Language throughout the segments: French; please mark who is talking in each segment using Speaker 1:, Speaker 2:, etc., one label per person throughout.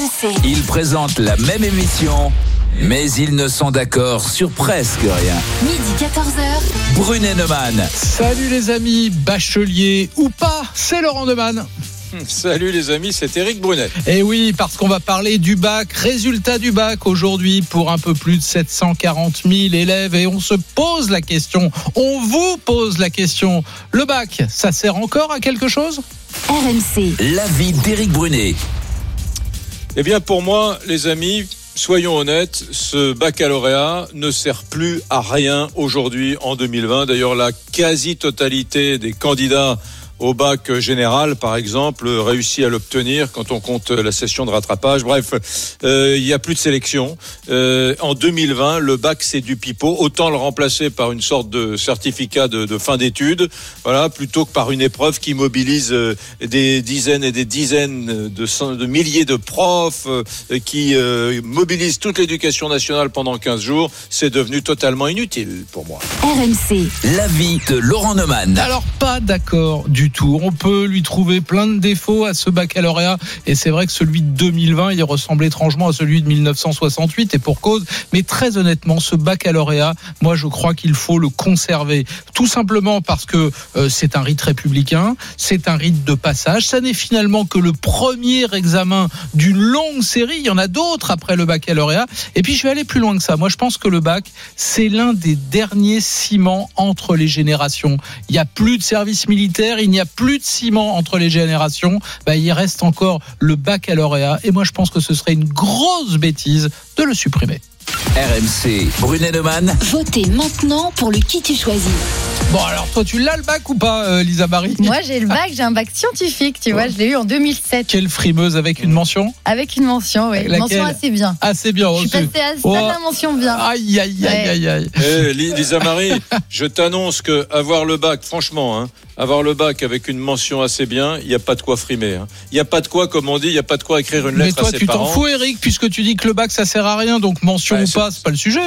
Speaker 1: RMC.
Speaker 2: Ils présentent la même émission, mais ils ne sont d'accord sur presque rien.
Speaker 1: Midi 14h.
Speaker 2: Brunet Neumann.
Speaker 3: Salut les amis, bachelier ou pas, c'est Laurent Neumann.
Speaker 4: Salut les amis, c'est Eric Brunet.
Speaker 3: Et oui, parce qu'on va parler du bac, résultat du bac aujourd'hui pour un peu plus de 740 000 élèves. Et on se pose la question, on vous pose la question, le bac, ça sert encore à quelque chose?
Speaker 1: RMC.
Speaker 2: L'avis d'Éric Brunet.
Speaker 4: Eh bien pour moi, les amis, soyons honnêtes, ce baccalauréat ne sert plus à rien aujourd'hui en 2020. D'ailleurs, la quasi-totalité des candidats au bac général, par exemple, réussit à l'obtenir quand on compte la session de rattrapage. Bref, euh, il n'y a plus de sélection. Euh, en 2020, le bac, c'est du pipeau. Autant le remplacer par une sorte de certificat de, de fin d'études, voilà, plutôt que par une épreuve qui mobilise euh, des dizaines et des dizaines de, cent- de milliers de profs, qui euh, mobilise toute l'éducation nationale pendant 15 jours. C'est devenu totalement inutile pour moi.
Speaker 1: RMC.
Speaker 2: L'avis de Laurent Neumann.
Speaker 3: Alors pas d'accord du On peut lui trouver plein de défauts à ce baccalauréat et c'est vrai que celui de 2020, il ressemble étrangement à celui de 1968 et pour cause. Mais très honnêtement, ce baccalauréat, moi je crois qu'il faut le conserver. Tout simplement parce que euh, c'est un rite républicain, c'est un rite de passage. Ça n'est finalement que le premier examen d'une longue série. Il y en a d'autres après le baccalauréat. Et puis je vais aller plus loin que ça. Moi je pense que le bac, c'est l'un des derniers ciments entre les générations. Il n'y a plus de service militaire, il n'y a plus de ciment entre les générations. Bah, il reste encore le baccalauréat. Et moi, je pense que ce serait une grosse bêtise de le supprimer.
Speaker 2: RMC. Brunet Neumann.
Speaker 1: Votez maintenant pour le qui tu choisis.
Speaker 3: Bon, alors toi, tu l'as le bac ou pas, euh, Lisa Marie
Speaker 5: Moi, j'ai le bac, j'ai un bac scientifique, tu vois, je l'ai eu en 2007
Speaker 3: Quelle frimeuse avec une mention
Speaker 5: avec une mention, oui, une mention assez bien.
Speaker 3: assez bien
Speaker 5: Je suis passée à
Speaker 3: Oh.
Speaker 5: la mention bien.
Speaker 3: Aïe, aïe, aïe,
Speaker 5: Ouais.
Speaker 3: aïe, aïe.
Speaker 4: Eh, Li- Lisa Marie, je t'annonce que avoir le bac, franchement, hein, avoir le bac avec une mention assez bien, il n'y a pas de quoi frimer. hein. Il n'y a pas de quoi, comme on dit, il n'y a pas de quoi écrire une
Speaker 3: Mais
Speaker 4: lettre
Speaker 3: toi,
Speaker 4: à ses
Speaker 3: tu t'en fous, Eric, puisque tu dis que le bac, ça sert à rien, donc mention ou
Speaker 4: c'est-
Speaker 3: pas, c'est pas le sujet.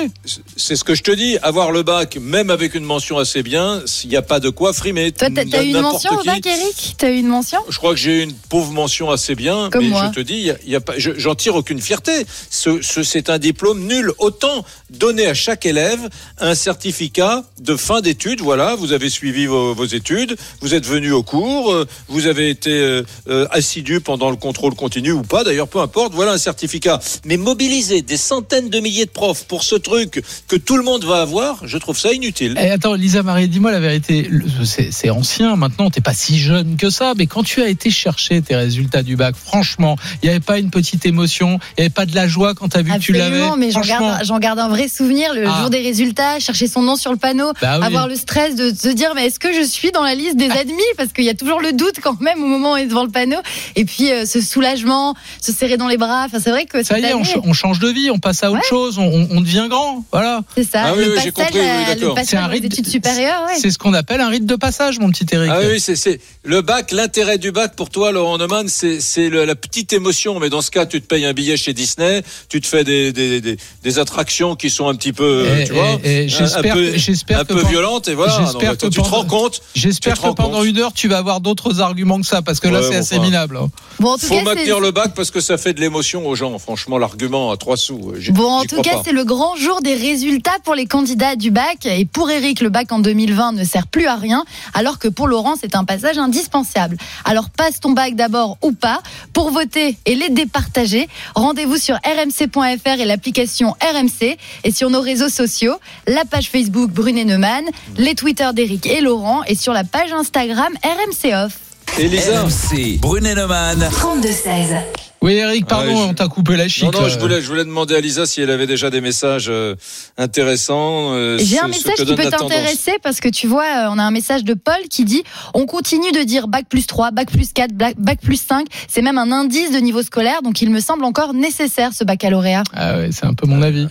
Speaker 4: C'est ce que je te dis. Avoir le bac, même avec une mention assez bien, il n'y a pas de quoi frimer.
Speaker 5: Toi, t'as eu une mention au bac, Eric? T'as eu une mention?
Speaker 4: Je crois que j'ai eu une pauvre mention assez bien,
Speaker 5: Comme
Speaker 4: mais
Speaker 5: moi.
Speaker 4: je te dis, il y a- il y a pas, je- j'en tire aucune fierté. Ce, ce- c'est un diplôme nul. Autant donner à chaque élève un certificat de fin d'études. Voilà, vous avez suivi vos, vos études, vous êtes venu au cours, euh, vous avez été euh, euh, assidu pendant le contrôle continu ou pas. D'ailleurs, peu importe. Voilà un certificat. Mais mobiliser des centaines de milliers de profs pour ce truc que tout le monde va avoir, je trouve ça inutile.
Speaker 3: Eh, attends, Lisa Marie, dis-moi la vérité. C'est ancien maintenant, t'es pas si jeune que ça, mais quand tu as été chercher tes résultats du bac, franchement, il n'y avait pas une petite émotion, il n'y avait pas de la joie quand tu as vu que tu l'avais?
Speaker 5: Absolument, mais j'en garde, un vrai souvenir le
Speaker 3: Ah.
Speaker 5: jour des résultats, chercher son nom sur le panneau,
Speaker 3: Bah oui.
Speaker 5: avoir le stress de se dire mais est-ce que je suis dans la liste des admis? Parce qu'il y a toujours le doute quand même au moment où on est devant le panneau et puis euh, ce soulagement, se serrer dans les bras. Enfin c'est vrai que
Speaker 3: Ça y est, on,
Speaker 5: année,
Speaker 3: ch- on change de vie, on passe à autre
Speaker 5: Ouais.
Speaker 3: Chose, on, on- on devient grand. Voilà.
Speaker 5: c'est ça,
Speaker 4: Ah oui,
Speaker 5: le passage, à- le passage
Speaker 3: un
Speaker 5: aux
Speaker 3: rite.
Speaker 5: études supérieures. ouais.
Speaker 3: C'est ce qu'on appelle un rite de passage, mon petit Eric.
Speaker 4: Ah oui, c'est le bac. L'intérêt du bac pour toi, Laurent Neumann, c'est la petite émotion. Mais dans ce cas, tu te payes un billet chez Disney, tu te fais des des, des, des attractions qui sont un petit peu, euh,
Speaker 3: Et-
Speaker 4: tu vois,
Speaker 3: et- et
Speaker 4: un- peu,
Speaker 3: que- j'espère
Speaker 4: un
Speaker 3: que
Speaker 4: peu
Speaker 3: pen-
Speaker 4: violentes. Et voilà.
Speaker 3: j'espère
Speaker 4: Donc,
Speaker 3: que
Speaker 4: tu te rends compte.
Speaker 3: J'espère que pendant
Speaker 4: compte.
Speaker 3: une heure, tu vas avoir d'autres arguments que ça, parce que là,
Speaker 4: Ouais,
Speaker 3: c'est
Speaker 4: bon,
Speaker 3: assez
Speaker 4: enfin.
Speaker 3: minable. hein.
Speaker 5: Bon en tout
Speaker 4: Faut
Speaker 5: cas
Speaker 4: maintenir le bac parce que ça fait de l'émotion aux gens. Franchement, l'argument à trois sous. euh,
Speaker 5: Bon, en
Speaker 4: j'y
Speaker 5: tout
Speaker 4: crois
Speaker 5: cas, c'est le grand jour des résultats pour les candidats du bac. Et pour Eric, le bac en 2020 ne sert plus à rien, alors que pour Laurent, c'est un passage indispensable. Alors passe ton bac d'abord ou pas. Pour voter et les départager, rendez-vous sur rmc.fr et l'application RMC. Et sur nos réseaux sociaux, la page Facebook Brunet Neumann, les Twitter d'Eric et Laurent, et sur la page Instagram RMC Off.
Speaker 4: Elisa.
Speaker 2: RMC. Brunet Neumann.
Speaker 1: 32-16.
Speaker 3: Oui, Eric, pardon,
Speaker 4: Ah, je-
Speaker 3: on t'a coupé la chic.
Speaker 4: Non, non, je voulais, je voulais demander à Lisa si elle avait déjà des messages euh, intéressants. euh,
Speaker 5: J'ai un message qui peut t'intéresser parce que tu vois, euh, on a un message de Paul qui dit on continue de dire bac plus 3, bac plus 4, bac, plus 5. C'est même un indice de niveau scolaire, donc il me semble encore nécessaire ce baccalauréat.
Speaker 3: Ah ouais, c'est un peu mon avis.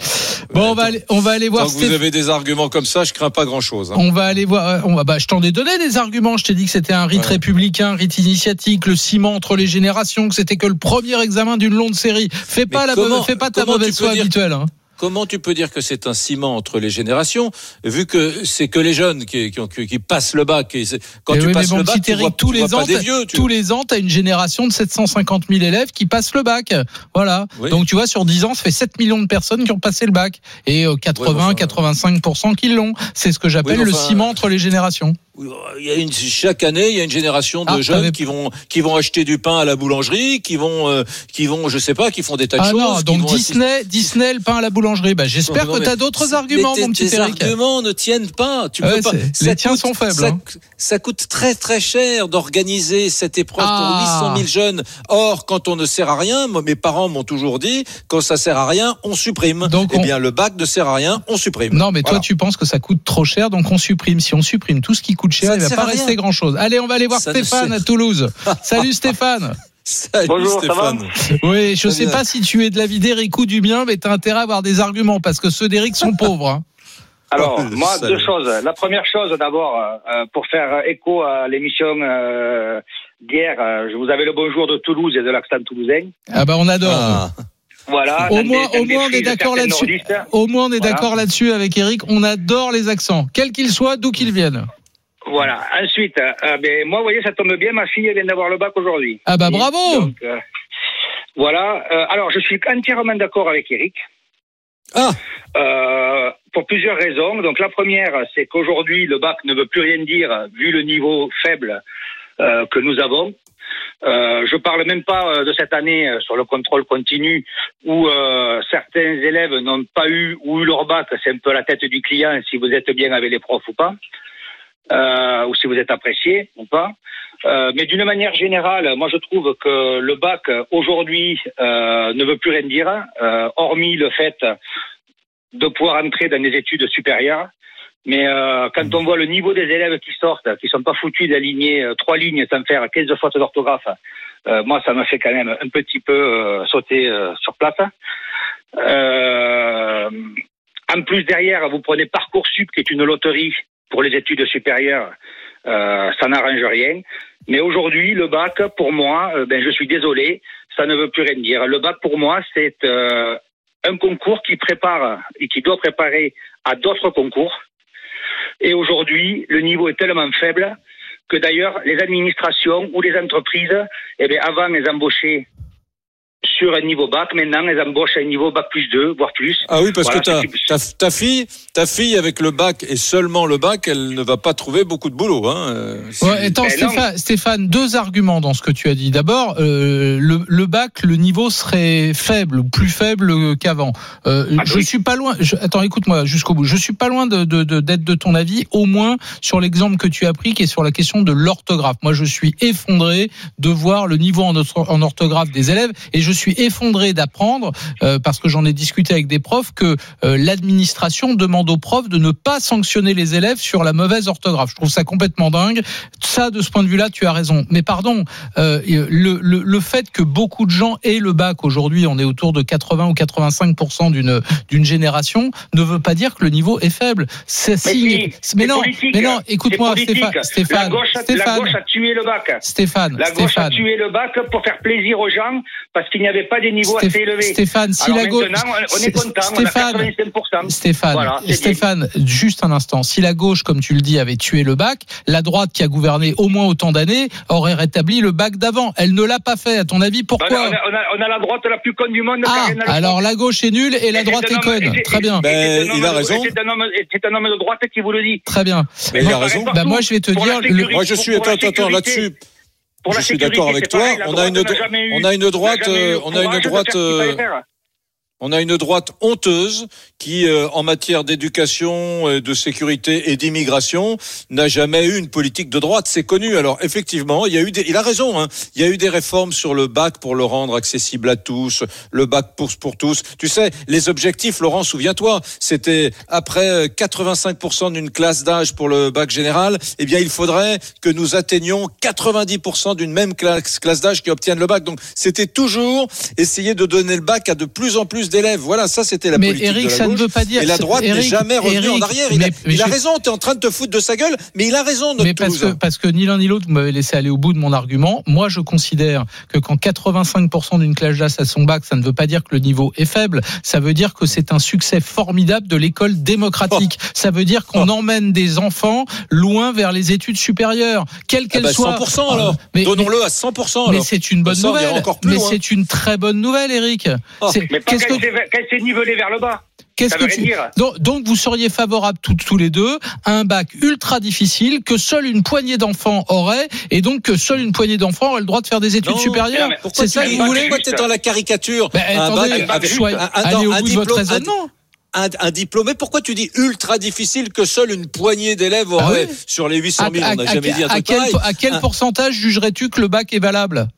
Speaker 3: Bon, on va aller, on va aller voir
Speaker 4: Tant que vous avez des arguments comme ça, je crains pas grand-chose. hein.
Speaker 3: On va aller voir. euh, On va, bah, je t'en ai donné des arguments. Je t'ai dit que c'était un rite
Speaker 4: Ouais.
Speaker 3: républicain, un rite initiatique, le ciment entre les générations, que c'était que le premier examen d'une longue série. Fais pas, la
Speaker 4: comment-
Speaker 3: mauvaise- fais pas ta mauvaise foi
Speaker 4: dire-
Speaker 3: habituelle. hein.
Speaker 4: comment tu peux dire que c'est un ciment entre les générations, vu que c'est que les jeunes qui, qui, ont- qui passent le bac. Et quand
Speaker 3: Eh
Speaker 4: tu
Speaker 3: oui,
Speaker 4: passes
Speaker 3: mon
Speaker 4: le bac, tu vois,
Speaker 3: tous
Speaker 4: tu vois
Speaker 3: les
Speaker 4: pas
Speaker 3: ans,
Speaker 4: des
Speaker 3: t'as-
Speaker 4: vieux. tu-
Speaker 3: tous les ans, tu as une génération de 750 000 élèves qui passent le bac. Voilà.
Speaker 4: Oui.
Speaker 3: Donc tu vois, sur 10 ans, ça fait 7 millions de personnes qui ont passé le bac. Et euh, 80,
Speaker 4: enfin,
Speaker 3: 85% qui l'ont. C'est ce que j'appelle le ciment entre les générations.
Speaker 4: Il y a une, chaque année, il y a une génération de
Speaker 3: Ah,
Speaker 4: jeunes qui vont qui vont acheter du pain à la boulangerie, qui vont euh, qui vont, je sais pas, qui font des tas de
Speaker 3: Ah
Speaker 4: choses.
Speaker 3: non, donc
Speaker 4: assister-
Speaker 3: Disney, Disney, le pain à la boulangerie. Bah, j'espère que tu as d'autres arguments, mon petit
Speaker 4: tes
Speaker 3: Eric.
Speaker 4: arguments ne tiennent pas. Tu
Speaker 3: Ouais,
Speaker 4: peux pas.
Speaker 3: c'est-
Speaker 4: ça
Speaker 3: les tiens
Speaker 4: coûte-
Speaker 3: sont faibles,
Speaker 4: Ça,
Speaker 3: hein.
Speaker 4: ça coûte très très cher d'organiser cette épreuve
Speaker 3: Ah.
Speaker 4: pour 800 000 jeunes. Or, quand on ne sert à rien, moi, mes parents m'ont toujours dit, quand ça sert à rien, on supprime.
Speaker 3: Donc,
Speaker 4: eh
Speaker 3: on-
Speaker 4: bien, le bac ne sert à rien, on supprime.
Speaker 3: Non, mais toi, tu penses que ça coûte trop cher, donc on supprime. Si on supprime tout ce qui coûte cher,
Speaker 4: Ça
Speaker 3: il
Speaker 4: ne
Speaker 3: va pas
Speaker 4: rien.
Speaker 3: rester grand chose. Allez, on va aller voir
Speaker 4: Ça ne
Speaker 3: Stéphane à Toulouse. Salut Stéphane.
Speaker 4: Salut
Speaker 6: Bonjour, ça va
Speaker 4: Stéphane.
Speaker 3: Oui, je
Speaker 4: Très
Speaker 3: sais
Speaker 4: bien.
Speaker 3: pas si tu es de l'avis d'Eric ou du mien, mais tu as intérêt à avoir des arguments parce que ceux d'Eric sont pauvres. hein.
Speaker 6: Alors,
Speaker 4: Oh, le
Speaker 6: moi, deux choses. La première chose, d'abord, euh, pour faire écho à l'émission euh, d'hier, euh, je vous avais le bonjour de Toulouse et de l'accent toulousain.
Speaker 3: Ah bah on adore.
Speaker 4: Ah.
Speaker 6: Voilà.
Speaker 3: Au moins,
Speaker 6: des-
Speaker 3: au moins on est d'accord là-dessus. Au moins on est
Speaker 6: Voilà.
Speaker 3: d'accord là-dessus avec Eric. On adore les accents, quels qu'ils soient, d'où qu'ils viennent.
Speaker 6: Voilà. Ensuite, euh, ben, moi, vous voyez, ça tombe bien, ma fille elle vient d'avoir le bac aujourd'hui.
Speaker 3: Ah bah bravo.
Speaker 6: Donc, euh, voilà. Euh, alors, je suis entièrement d'accord avec Eric.
Speaker 4: Ah.
Speaker 6: Euh, pour plusieurs raisons. Donc, la première, c'est qu'aujourd'hui, le bac ne veut plus rien dire vu le niveau faible euh, que nous avons. Euh, je parle même pas euh, de cette année euh, sur le contrôle continu où euh, certains élèves n'ont pas eu ou eu leur bac. C'est un peu la tête du client si vous êtes bien avec les profs ou pas, euh, ou si vous êtes apprécié ou pas. Euh, mais d'une manière générale, moi je trouve que le bac aujourd'hui euh, ne veut plus rien dire, euh, hormis le fait de pouvoir entrer dans des études supérieures. Mais euh, quand on voit le niveau des élèves qui sortent, qui sont pas foutus d'aligner euh, trois lignes sans faire 15 fautes d'orthographe, moi ça me fait quand même un petit peu sauter sur place. En plus derrière, vous prenez Parcoursup qui est une loterie pour les études supérieures, euh, ça n'arrange rien. Mais aujourd'hui, le bac, pour moi, euh, ben, je suis désolé, ça ne veut plus rien dire. Le bac, pour moi, c'est euh, un concours qui prépare et qui doit préparer à d'autres concours. Et aujourd'hui, le niveau est tellement faible que d'ailleurs, les administrations ou les entreprises, eh bien, avant, elles embauchaient sur un niveau bac. Maintenant, elles embauchent à un niveau bac plus 2, voire plus.
Speaker 4: Ah oui, parce
Speaker 6: Voilà,
Speaker 4: que ta, ta, ta fille, ta fille avec le bac et seulement le bac, elle ne va pas trouver beaucoup de boulot. Hein. euh,
Speaker 3: Ouais, attends,
Speaker 6: non.
Speaker 3: Stéphane, Stéphane, deux arguments dans ce que tu as dit. D'abord, euh, le, le bac, le niveau serait faible ou plus faible qu'avant. Euh,
Speaker 6: Ah
Speaker 3: je
Speaker 6: oui.
Speaker 3: suis pas loin. je- attends, écoute-moi jusqu'au bout. Je suis pas loin de de- de- d'être de, ton avis, au moins sur l'exemple que tu as pris, qui est sur la question de l'orthographe. Moi, je suis effondré de voir le niveau en, en orthographe des élèves, et je suis effondré d'apprendre euh, parce que j'en ai discuté avec des profs que euh, l'administration demande aux profs de ne pas sanctionner les élèves sur la mauvaise orthographe. Je trouve ça complètement dingue. Ça, de ce point de vue-là, tu as raison. Mais pardon, euh, le, le, le fait que beaucoup de gens aient le bac aujourd'hui, on est autour de 80 ou 85 d'une d'une génération, ne veut pas dire que le niveau est faible. C'est
Speaker 6: si,
Speaker 3: mais non, mais non. Écoute-moi. Stéphane. Stéphane.
Speaker 6: la, gauche, a- la
Speaker 3: Stéphane.
Speaker 6: gauche a tué le bac.
Speaker 3: Stéphane.
Speaker 6: La gauche a tué le bac pour faire plaisir aux gens parce qu'il n'y avait pas des niveaux
Speaker 3: Stéph-
Speaker 6: assez élevés.
Speaker 3: Stéphane, si
Speaker 6: Alors
Speaker 3: la gauche.
Speaker 6: maintenant, on est
Speaker 3: Sté-
Speaker 6: content,
Speaker 3: Stéphane,
Speaker 6: on a 85%.
Speaker 3: Stéphane,
Speaker 6: Voilà,
Speaker 3: Stéphane, juste un instant. Si la gauche, comme tu le dis, avait tué le bac, la droite qui a gouverné au moins autant d'années aurait rétabli le bac d'avant. Elle ne l'a pas fait. À ton avis,
Speaker 6: a,
Speaker 3: pourquoi
Speaker 6: on, a, on a- on a la droite la plus conne du monde.
Speaker 3: Ah, alors la gauche est nulle et la
Speaker 6: Et
Speaker 3: droite est conne. Très bien,
Speaker 4: Ben,
Speaker 6: un
Speaker 4: il a
Speaker 6: homme-
Speaker 4: raison.
Speaker 6: C'est un, homme- un de droite qui vous le dit.
Speaker 3: très bien.
Speaker 4: Mais il a raison.
Speaker 3: Bah, moi, je vais te dire,
Speaker 4: Moi, je suis attends, attends, là-dessus.
Speaker 6: Pour
Speaker 4: Je
Speaker 6: la
Speaker 4: suis d'accord avec toi.
Speaker 6: pareil,
Speaker 4: On a
Speaker 6: droite
Speaker 4: une
Speaker 6: n'a
Speaker 4: dro-
Speaker 6: jamais eu-
Speaker 4: on a une droite, euh, on a une droite, On a une droite honteuse qui, euh, en matière d'éducation, euh, de sécurité et d'immigration, n'a jamais eu une politique de droite. C'est connu. Alors effectivement, il y a eu des, il a raison. Hein, il y a eu des réformes sur le bac pour le rendre accessible à tous, le bac pour pour tous. Tu sais, les objectifs, Laurent, souviens-toi, c'était après euh, 85% d'une classe d'âge pour le bac général. Eh bien, il faudrait que nous atteignions 90% d'une même classe, classe d'âge qui obtiennent le bac. Donc, c'était toujours essayer de donner le bac à de plus en plus d'élèves. Voilà, ça c'était la
Speaker 3: Mais
Speaker 4: politique
Speaker 3: Eric,
Speaker 4: de la
Speaker 3: ça ne veut pas dire.
Speaker 4: Et la droite n'est jamais revenue en arrière. Il, a,
Speaker 3: mais- mais
Speaker 4: il a
Speaker 3: je-
Speaker 4: raison, tu es en train de te foutre de sa gueule, mais il a raison, notre
Speaker 3: Mais parce que,
Speaker 4: Toulousain.
Speaker 3: parce que ni l'un ni l'autre, vous m'avez laissé aller au bout de mon argument. Moi, je considère que quand 85% d'une classe d'AS a son bac, ça ne veut pas dire que le niveau est faible. Ça veut dire que c'est un succès formidable de l'école démocratique.
Speaker 4: Oh.
Speaker 3: Ça veut dire qu'on emmène des enfants loin vers les études supérieures, quelles
Speaker 4: Ah
Speaker 3: qu'elles
Speaker 4: bah,
Speaker 3: soient.
Speaker 4: 100% alors.
Speaker 3: Mais-
Speaker 4: Donnons-le à 100%.
Speaker 3: Mais
Speaker 4: alors.
Speaker 3: c'est une bonne nouvelle.
Speaker 4: encore plus
Speaker 3: mais
Speaker 4: loin.
Speaker 3: c'est une très bonne nouvelle, Eric.
Speaker 4: Oh.
Speaker 6: Mais
Speaker 3: Qu'est-ce que,
Speaker 6: c'est quand c'est nivelé vers le bas.
Speaker 3: qu'est-ce que tu, donc, donc vous seriez favorables tous, tous les deux à un bac ultra difficile que seule une poignée d'enfants aurait et donc que seule une poignée d'enfants aurait le droit de faire des études
Speaker 4: Non,
Speaker 3: supérieures.
Speaker 6: mais
Speaker 4: Pourquoi
Speaker 3: C'est ça
Speaker 4: tu
Speaker 3: que
Speaker 4: dis-
Speaker 3: vous voulez
Speaker 4: Pourquoi t'es dans la caricature Un
Speaker 3: attendez, allez au bout de votre
Speaker 4: un-
Speaker 3: raisonnement.
Speaker 4: un, un diplôme. Mais pourquoi tu dis ultra difficile que seule une poignée d'élèves aurait
Speaker 3: Ah oui.
Speaker 4: sur les 800 000
Speaker 3: À-
Speaker 4: On n'a
Speaker 3: à-
Speaker 4: jamais dit un
Speaker 3: à quel,
Speaker 4: pareil.
Speaker 3: à quel pourcentage jugerais-tu que le bac est valable?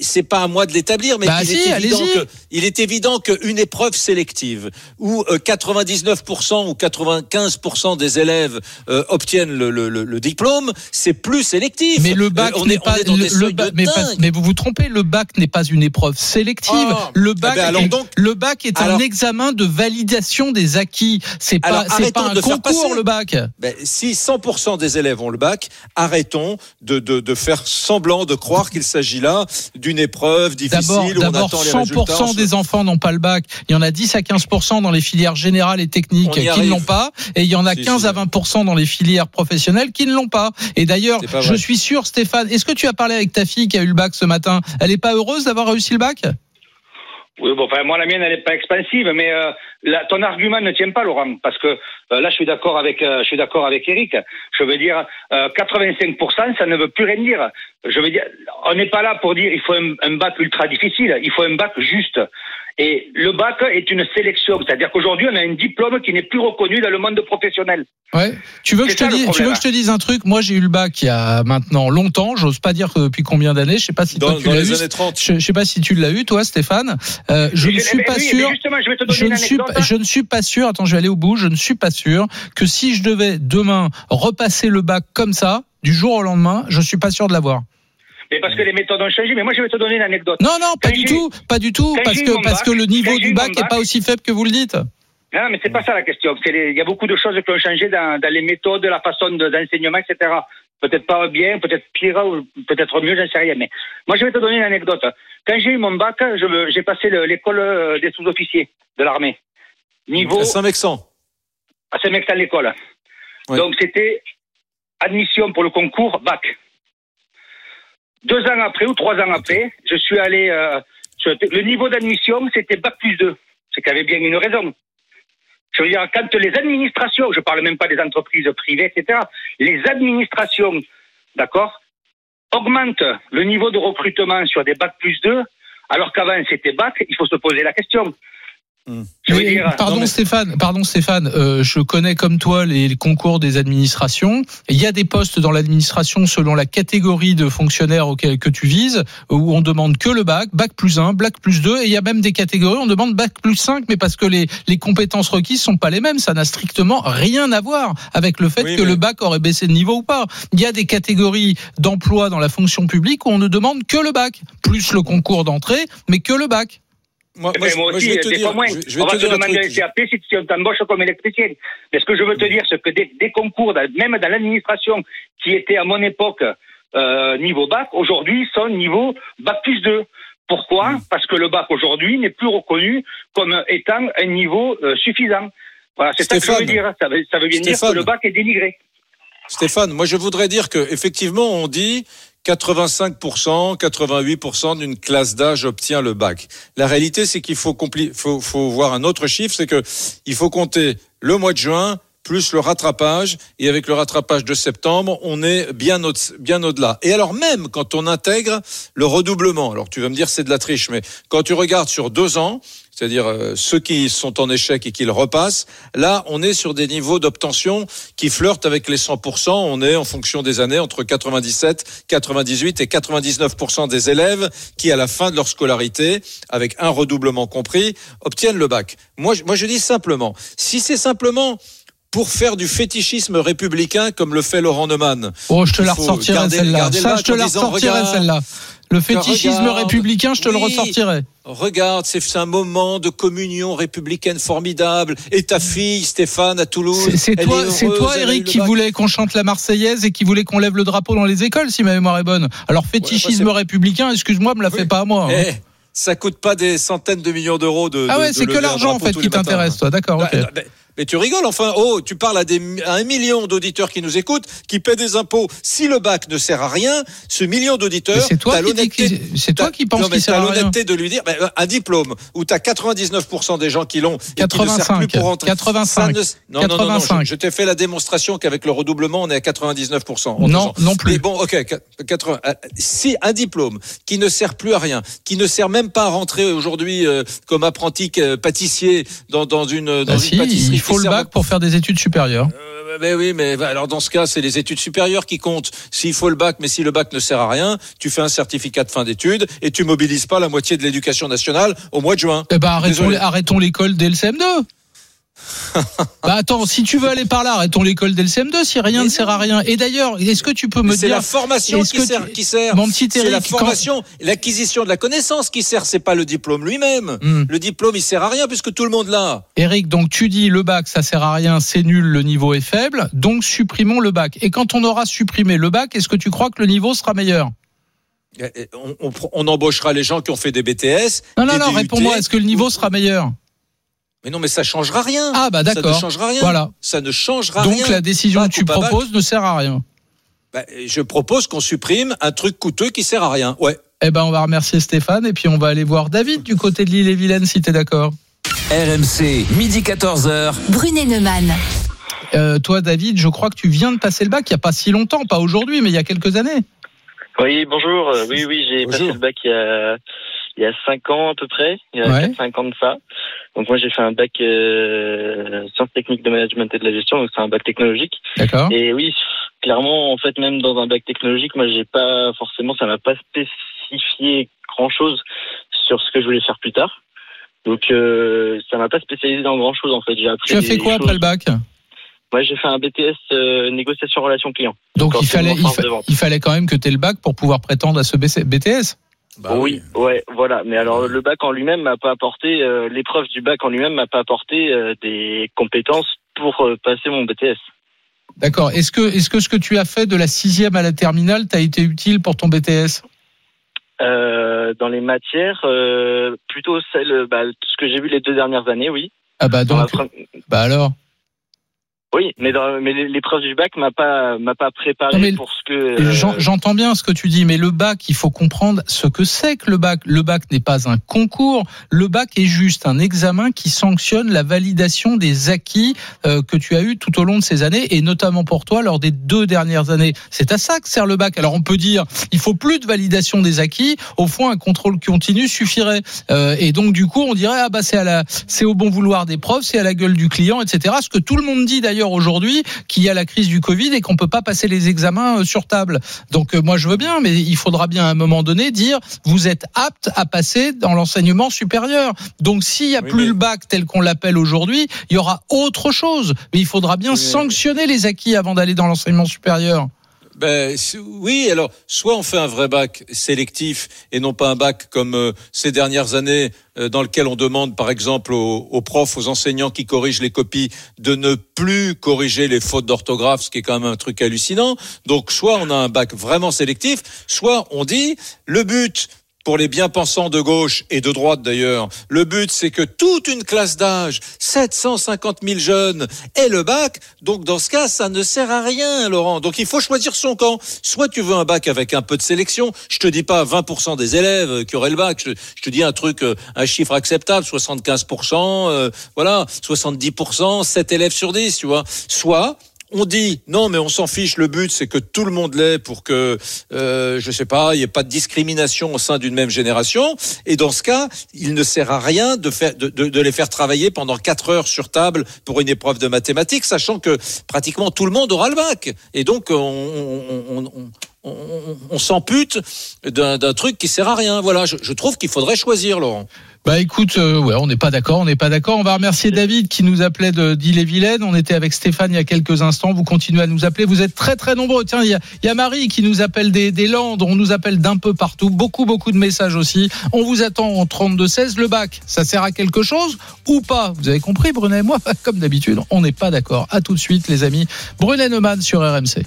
Speaker 4: C'est pas à moi de l'établir, mais
Speaker 3: Bah
Speaker 4: il,
Speaker 3: si,
Speaker 4: est évident que, il est évident qu'une épreuve sélective où euh, 99% ou 95% des élèves euh, obtiennent le, le- le- le diplôme, c'est plus sélectif.
Speaker 3: Mais le bac
Speaker 4: Euh,
Speaker 3: n'est pas
Speaker 4: dans des de
Speaker 3: mais, pas- mais vous vous trompez, le bac n'est pas une épreuve sélective.
Speaker 4: Ah.
Speaker 3: le
Speaker 4: Eh
Speaker 3: bac
Speaker 4: ben alors
Speaker 3: est,
Speaker 4: donc-
Speaker 3: le bac est un examen de validation des acquis. C'est pas c'est pas un
Speaker 4: de
Speaker 3: concours
Speaker 4: passer.
Speaker 3: le bac.
Speaker 4: Ben, si 100% des élèves ont le bac, arrêtons de, de, de faire semblant de croire qu'il s'agit là d'une épreuve difficile
Speaker 3: D'abord,
Speaker 4: où on
Speaker 3: d'abord,
Speaker 4: attend les
Speaker 3: 100%
Speaker 4: résultats.
Speaker 3: des enfants n'ont pas le bac. Il y en a 10 à 15% dans les filières générales et techniques qui ne l'ont pas, et il y en a
Speaker 4: Si,
Speaker 3: 15
Speaker 4: si.
Speaker 3: à 20% dans les filières professionnelles qui ne l'ont pas. Et d'ailleurs, je suis sûr, Stéphane, est-ce que tu as parlé avec ta fille qui a eu le bac ce matin? Elle est pas heureuse d'avoir réussi le bac?
Speaker 6: Oui, bon, enfin, moi, la mienne, elle n'est pas expansive, mais euh, la- ton argument ne tient pas, Laurent, parce que euh, là, je suis d'accord avec, euh, je suis d'accord avec Eric. Je veux dire, euh, 85%, ça ne veut plus rien dire. Je veux dire, on n'est pas là pour dire il faut un bac ultra difficile, il faut un bac juste. Et le bac est une sélection, c'est-à-dire qu'aujourd'hui, on a un diplôme qui n'est plus reconnu dans le monde professionnel.
Speaker 3: Ouais. Tu veux que je te dise, tu veux que je te dise un truc? Moi, j'ai eu le bac il y a maintenant longtemps. J'ose pas dire que depuis combien d'années. Je sais pas si
Speaker 4: Dans,
Speaker 3: toi tu
Speaker 4: dans
Speaker 3: l'as
Speaker 4: les
Speaker 3: eu.
Speaker 4: années 30.
Speaker 3: Je, je sais pas si tu l'as eu, toi, Stéphane. Euh, je ne suis
Speaker 6: mais
Speaker 3: pas
Speaker 6: oui,
Speaker 3: sûr.
Speaker 6: justement, je vais te donner
Speaker 3: Je
Speaker 6: une
Speaker 3: ne, suis je ne suis pas sûr, attends, je vais aller au bout, je ne suis pas sûr que si je devais demain repasser le bac comme ça, du jour au lendemain, je suis pas sûr de l'avoir.
Speaker 6: Mais parce que les méthodes ont changé. Mais moi, je vais te donner une anecdote.
Speaker 3: Non, non, pas
Speaker 6: Quand
Speaker 3: du tout, pas du tout, parce que, parce
Speaker 6: bac,
Speaker 3: que le niveau du bac n'est pas aussi faible que vous le dites.
Speaker 6: Non, mais c'est pas ça la question. Il y a beaucoup de choses qui ont changé dans, dans les méthodes, la façon de- d'enseignement, etc. Peut-être pas bien, peut-être pire ou peut-être mieux, j'en sais rien. Mais moi, je vais te donner une anecdote. Quand j'ai eu mon bac, j'ai passé le- l'école euh, des sous-officiers de l'armée. Niveau
Speaker 4: À Saint-Mexan.
Speaker 6: à Saint-Mexan l'école.
Speaker 4: Ouais.
Speaker 6: Donc c'était admission pour le concours bac. Deux ans après ou trois ans après, je suis allé. euh, le niveau d'admission, c'était bac plus 2. C'est qu'il y avait bien une raison. Je veux dire, quand les administrations, je parle même pas des entreprises privées, etc., les administrations, d'accord, augmentent le niveau de recrutement sur des bac plus 2, alors qu'avant c'était bac, il faut se poser la question.
Speaker 3: Mais, pardon
Speaker 4: mais-
Speaker 3: Stéphane, pardon Stéphane, euh, je connais comme toi les, les concours des administrations. Il y a des postes dans l'administration selon la catégorie de fonctionnaires auquel que tu vises, où on demande que le bac, bac plus 1, bac plus 2, et il y a même des catégories où on demande bac plus 5, mais parce que les, les compétences requises sont pas les mêmes, ça n'a strictement rien à voir avec le fait
Speaker 4: Oui,
Speaker 3: que
Speaker 4: mais-
Speaker 3: le bac aurait baissé de niveau ou pas. Il y a des catégories d'emploi dans la fonction publique où on ne demande que le bac, plus le concours d'entrée, mais que le bac.
Speaker 4: Moi, moi,
Speaker 6: aussi,
Speaker 4: je vais te
Speaker 6: des
Speaker 4: dire,
Speaker 6: fois moins.
Speaker 4: je vais-
Speaker 6: On
Speaker 4: te
Speaker 6: va te demander un. CAP si tu t'embauches comme électricien. Mais ce que je veux te dire, c'est que des, des concours, même dans l'administration, qui étaient à mon époque euh, niveau bac, aujourd'hui sont niveau bac plus 2. Pourquoi?
Speaker 4: Hmm.
Speaker 6: Parce que le bac aujourd'hui n'est plus reconnu comme étant un niveau euh, suffisant. Voilà, c'est ça que je veux dire. Ça veut, ça veut bien dire que le bac est dénigré.
Speaker 4: Stéphane, moi je voudrais dire que effectivement on dit 85%, 88% d'une classe d'âge obtient le bac. La réalité c'est qu'il faut, faut, faut voir un autre chiffre, c'est que il faut compter le mois de juin plus le rattrapage et avec le rattrapage de septembre, on est bien au, bien au-delà. Et alors même quand on intègre le redoublement, alors tu vas me dire c'est de la triche, mais quand tu regardes sur deux ans, c'est-à-dire euh, ceux qui sont en échec et qui le repassent, là on est sur des niveaux d'obtention qui flirtent avec les 100%. On est en fonction des années entre 97, 98 et 99% des élèves qui à la fin de leur scolarité, avec un redoublement compris, obtiennent le bac. Moi, je- moi je dis simplement, si c'est simplement pour faire du fétichisme républicain comme le fait Laurent Neumann.
Speaker 3: Oh, je te la ressortirai celle-là. Ça, je te la ressortirai celle-là. Le fétichisme
Speaker 4: regarde,
Speaker 3: républicain, je te le ressortirai.
Speaker 4: Regarde, c'est un moment de communion républicaine formidable. Et ta fille, Stéphane, à Toulouse.
Speaker 3: C'est- toi,
Speaker 4: est
Speaker 3: c'est toi, Eric, qui voulait qu'on chante la Marseillaise et qui voulait qu'on lève le drapeau dans les écoles, si ma mémoire est bonne. Alors fétichisme
Speaker 4: Ouais,
Speaker 3: républicain, excuse-moi, me la fais
Speaker 4: Oui.
Speaker 3: pas à moi. hein.
Speaker 4: Eh, ça coûte pas des centaines de millions d'euros de.
Speaker 3: ah ouais,
Speaker 4: de
Speaker 3: c'est que l'argent en fait qui t'intéresse, toi. D'accord, ok.
Speaker 4: Mais, tu rigoles, enfin, oh, tu parles à, des, à un million d'auditeurs qui nous écoutent, qui paient des impôts. Si le bac ne sert à rien, ce million d'auditeurs,
Speaker 3: c'est toi toi qui penses qu'il sert à rien.
Speaker 4: l'honnêteté de lui dire, ben, un diplôme où tu as 99% des gens qui l'ont et qui ne sert
Speaker 3: 85,
Speaker 4: plus pour rentrer.
Speaker 3: 85,
Speaker 4: Ça ne- non, non, non, non,
Speaker 3: 85.
Speaker 4: je, je t'ai fait la démonstration qu'avec le redoublement, on est à 99%. en deux
Speaker 3: Non, non plus.
Speaker 4: Mais bon, ok, qu- 80. euh, Si un diplôme qui ne sert plus à rien, qui ne sert même pas à rentrer aujourd'hui euh, comme apprenti euh, pâtissier dans, dans une, dans
Speaker 3: Bah
Speaker 4: une
Speaker 3: si,
Speaker 4: pâtisserie,
Speaker 3: faut le bac pour faire des études supérieures.
Speaker 4: euh, ben oui, mais alors dans ce cas, c'est les études supérieures qui comptent. S'il faut le bac, mais si le bac ne sert à rien, tu fais un certificat de fin d'études et tu mobilises pas la moitié de l'éducation nationale au mois de juin.
Speaker 3: Eh ben arrêtons, arrêtons l'école dès le CM2. bah attends, si tu veux aller par là, arrêtons l'école dès le CM2 si rien
Speaker 4: Mais
Speaker 3: ne sert à rien. Et d'ailleurs, est-ce que tu peux me
Speaker 4: C'est
Speaker 3: dire
Speaker 4: la formation qui
Speaker 3: que
Speaker 4: sert,
Speaker 3: tu-
Speaker 4: qui sert.
Speaker 3: Mon petit
Speaker 4: C'est la
Speaker 3: quand-
Speaker 4: formation, l'acquisition de la connaissance qui sert. C'est pas le diplôme lui-même.
Speaker 3: Hmm.
Speaker 4: Le diplôme, il sert à rien puisque tout le monde l'a.
Speaker 3: Eric, donc tu dis le bac, ça sert à rien, c'est nul, le niveau est faible, donc supprimons le bac. Et quand on aura supprimé le bac, est-ce que tu crois que le niveau sera meilleur?
Speaker 4: Eh, eh, On, on- on embauchera les gens qui ont fait des BTS.
Speaker 3: Non, non,
Speaker 4: des
Speaker 3: non, réponds-moi, est-ce que le niveau sera meilleur?
Speaker 4: Mais non, mais ça changera rien.
Speaker 3: Ah bah
Speaker 4: Ça ne
Speaker 3: d'accord.
Speaker 4: changera rien.
Speaker 3: Voilà.
Speaker 4: Ça ne changera
Speaker 3: Donc
Speaker 4: rien.
Speaker 3: la décision que tu proposes ne sert à rien.
Speaker 4: Bah, je propose qu'on supprime un truc coûteux qui sert à rien. Ouais.
Speaker 3: Eh ben on va remercier Stéphane et puis on va aller voir David du côté de l'île et Vilaine si t'es d'accord.
Speaker 2: RMC, midi 14h.
Speaker 1: Brunet Neumann.
Speaker 3: Euh, toi David, je crois que tu viens de passer le bac il y a pas si longtemps, pas aujourd'hui, mais il y a quelques années.
Speaker 7: Oui, bonjour. Euh, Oui, oui, j'ai passé le bac il y a il y a cinq ans à peu près, il y a
Speaker 3: Ouais.
Speaker 7: quatre, cinq ans de ça. Donc moi j'ai fait un bac euh, sciences techniques de management et de la gestion, donc c'est un bac technologique.
Speaker 3: D'accord.
Speaker 7: Et oui, clairement, en fait, même dans un bac technologique, moi j'ai pas forcément, ça m'a pas spécifié grand chose sur ce que je voulais faire plus tard. Donc euh, ça m'a pas spécialisé dans grand chose en fait. J'ai appris.
Speaker 3: Tu as fait quoi
Speaker 7: choses-
Speaker 3: après le bac?
Speaker 7: Moi j'ai fait un BTS euh, négociation relation client.
Speaker 3: Donc il fallait, il, fa- fallait quand même que tu aies le bac pour pouvoir prétendre à ce BTS.
Speaker 4: Bah
Speaker 7: oui, ouais, voilà. Mais alors le bac en lui-même m'a pas apporté, euh, l'épreuve du bac en lui-même m'a pas apporté euh, des compétences pour euh, passer mon BTS.
Speaker 3: D'accord. Est-ce que, est-ce que ce que tu as fait de la sixième à la terminale t'a été utile pour ton BTS
Speaker 7: Euh, dans les matières, euh, plutôt celle, bah, ce que j'ai vu les deux dernières années, oui.
Speaker 3: Ah bah donc, bah alors?
Speaker 7: Oui, mais, dans, mais l'épreuve du bac m'a pas m'a pas préparé
Speaker 3: Non,
Speaker 7: pour ce que. euh,
Speaker 3: J'en- J'entends bien ce que tu dis, mais le bac, il faut comprendre ce que c'est que le bac. Le bac n'est pas un concours. Le bac est juste un examen qui sanctionne la validation des acquis euh, que tu as eu tout au long de ces années, et notamment pour toi lors des deux dernières années. C'est à ça que sert le bac. Alors on peut dire, il faut plus de validation des acquis. Au fond, un contrôle continu suffirait. Euh, et donc du coup, on dirait ah bah c'est à la, c'est au bon vouloir des profs, c'est à la gueule du client, etc. Ce que tout le monde dit d'ailleurs aujourd'hui, qu'il y a la crise du Covid et qu'on peut pas passer les examens euh, sur table. Donc euh, moi je veux bien, mais il faudra bien à un moment donné dire vous êtes apte à passer dans l'enseignement supérieur. Donc s'il y a
Speaker 4: Oui,
Speaker 3: plus
Speaker 4: mais-
Speaker 3: le bac tel qu'on l'appelle aujourd'hui, il y aura autre chose. Mais il faudra bien
Speaker 4: Oui,
Speaker 3: sanctionner les acquis avant d'aller dans l'enseignement supérieur.
Speaker 4: Ben oui, alors soit on fait un vrai bac sélectif et non pas un bac comme euh, ces dernières années euh, dans lequel on demande par exemple aux, aux profs, aux enseignants qui corrigent les copies de ne plus corriger les fautes d'orthographe, ce qui est quand même un truc hallucinant. Donc soit on a un bac vraiment sélectif, soit on dit le but pour les bien-pensants de gauche et de droite d'ailleurs, le but c'est que toute une classe d'âge, 750 000 jeunes, ait le bac. Donc dans ce cas, ça ne sert à rien, Laurent. Donc il faut choisir son camp. Soit tu veux un bac avec un peu de sélection. Je te dis pas 20% des élèves qui auraient le bac. Je, je te dis un truc, euh, un chiffre acceptable, 75%, euh, voilà, 70%, 7 élèves sur 10, tu vois. Soit on dit non, mais on s'en fiche. Le but, c'est que tout le monde l'ait pour que, euh, je sais pas, il n'y ait pas de discrimination au sein d'une même génération. Et dans ce cas, il ne sert à rien de faire, de, de, de les faire travailler pendant quatre heures sur table pour une épreuve de mathématiques, sachant que pratiquement tout le monde aura le bac. Et donc, on, on, on, on on, s'ampute d'un truc qui sert à rien. Voilà, je, trouve qu'il faudrait choisir, Laurent.
Speaker 3: Bah écoute, euh, ouais, on n'est pas d'accord, on n'est pas d'accord. On va remercier David qui nous appelait d'Ille-et-Vilaine. On était avec Stéphane il y a quelques instants. Vous continuez à nous appeler. Vous êtes très très nombreux. Tiens, il y a, Marie qui nous appelle des, des Landes. On nous appelle d'un peu partout. Beaucoup beaucoup de messages aussi. On vous attend en 32-16. Le bac, ça sert à quelque chose ou pas? Vous avez compris, Brunet? Et moi, comme d'habitude, on n'est pas d'accord. À tout de suite, les amis. Brunet Neumann sur RMC.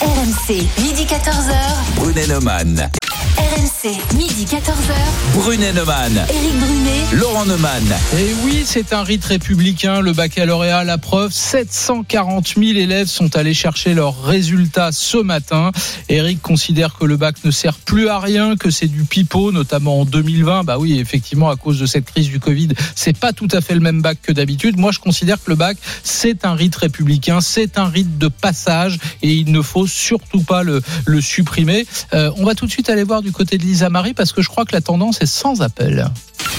Speaker 1: RMC, midi 14h.
Speaker 2: Brunet.
Speaker 1: RMC, midi 14h.
Speaker 2: Brunet Neumann.
Speaker 1: Éric Brunet.
Speaker 2: Laurent Neumann.
Speaker 3: Et oui, c'est un rite républicain, le baccalauréat, la preuve. 740 000 élèves sont allés chercher leurs résultats ce matin. Eric considère que le bac ne sert plus à rien, que c'est du pipeau, notamment en 2020. Bah oui, effectivement, à cause de cette crise du Covid, c'est pas tout à fait le même bac que d'habitude. Moi, je considère que le bac, c'est un rite républicain, c'est un rite de passage et il ne faut surtout pas le, le supprimer. Euh, on va tout de suite aller voir du côté de Lisa Marie parce que je crois que la tendance est sans appel.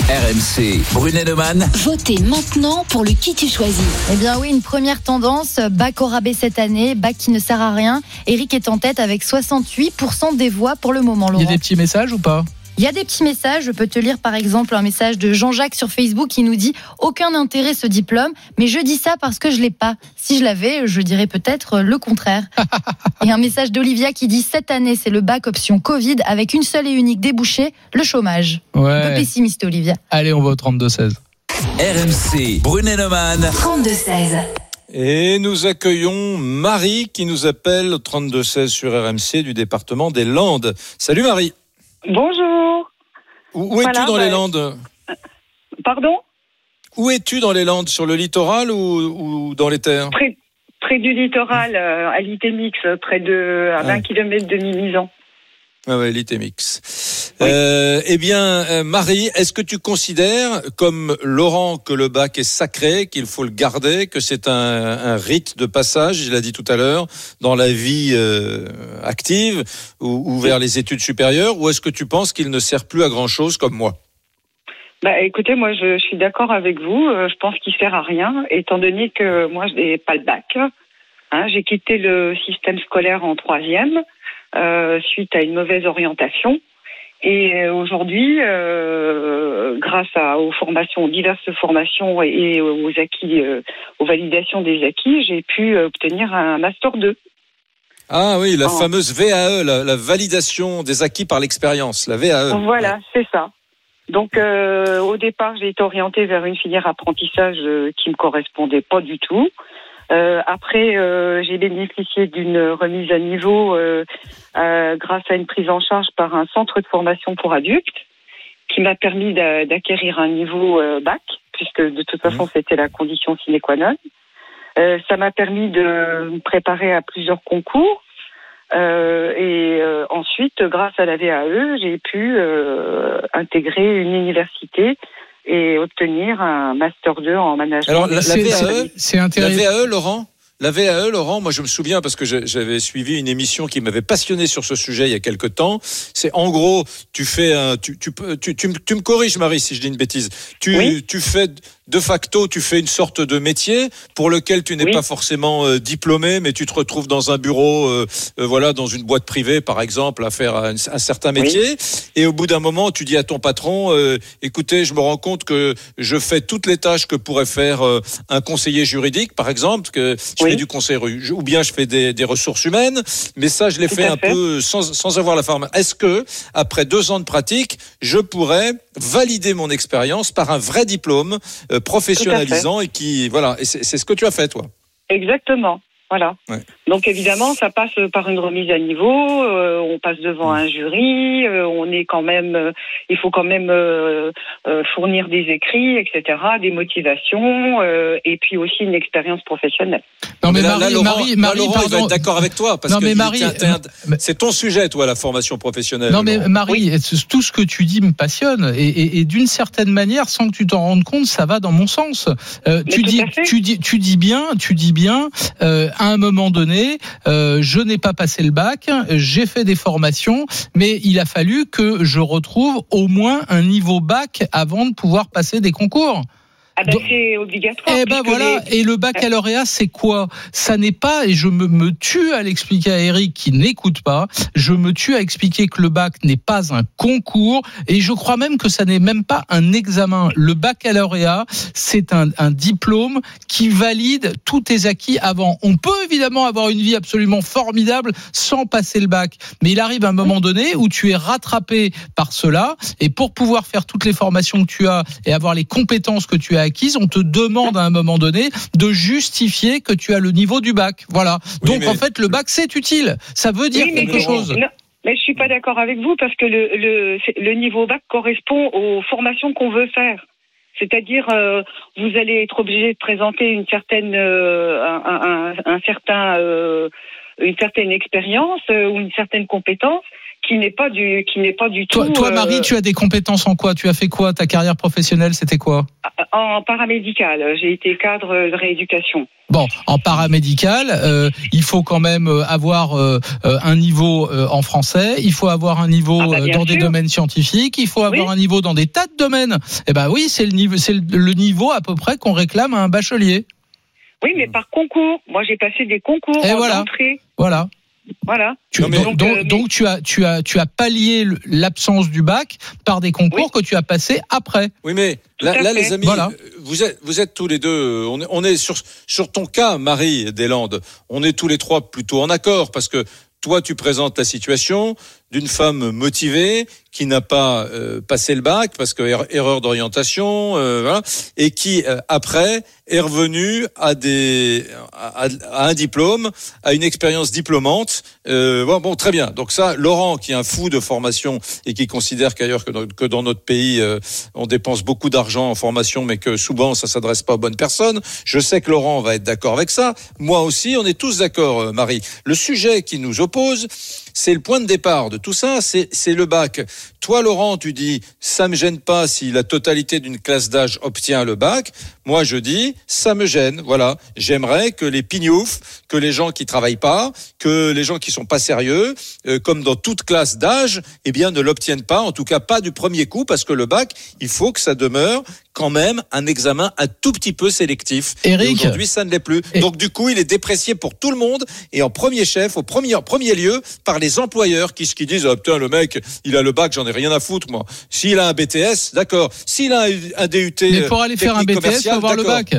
Speaker 2: RMC. Brunet Neumann.
Speaker 1: Votez maintenant pour le qui tu choisis.
Speaker 5: Eh bien oui, une première tendance, bac au rabais cette année, bac qui ne sert à rien. Eric est en tête avec 68% des voix pour le moment,
Speaker 3: Il y
Speaker 5: Laurent.
Speaker 3: a des petits messages ou pas?
Speaker 5: Il y a des petits messages, je peux te lire par exemple un message de Jean-Jacques sur Facebook qui nous dit aucun intérêt ce diplôme, mais je dis ça parce que je l'ai pas. Si je l'avais, je dirais peut-être le contraire. et un message d'Olivia qui dit cette année c'est le bac option Covid avec une seule et unique débouchée, le chômage. Un peu
Speaker 3: Ouais.
Speaker 5: pessimiste Olivia.
Speaker 3: Allez, on va au 32-16.
Speaker 2: RMC. Brunet Neumann.
Speaker 1: 32-16.
Speaker 4: Et nous accueillons Marie qui nous appelle au 32-16 sur RMC du département des Landes. Salut Marie.
Speaker 8: Bonjour.
Speaker 4: Où, où es-tu dans
Speaker 8: bah-
Speaker 4: les Landes
Speaker 8: Pardon
Speaker 4: Où es-tu dans les Landes Sur le littoral ou, ou dans les terres
Speaker 8: près, près du littoral, euh, à l'Itémix, près de à 20
Speaker 4: Ouais.
Speaker 8: km de Mimizan.
Speaker 4: Ah ouais, Euh, eh bien, euh, Marie, est-ce que tu considères, comme Laurent, que le bac est sacré, qu'il faut le garder, que c'est un, un rite de passage, il l'a dit tout à l'heure, dans la vie euh, active ou, ou vers les études supérieures, ou est-ce que tu penses qu'il ne sert plus à grand-chose comme moi?
Speaker 8: Bah, écoutez, moi, je, je suis d'accord avec vous. Euh, je pense qu'il sert à rien, étant donné que moi, je n'ai pas le bac. Hein, J'ai quitté le système scolaire en troisième euh, suite à une mauvaise orientation. Et euh, aujourd'hui, euh, grâce à, aux formations, aux diverses formations et aux acquis, euh, aux validations des acquis, j'ai pu euh, obtenir un master 2.
Speaker 4: Ah oui, la fameuse VAE, la, la validation des acquis par l'expérience, la VAE.
Speaker 8: Voilà, c'est ça. Donc euh, au départ, j'ai été orientée vers une filière apprentissage qui me correspondait pas du tout. Euh, après, euh, j'ai bénéficié d'une remise à niveau euh, euh, grâce à une prise en charge par un centre de formation pour adultes qui m'a permis d'a- d'acquérir un niveau euh, bac, puisque de toute façon c'était la condition sine qua non. Euh, ça m'a permis de me préparer à plusieurs concours. Euh, et euh, ensuite, grâce à la VAE, j'ai pu euh, intégrer une université et obtenir un master 2 en management.
Speaker 4: Alors, la- VAE,
Speaker 3: c'est- C'est
Speaker 4: La
Speaker 3: intéressant.
Speaker 4: VAE, Laurent la VAE, Laurent, moi je me souviens parce que j'avais suivi une émission qui m'avait passionné sur ce sujet il y a quelque temps. C'est en gros, tu fais un, tu, tu, peux- tu, tu, me- tu me corriges Marie si je dis une bêtise. Tu,
Speaker 8: Oui.
Speaker 4: tu fais de facto, tu fais une sorte de métier pour lequel tu n'es
Speaker 8: Oui.
Speaker 4: pas forcément euh, diplômé, mais tu te retrouves dans un bureau, euh, euh, voilà, dans une boîte privée par exemple, à faire un, un certain
Speaker 8: Oui.
Speaker 4: métier. Et au bout d'un moment, tu dis à ton patron, euh, écoutez, je me rends compte que je fais toutes les tâches que pourrait faire un conseiller juridique, par exemple, que je
Speaker 8: Oui.
Speaker 4: fais du conseil ou bien je fais des, des ressources humaines, mais ça, je l'ai fait un
Speaker 8: fait.
Speaker 4: peu sans, sans avoir la forme. Est-ce que, après deux ans de pratique, je pourrais valider mon expérience par un vrai diplôme euh, professionnalisant et qui, voilà, et c'est c'est ce que tu as fait, toi.
Speaker 8: Exactement. Voilà.
Speaker 4: Ouais.
Speaker 8: Donc évidemment, ça passe par une remise à niveau. euh, on passe devant un jury. euh, on est quand même. euh, il faut quand même euh, euh, fournir des écrits, etc., des motivations, euh, et puis aussi une expérience professionnelle.
Speaker 3: Non mais,
Speaker 4: là,
Speaker 3: Marie,
Speaker 4: là, Laurent,
Speaker 3: Marie,
Speaker 4: là,
Speaker 3: Marie,
Speaker 4: Laurent, il va
Speaker 3: pardon.
Speaker 4: être d'accord avec toi parce
Speaker 3: Non,
Speaker 4: que
Speaker 3: mais mais-
Speaker 4: c'est ton sujet, toi, la formation professionnelle.
Speaker 3: Non mais
Speaker 4: Laurent.
Speaker 3: Marie, tout ce que tu dis me passionne et, et- et d'une certaine manière, sans que tu t'en rendes compte, ça va dans mon sens. Euh, tu dis, tu dis, tu dis bien, tu dis bien. À un moment donné, euh, je n'ai pas passé le bac, j'ai fait des formations, mais il a fallu que je retrouve au moins un niveau bac avant de pouvoir passer des concours.
Speaker 8: Ah bah c'est obligatoire.
Speaker 3: Eh ben voilà,
Speaker 8: les-
Speaker 3: et le baccalauréat, c'est quoi? Ça n'est pas, et je me, me tue à l'expliquer à Eric qui n'écoute pas, je me tue à expliquer que le bac n'est pas un concours, et je crois même que ça n'est même pas un examen. Le baccalauréat, c'est un, un diplôme qui valide tous tes acquis avant. On peut évidemment avoir une vie absolument formidable sans passer le bac, mais il arrive un moment donné où tu es rattrapé par cela, et pour pouvoir faire toutes les formations que tu as et avoir les compétences que tu as on te demande à un moment donné de justifier que tu as le niveau du bac. Voilà.
Speaker 4: Oui,
Speaker 3: Donc
Speaker 4: mais-
Speaker 3: en fait, le bac c'est utile. Ça veut dire
Speaker 8: Oui,
Speaker 3: quelque chose.
Speaker 8: Non, mais je suis pas d'accord avec vous parce que le, le, c'est- le niveau bac correspond aux formations qu'on veut faire. C'est-à-dire, euh, vous allez être obligé de présenter une certaine, euh, un, un- un certain, euh, une certaine expérience euh, ou une certaine compétence qui n'est pas du, qui n'est pas du
Speaker 3: Toi,
Speaker 8: tout.
Speaker 3: toi
Speaker 8: euh,
Speaker 3: Marie, tu as des compétences en quoi? Tu as fait quoi? Ta carrière professionnelle, c'était quoi?
Speaker 8: En paramédical. J'ai été cadre de rééducation.
Speaker 3: Bon, en paramédical, euh, il faut quand même euh, avoir euh, euh, un niveau euh, en français, il faut avoir un niveau
Speaker 8: Ah bah,
Speaker 3: euh, dans des domaines scientifiques, il faut avoir
Speaker 8: Oui.
Speaker 3: un niveau dans des tas de domaines. Eh ben oui, c'est le niveau, c'est le, le niveau à peu près qu'on réclame à un bachelier.
Speaker 8: Oui, mais par concours. Moi, j'ai passé des concours
Speaker 3: Et
Speaker 8: en
Speaker 3: voilà.
Speaker 8: entrée.
Speaker 3: Voilà.
Speaker 8: Voilà.
Speaker 3: Tu-
Speaker 4: Non, mais-
Speaker 3: donc, donc-
Speaker 8: euh,
Speaker 3: donc tu as tu as tu as pallié l'absence du bac par des concours que tu as passés après.
Speaker 4: Oui, mais là, les amis,
Speaker 3: Voilà.
Speaker 4: euh, vous êtes, vous êtes tous les deux, euh, on est, on est sur, sur ton cas, Marie Deslandes, on est tous les trois plutôt en accord parce que toi, tu présentes la situation d'une femme motivée qui n'a pas euh, passé le bac parce que er- erreur d'orientation, euh, voilà, et qui euh, après est revenue à des à, un diplôme, à une expérience diplômante. Euh, bon, bon, très bien. Donc ça, Laurent, qui est un fou de formation et qui considère qu'ailleurs que, dans- que dans notre pays, euh, on dépense beaucoup d'argent en formation, mais que souvent ça s'adresse pas aux bonnes personnes. Je sais que Laurent va être d'accord avec ça. Moi aussi, on est tous d'accord, euh, Marie. Le sujet qui nous oppose, c'est le point de départ de tout ça, c'est le bac. Toi, Laurent, tu dis, ça me gêne pas si la totalité d'une classe d'âge obtient le bac. Moi, je dis, ça me gêne. Voilà. J'aimerais que les pignoufs, que les gens qui travaillent pas, que les gens qui sont pas sérieux, euh, comme dans toute classe d'âge, eh bien, ne l'obtiennent pas. En tout cas, pas du premier coup, parce que le bac, il faut que ça demeure quand même un examen un tout petit peu sélectif.
Speaker 3: Eric.
Speaker 4: Et Aujourd'hui, ça ne l'est plus.
Speaker 3: Et-
Speaker 4: Donc, du coup, il est déprécié pour tout le monde et en premier chef, au premier, en premier lieu, par les employeurs qui, qui disent, ah, putain, le mec, il a le bac, j'en ai rien à foutre, moi. S'il a un BTS, d'accord. S'il a un, DUT.
Speaker 3: Mais pour aller faire un BTS, avoir le bac.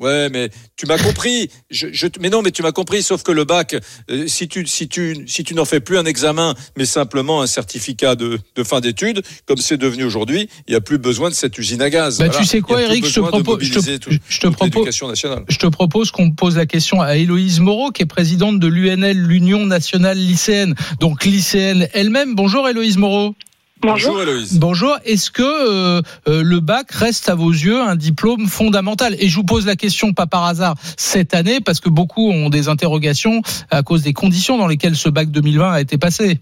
Speaker 4: Ouais, mais tu m'as compris. Je, je, mais non, mais tu m'as compris. Sauf que le bac, euh, si tu, si tu, si tu n'en fais plus un examen, mais simplement un certificat de, de fin d'études, comme c'est devenu aujourd'hui, il n'y a plus besoin de cette usine à gaz.
Speaker 3: Bah,
Speaker 4: Voilà.
Speaker 3: tu sais quoi, Eric, je te propose, je te,
Speaker 4: mobiliser tout-
Speaker 3: je te
Speaker 4: toute
Speaker 3: propose, je te propose qu'on pose la question à Héloïse Moreau, qui est présidente de l'UNL, l'Union nationale lycéenne, donc lycéenne elle-même. Bonjour Héloïse Moreau.
Speaker 8: Bonjour.
Speaker 4: Héloïse.
Speaker 3: Bonjour. Est-ce que euh, euh, le bac reste à vos yeux un diplôme fondamental? Et je vous pose la question pas par hasard cette année, parce que beaucoup ont des interrogations à cause des conditions dans lesquelles ce bac 2020 a été passé.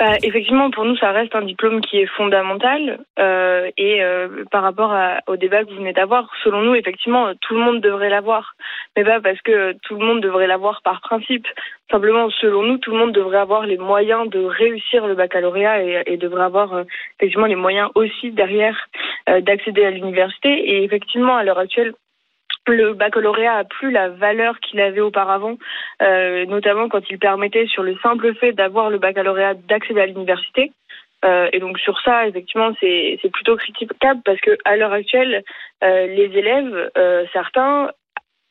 Speaker 9: Bah, effectivement, pour nous, ça reste un diplôme qui est fondamental. euh, et euh, par rapport à- au débat que vous venez d'avoir, selon nous, effectivement, tout le monde devrait l'avoir. Mais pas parce que tout le monde devrait l'avoir par principe. Simplement, selon nous, tout le monde devrait avoir les moyens de réussir le baccalauréat et, et devrait avoir euh, effectivement les moyens aussi derrière euh, d'accéder à l'université. Et effectivement, à l'heure actuelle, le baccalauréat a plus la valeur qu'il avait auparavant, euh, notamment quand il permettait sur le simple fait d'avoir le baccalauréat d'accéder à l'université. Euh, et donc sur ça, effectivement, c'est plutôt critiquable parce que à l'heure actuelle, euh, les élèves, certains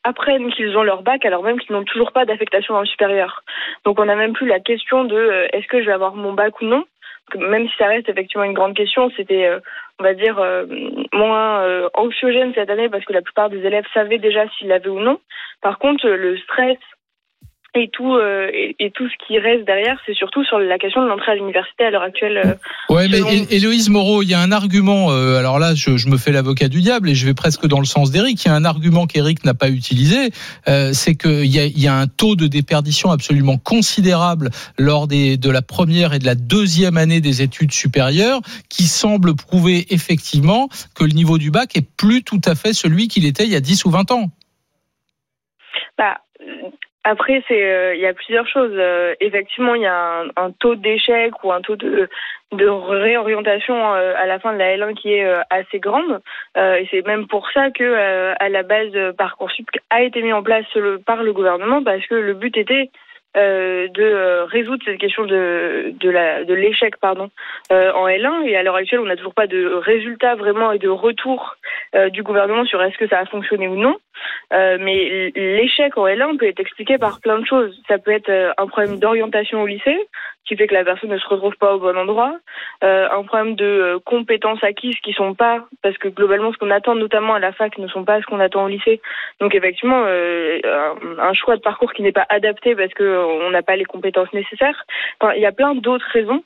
Speaker 9: apprennent qu'ils ont leur bac alors même qu'ils n'ont toujours pas d'affectation dans le supérieur. Donc on n'a même plus la question de est-ce que je vais avoir mon bac ou non? Même si ça reste effectivement une grande question, c'était, euh, on va dire, euh, moins euh, anxiogène cette année parce que la plupart des élèves savaient déjà s'ils l'avaient ou non. Par contre, le stress et tout euh, et, et tout ce qui reste derrière, c'est surtout sur la question de l'entrée à l'université à l'heure actuelle. euh,
Speaker 3: Ouais, mais
Speaker 9: Selon-
Speaker 3: Hé- Héloïse Moreau, il y a un argument. euh, alors là, je, je me fais l'avocat du diable et je vais presque dans le sens d'Éric. Il y a un argument qu'Éric n'a pas utilisé, euh, c'est qu'il y a, il y a un taux de déperdition absolument considérable lors des, de la première et de la deuxième année des études supérieures, qui semble prouver effectivement que le niveau du bac est plus tout à fait celui qu'il était il y a 10 ou 20 ans.
Speaker 9: Bah, Après, c'est, euh, il y a plusieurs choses. Euh, effectivement, il y a un, un taux d'échec ou un taux de, de réorientation euh, à la fin de la L1 qui est euh, assez grande. Euh, et c'est même pour ça que à la base Parcoursup a été mis en place par le gouvernement parce que le but était euh, de euh, résoudre cette question de de la de l'échec pardon euh, en L1 et à l'heure actuelle on n'a toujours pas de résultat vraiment et de retour euh, du gouvernement sur est-ce que ça a fonctionné ou non. Euh, mais l'échec en L1 peut être expliqué par plein de choses. Ça peut être un problème d'orientation au lycée qui fait que la personne ne se retrouve pas au bon endroit euh, un problème de euh, compétences acquises qui sont pas parce que globalement ce qu'on attend notamment à la fac ne sont pas ce qu'on attend au lycée donc effectivement euh, un, choix de parcours qui n'est pas adapté parce que euh, on n'a pas les compétences nécessaires enfin, il y a plein d'autres raisons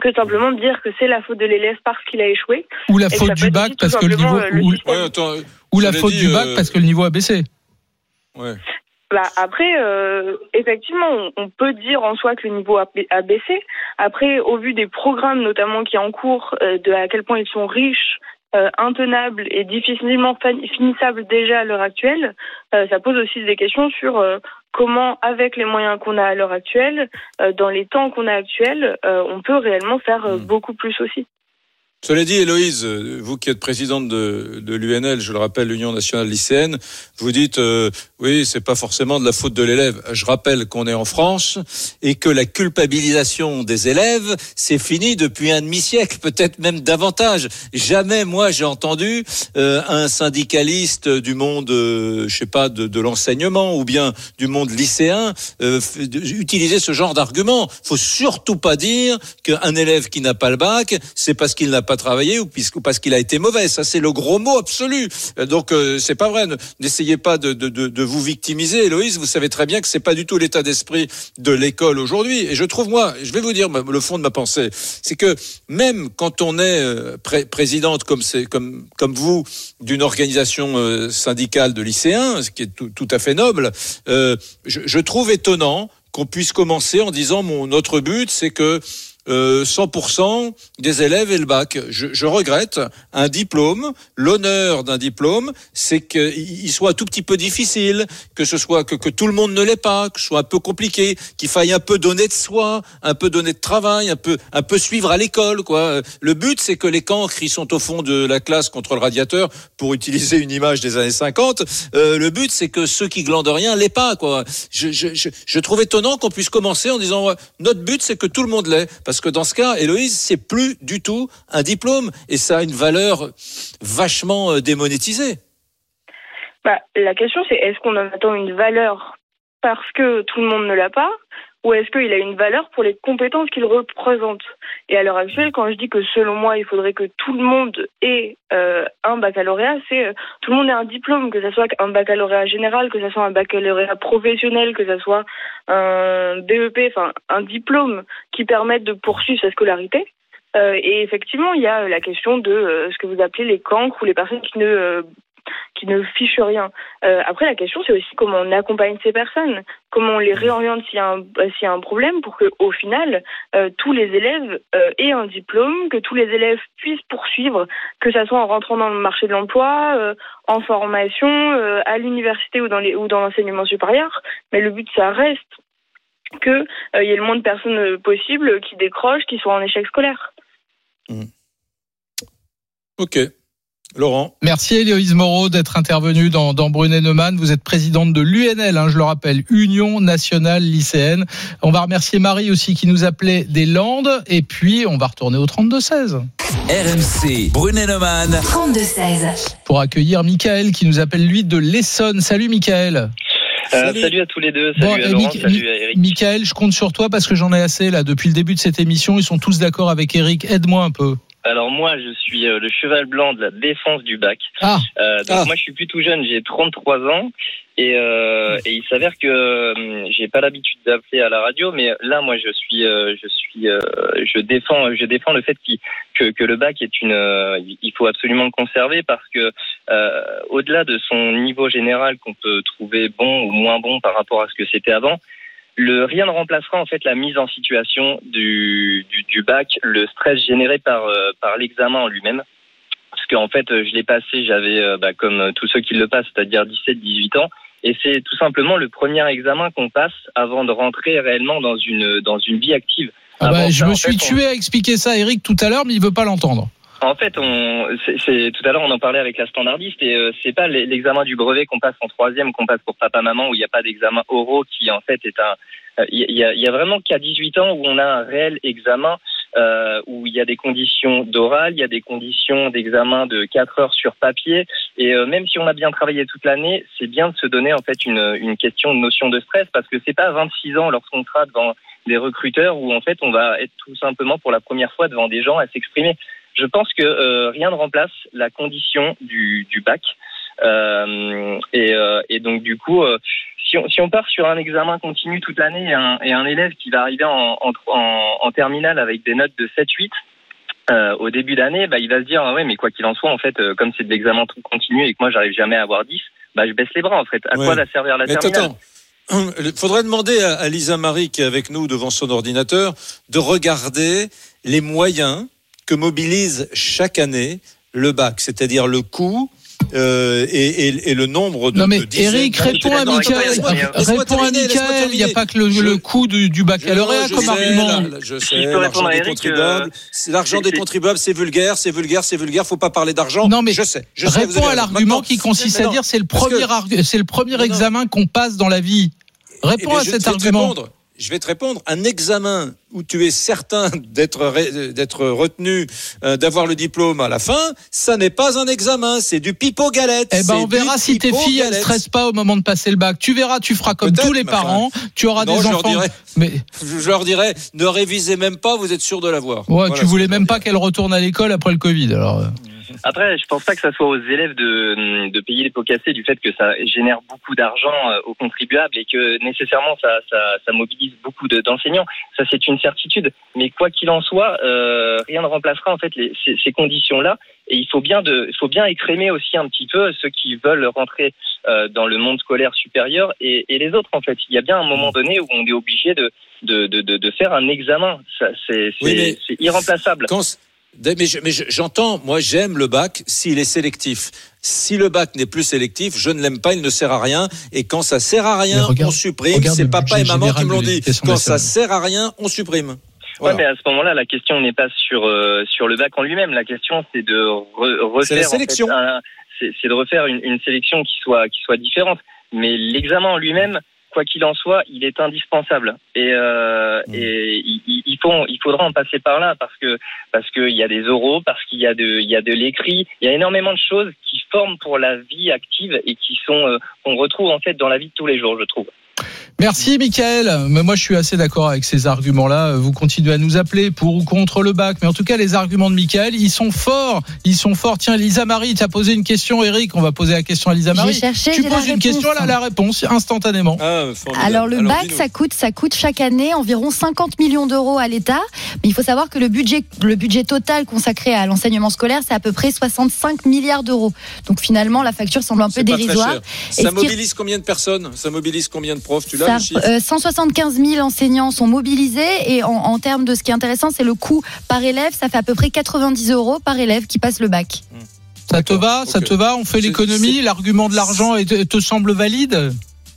Speaker 9: que simplement de dire que c'est la faute de l'élève parce qu'il a échoué
Speaker 3: Ou la faute du bac parce que le niveau
Speaker 9: euh, le
Speaker 3: ou,
Speaker 9: système.
Speaker 4: Ouais, attends,
Speaker 3: ou la faute
Speaker 4: dit,
Speaker 3: du bac
Speaker 4: euh,
Speaker 3: parce que le niveau a baissé.
Speaker 4: ouais.
Speaker 9: Bah après, euh, effectivement, on, peut dire en soi que le niveau a, ba- a baissé. Après, au vu des programmes notamment qui sont en cours, euh, de à quel point ils sont riches, euh, intenables et difficilement fin- finissables déjà à l'heure actuelle, euh, ça pose aussi des questions sur euh, comment, avec les moyens qu'on a à l'heure actuelle, euh, dans les temps qu'on a actuels, euh, on peut réellement faire euh,
Speaker 4: Mm.
Speaker 9: beaucoup plus aussi.
Speaker 4: Cela dit, Héloïse, vous qui êtes présidente de, de l'UNL, je le rappelle, l'Union nationale lycéenne, vous dites, euh, oui, c'est pas forcément de la faute de l'élève. Je rappelle qu'on est en France et que la culpabilisation des élèves, c'est fini depuis un demi-siècle, peut-être même davantage. Jamais, moi, j'ai entendu euh, un syndicaliste du monde, euh, je sais pas, de, de l'enseignement ou bien du monde lycéen euh, utiliser ce genre d'argument. Faut surtout pas dire qu'un élève qui n'a pas le bac, c'est parce qu'il n'a pas travaillé ou parce qu'il a été mauvais. Ça, c'est le gros mot absolu. Donc, euh, c'est pas vrai. Ne- N'essayez pas de, de, de, vous victimiser, Héloïse. Vous savez très bien que c'est pas du tout l'état d'esprit de l'école aujourd'hui. Et je trouve, moi, je vais vous dire le fond de ma pensée, c'est que même quand on est euh, pré- présidente comme c'est comme comme vous d'une organisation euh, syndicale de lycéens, ce qui est tout, tout à fait noble, euh, je, je trouve étonnant qu'on puisse commencer en disant mon notre but c'est que euh, 100% des élèves aient le bac. Je, je regrette un diplôme. L'honneur d'un diplôme, c'est qu'il soit un tout petit peu difficile, que ce soit que, que tout le monde ne l'ait pas, que ce soit un peu compliqué, qu'il faille un peu donner de soi, un peu donner de travail, un peu un peu suivre à l'école. Quoi. Le but, c'est que les cancres, ils sont au fond de la classe contre le radiateur, pour utiliser une image des années 50. Euh, le but, c'est que ceux qui glandent rien l'aient pas. Quoi. Je, je, je, je trouve étonnant qu'on puisse commencer en disant notre but, c'est que tout le monde l'ait. Parce que dans ce cas, Héloïse, c'est plus du tout un diplôme et ça a une valeur vachement euh, démonétisée.
Speaker 9: Bah, la question, c'est est-ce qu'on en attend une valeur parce que tout le monde ne l'a pas ou est-ce qu'il a une valeur pour les compétences qu'il représente? Et à l'heure actuelle, quand je dis que selon moi, il faudrait que tout le monde ait euh, un baccalauréat, c'est euh, tout le monde ait un diplôme, que ce soit un baccalauréat général, que ce soit un baccalauréat professionnel, que ce soit un BEP, enfin un diplôme qui permette de poursuivre sa scolarité. Euh, et effectivement, il y a la question de ce que vous appelez les cancres ou les personnes qui ne qui ne fichent rien. Euh, après, la question, c'est aussi comment on accompagne ces personnes, comment on les réoriente s'il y a un, euh, problème pour que, au final, euh, tous les élèves aient un diplôme, que tous les élèves puissent poursuivre, que ça soit en rentrant dans le marché de l'emploi, en formation, à l'université ou dans l'enseignement supérieur. Mais le but, ça reste euh, il y ait le moins de personnes euh, possible qui décrochent, qui soient en échec scolaire.
Speaker 4: Ok. Laurent.
Speaker 3: Merci Héloïse Moreau d'être intervenue dans, dans Brunet Neumann. Vous êtes présidente de l'UNL, hein, je le rappelle, Union nationale lycéenne. On va remercier Marie aussi qui nous appelait des Landes. Et puis, on va retourner au 32-16
Speaker 2: RMC, Brunet-Neumann.
Speaker 1: 32-16.
Speaker 3: pour accueillir Michael qui nous appelle lui de l'Essonne. Salut Michael.
Speaker 10: Euh,
Speaker 4: Salut.
Speaker 10: salut. à tous les deux, salut
Speaker 3: Bon,
Speaker 10: à Laurent, salut à Eric.
Speaker 3: Michael, je compte sur toi parce que j'en ai assez là depuis le début de cette émission. Ils sont tous d'accord avec Eric. Aide-moi un peu.
Speaker 10: Alors moi, je suis euh, le cheval blanc de la défense du bac.
Speaker 3: Ah,
Speaker 10: Euh, donc
Speaker 4: Ah.
Speaker 10: moi, je suis plus tout jeune, j'ai 33 ans. Et, euh, et il s'avère que euh, j'ai pas l'habitude d'appeler à la radio, mais là, moi, je suis, euh, je suis, euh, je défends, je défends le fait qu'il- que, que le bac est une, euh, il faut absolument le conserver parce que euh, au-delà de son niveau général qu'on peut trouver bon ou moins bon par rapport à ce que c'était avant, le rien ne remplacera en fait la mise en situation du, du, du bac, le stress généré par euh, par l'examen en lui-même. Parce qu'en fait, euh, je l'ai passé, j'avais, euh, bah, comme tous ceux qui le passent, c'est-à-dire 17-18 ans, Et c'est tout simplement le premier examen qu'on passe avant de rentrer réellement dans une dans une vie active.
Speaker 3: Ah bah, je
Speaker 10: ça,
Speaker 3: me suis
Speaker 10: fait, on-
Speaker 3: tué à expliquer ça à Eric tout à l'heure, mais il veut pas l'entendre.
Speaker 10: En fait, on, c'est, tout à l'heure on en parlait avec la standardiste et euh, c'est pas l'e- l'examen du brevet qu'on passe en troisième, qu'on passe pour papa-maman où il n'y a pas d'examen oraux qui en fait est un, euh, il y, a, y a vraiment qu'à 18 ans où on a un réel examen euh, où il y a des conditions d'oral, il y a des conditions d'examen de 4 heures sur papier et euh, même si on a bien travaillé toute l'année, c'est bien de se donner en fait une, une question de notion de stress parce que c'est pas à 26 ans lorsqu'on sera devant des recruteurs où en fait on va être tout simplement pour la première fois devant des gens à s'exprimer. Je pense que euh, rien ne remplace la condition du, du bac. Euh, et, euh, et donc du coup, si, on, si on part sur un examen continu toute l'année et un, et un élève qui va arriver en, en, en, en terminale avec des notes de 7-8, euh, au début d'année, bah, il va se dire ah ouais, mais quoi qu'il en soit, en fait, euh, comme c'est de l'examen tout continu et que moi j'arrive jamais à avoir 10, bah, je baisse les bras en fait. À
Speaker 4: Ouais.
Speaker 10: quoi va servir la
Speaker 4: Mais
Speaker 10: terminale
Speaker 4: il faudrait demander à, à Lisa Marie, qui est avec nous devant son ordinateur, de regarder les moyens que mobilise chaque année le bac, c'est-à-dire le coût euh, et, et- et le nombre de.
Speaker 3: Non mais
Speaker 4: de
Speaker 3: Eric, réponds à Michael. Réponds à. Il n'y a pas que le,
Speaker 4: Je-
Speaker 3: le coût du, du baccalauréat comme
Speaker 4: sais,
Speaker 3: argument.
Speaker 4: là, je sais, l'argent des contribuables,
Speaker 10: euh,
Speaker 4: c'est l'argent
Speaker 10: c'est-
Speaker 4: des contribuables, c'est vulgaire, c'est vulgaire, c'est vulgaire. Faut pas parler d'argent.
Speaker 3: Non, mais
Speaker 4: je sais. Je
Speaker 3: Réponds à l'argument qui consiste à dire c'est le premier c'est le premier examen qu'on passe dans la vie.
Speaker 4: Eh
Speaker 3: Réponds
Speaker 4: bien,
Speaker 3: à cet argument.
Speaker 4: Je vais te répondre. Un examen où tu es certain d'être retenu, euh, d'avoir le diplôme à la fin, ça n'est pas un examen, c'est du pipeau galette.
Speaker 3: Eh ben, on verra si tes filles elles
Speaker 4: galette.
Speaker 3: stressent pas au moment de passer le bac. Tu verras, tu feras comme tous les parents. Tu auras
Speaker 4: Non,
Speaker 3: des
Speaker 4: je leur
Speaker 3: enfants.
Speaker 4: dirais,
Speaker 3: Mais
Speaker 4: je leur dirais, ne révisez même pas, vous êtes sûr de l'avoir.
Speaker 3: ouais,
Speaker 4: Voilà
Speaker 3: tu voulais même
Speaker 4: leur
Speaker 3: pas qu'elle retourne à l'école après le Covid. Alors.
Speaker 10: Après, je pense pas que ça soit aux élèves de, de payer les pots cassés du fait que ça génère beaucoup d'argent euh, aux contribuables et que nécessairement ça, ça, ça mobilise beaucoup de- d'enseignants. Ça, c'est une certitude. Mais quoi qu'il en soit, euh, rien ne remplacera en fait les, ces, ces conditions-là. Et il faut bien de, il faut bien écrémer aussi un petit peu ceux qui veulent rentrer euh, dans le monde scolaire supérieur et, et les autres en fait. Il y a bien un moment donné où on est obligé de, de, de, de, faire un examen. Ça, c'est, c'est,
Speaker 4: Oui,
Speaker 10: irremplaçable.
Speaker 4: Quand mais je- mais je- j'entends, moi j'aime le bac s'il est sélectif. Si le bac n'est plus sélectif, je ne l'aime pas, il ne sert à rien. Et quand ça sert à rien,
Speaker 3: regarde-
Speaker 4: on supprime.
Speaker 3: regarde
Speaker 4: C'est papa et maman qui me l'ont dit. Quand ça sert à rien, on supprime.
Speaker 10: Ouais,
Speaker 4: Voilà.
Speaker 10: mais à ce moment-là, la question n'est pas sur euh, sur le bac en lui-même. La question, c'est de re-
Speaker 4: C'est la
Speaker 10: refaire. en fait,
Speaker 4: sélection.
Speaker 10: c'est de refaire une, une sélection qui soit qui soit différente. Mais l'examen en lui-même, quoi qu'il en soit, il est indispensable. Et, euh,
Speaker 4: Mm.
Speaker 10: et il, il- il faut il faudra en passer par là parce que parce qu'il y a des oraux, parce qu'il y a de il y a de l'écrit, il y a énormément de choses qui forment pour la vie active et qui sont euh, qu'on retrouve en fait dans la vie de tous les jours, je trouve.
Speaker 3: Merci Michael. Mais moi je suis assez d'accord avec ces arguments-là. Vous continuez à nous appeler pour ou contre le bac. Mais en tout cas, les arguments de Michael, ils sont forts. Ils sont forts. Tiens, Lisa Marie, tu as posé une question, Eric. On va poser la question à Lisa Marie.
Speaker 5: J'ai cherché,
Speaker 3: tu poses une
Speaker 5: réponse.
Speaker 3: question, elle a la réponse instantanément.
Speaker 4: Ah.
Speaker 5: Alors le bac, ça coûte, ça coûte chaque année environ 50 millions d'euros à l'État. Mais il faut savoir que le budget, le budget total consacré à l'enseignement scolaire, c'est à peu près 65 milliards d'euros. Donc finalement, la facture semble un peu dérisoire. Et
Speaker 4: Ça
Speaker 5: qui-
Speaker 4: mobilise combien de personnes? Ça mobilise combien de profs? Tu l'as
Speaker 5: Ça,
Speaker 4: le chiffre
Speaker 5: euh, 175 000 enseignants sont mobilisés et en, en termes de ce qui est intéressant, c'est le coût par élève. Ça fait à peu près 90 euros par élève qui passe le bac.
Speaker 3: Ça te va? Ça te va? On fait l'économie L'argument de l'argent te semble valide?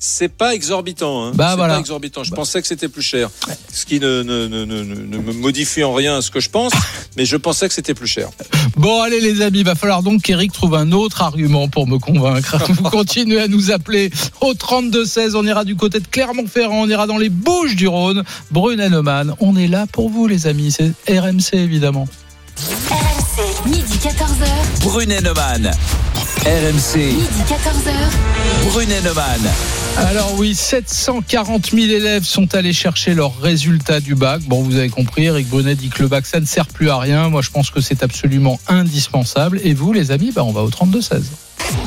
Speaker 4: C'est pas exorbitant. Hein.
Speaker 3: Bah,
Speaker 4: c'est
Speaker 3: voilà.
Speaker 4: pas exorbitant. Je pensais que c'était plus cher. Ce qui ne, ne, ne, ne, ne me modifie en rien ce que je pense, mais je pensais que c'était plus cher.
Speaker 3: Bon, allez les amis, va falloir donc qu'Eric trouve un autre argument pour me convaincre. Vous continuez à nous appeler au 32-16. On ira du côté de Clermont-Ferrand, on ira dans les Bouches du Rhône. Brune Neumann, on est là pour vous les amis. C'est RMC évidemment.
Speaker 1: RMC, midi 14h.
Speaker 2: Brunet Neumann. RMC,
Speaker 1: Midi 14h.
Speaker 2: Brunet Neumann.
Speaker 3: Alors oui, 740 000 élèves sont allés chercher leurs résultats du bac. Bon, vous avez compris, Eric Brunet dit que le bac, ça ne sert plus à rien. Moi, je pense que c'est absolument indispensable. Et vous, les amis, bah, on va au 32-16.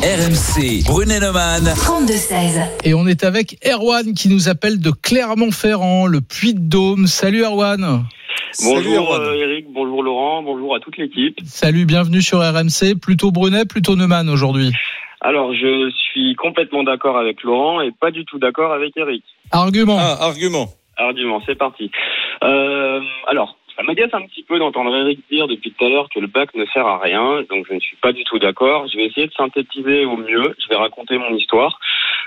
Speaker 2: RMC, Brunet Neumann.
Speaker 1: 32-16.
Speaker 3: Et on est avec Erwan qui nous appelle de Clermont-Ferrand, le Puy-de-Dôme. Salut Erwan.
Speaker 4: Salut,
Speaker 11: Bonjour
Speaker 4: Erwan.
Speaker 11: euh, Eric, bonjour Laurent, bonjour à toute l'équipe.
Speaker 3: Salut, bienvenue sur RMC. Plutôt Brunet, plutôt Neumann aujourd'hui.
Speaker 11: Alors je suis complètement d'accord avec Laurent et pas du tout d'accord avec Eric.
Speaker 3: Argument.
Speaker 4: Ah, argument.
Speaker 11: Argument, c'est parti. Euh, alors, ça m'agace un petit peu d'entendre Eric dire depuis tout à l'heure que le bac ne sert à rien, donc je ne suis pas du tout d'accord. Je vais essayer de synthétiser au mieux, je vais raconter mon histoire.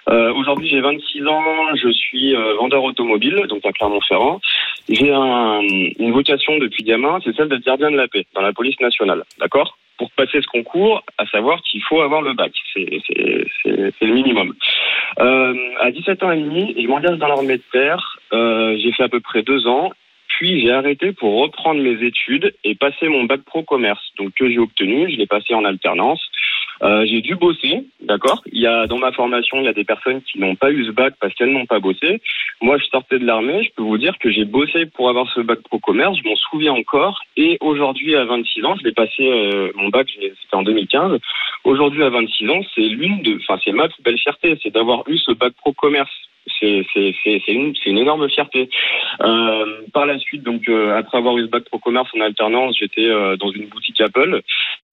Speaker 11: Euh, Aujourd'hui, j'ai 26 ans, je suis euh, vendeur automobile, donc à Clermont-Ferrand. J'ai un, une vocation depuis gamin, c'est celle d'être gardien de la paix dans la police nationale, d'accord? Pour passer ce concours, à savoir qu'il faut avoir le bac, c'est le minimum. Euh, à 17 ans et demi, je m'engage dans l'armée de terre, euh, j'ai fait à peu près deux ans, puis j'ai arrêté pour reprendre mes études et passer mon bac pro commerce, donc que j'ai obtenu, je l'ai passé en alternance. Euh, j'ai dû bosser, d'accord? Il y a dans ma formation, il y a des personnes qui n'ont pas eu ce bac parce qu'elles n'ont pas bossé. Moi, je sortais de l'armée, je peux vous dire que j'ai bossé pour avoir ce bac pro commerce, je m'en souviens encore. Et aujourd'hui, à 26 ans, je l'ai passé euh, mon bac, c'était en 2015. Aujourd'hui, à 26 ans, c'est l'une de, enfin, c'est ma plus belle fierté, c'est d'avoir eu ce bac pro commerce. C'est une une énorme fierté. Euh, par la suite, donc euh, après avoir eu ce bac pro commerce en alternance, j'étais euh, dans une boutique Apple.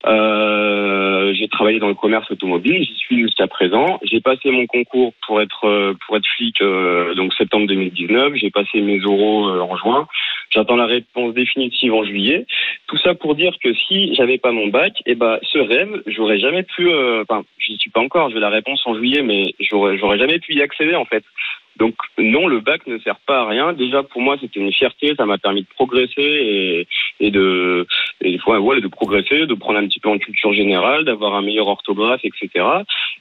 Speaker 11: Euh, j'ai travaillé dans le commerce automobile, j'y suis jusqu'à présent. J'ai passé mon concours pour être euh, pour être flic euh, donc septembre 2019. J'ai passé mes oraux en juin. J'attends la réponse définitive en juillet. Tout ça pour dire que si j'avais pas mon bac, et ben ce rêve, j'aurais jamais pu. euh, Enfin, j'y suis pas encore. J'ai la réponse en juillet, mais j'aurais j'aurais jamais pu y accéder en fait. Donc non, le bac ne sert pas à rien. Déjà pour moi, c'était une fierté. Ça m'a permis de progresser et, et de et ouais, de progresser, de prendre un petit peu en culture générale, d'avoir un meilleur orthographe, etc.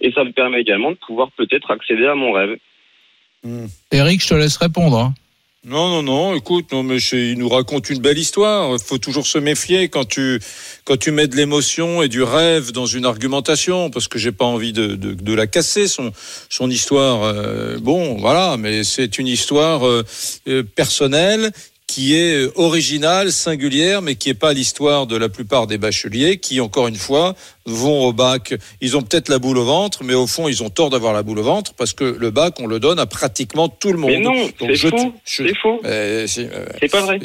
Speaker 11: Et ça me permet également de pouvoir peut-être accéder à mon rêve.
Speaker 3: Eric, je te laisse répondre. hein.
Speaker 4: Non, non, non, écoute, non, mais il nous raconte une belle histoire. Il faut toujours se méfier quand tu, quand tu mets de l'émotion et du rêve dans une argumentation, parce que j'ai pas envie de, de, de la casser, son, son histoire. euh, bon, voilà, mais c'est une histoire euh, euh, personnelle qui est euh, originale, singulière, mais qui n'est pas l'histoire de la plupart des bacheliers qui, encore une fois, vont au bac. Ils ont peut-être la boule au ventre, mais au fond, ils ont tort d'avoir la boule au ventre parce que le bac, on le donne à pratiquement tout le monde.
Speaker 11: Mais non, c'est faux.
Speaker 4: je-
Speaker 11: C'est faux.
Speaker 4: euh, c'est euh,
Speaker 11: C'est pas vrai.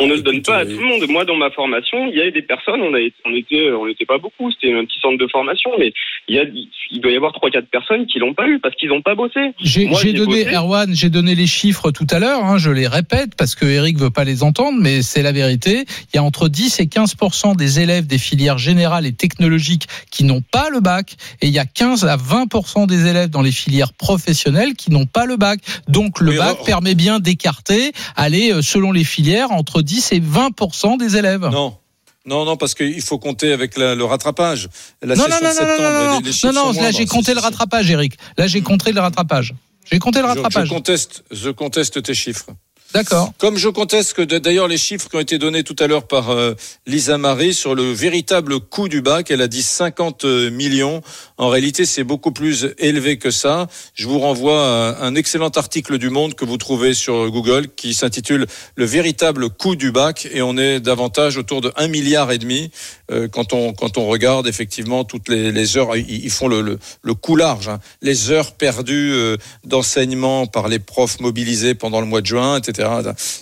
Speaker 11: On ne le donne pas à tout le monde. Moi, dans ma formation, il y a eu des personnes, on, a, on était, on n'était pas beaucoup, c'était un petit centre de formation, mais il, y a, il doit y avoir trois, quatre personnes qui l'ont pas eu parce qu'ils n'ont pas bossé.
Speaker 3: J'ai donné,
Speaker 11: bossé.
Speaker 3: Erwan, j'ai donné les chiffres tout à l'heure, hein, je les répète parce que Eric veut pas les entendre, mais c'est la vérité. Il y a entre 10 et 15 des élèves des filières générales et technologiques qui n'ont pas le bac, et il y a 15 à 20% des élèves dans les filières professionnelles qui n'ont pas le bac. Donc le
Speaker 4: Mais
Speaker 3: bac permet bien d'écarter, aller euh, selon les filières, entre 10 et 20 des élèves.
Speaker 4: Non. Non, non, parce qu'il faut compter avec la- le rattrapage. La
Speaker 3: non, non, non, non, non,
Speaker 4: les- les
Speaker 3: là j'ai compté le rattrapage, Eric. Là j'ai compté le rattrapage. J'ai compté le
Speaker 4: Je- Je,
Speaker 3: rattrapage.
Speaker 4: conteste, je conteste tes chiffres.
Speaker 3: D'accord.
Speaker 4: Comme je conteste que d'ailleurs les chiffres qui ont été donnés tout à l'heure par euh, Lisa Marie sur le véritable coût du bac, elle a dit 50 millions. En réalité, c'est beaucoup plus élevé que ça. Je vous renvoie à un excellent article du Monde que vous trouvez sur Google qui s'intitule Le véritable coût du bac et on est davantage autour de 1 milliard et demi euh, quand on quand on regarde effectivement toutes les, heures. Ils, font le, le, coût large, hein. les heures perdues euh, d'enseignement par les profs mobilisés pendant le mois de juin, etc.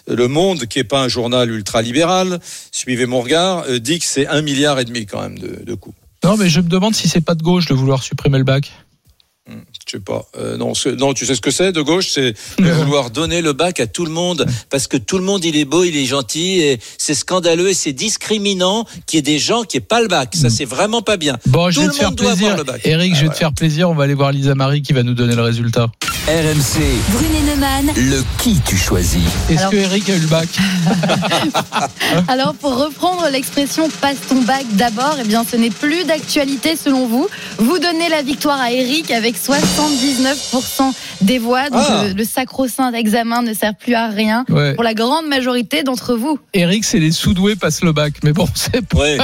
Speaker 4: Le Monde, qui est pas un journal ultra-libéral, suivez mon regard, euh, dit que c'est un milliard et demi quand même de, de coût.
Speaker 3: Non, mais je me demande si c'est pas de gauche de vouloir supprimer le bac.
Speaker 4: Je sais pas. Euh, non, non, tu sais ce que c'est de gauche, c'est vouloir donner le bac à tout le monde parce que tout le monde il est beau, il est gentil et c'est scandaleux et c'est discriminant qu'il y ait des gens qui aient pas le bac. Ça c'est vraiment pas bien.
Speaker 3: Bon, je
Speaker 4: Tout
Speaker 3: vais
Speaker 4: le
Speaker 3: te faire
Speaker 4: monde doit
Speaker 3: plaisir.
Speaker 4: avoir le bac.
Speaker 3: Eric,
Speaker 4: Ah,
Speaker 3: je vais te
Speaker 4: voilà.
Speaker 3: faire plaisir. On va aller voir Lisa Marie qui va nous donner le résultat.
Speaker 2: RMC,
Speaker 1: Brunet Neumann,
Speaker 2: le qui tu choisis.
Speaker 3: Est-ce
Speaker 5: Alors-
Speaker 3: que Eric a eu le bac
Speaker 5: Alors, pour reprendre l'expression passe ton bac d'abord, eh bien, ce n'est plus d'actualité selon vous. Vous donnez la victoire à Eric avec 79% des voix. Donc,
Speaker 4: Ah.
Speaker 5: le, le sacro-saint d'examen ne sert plus à rien
Speaker 3: Ouais.
Speaker 5: pour la grande majorité d'entre vous.
Speaker 3: Eric, c'est les sous-doués passent le bac. Mais bon, c'est pas.
Speaker 4: Ouais.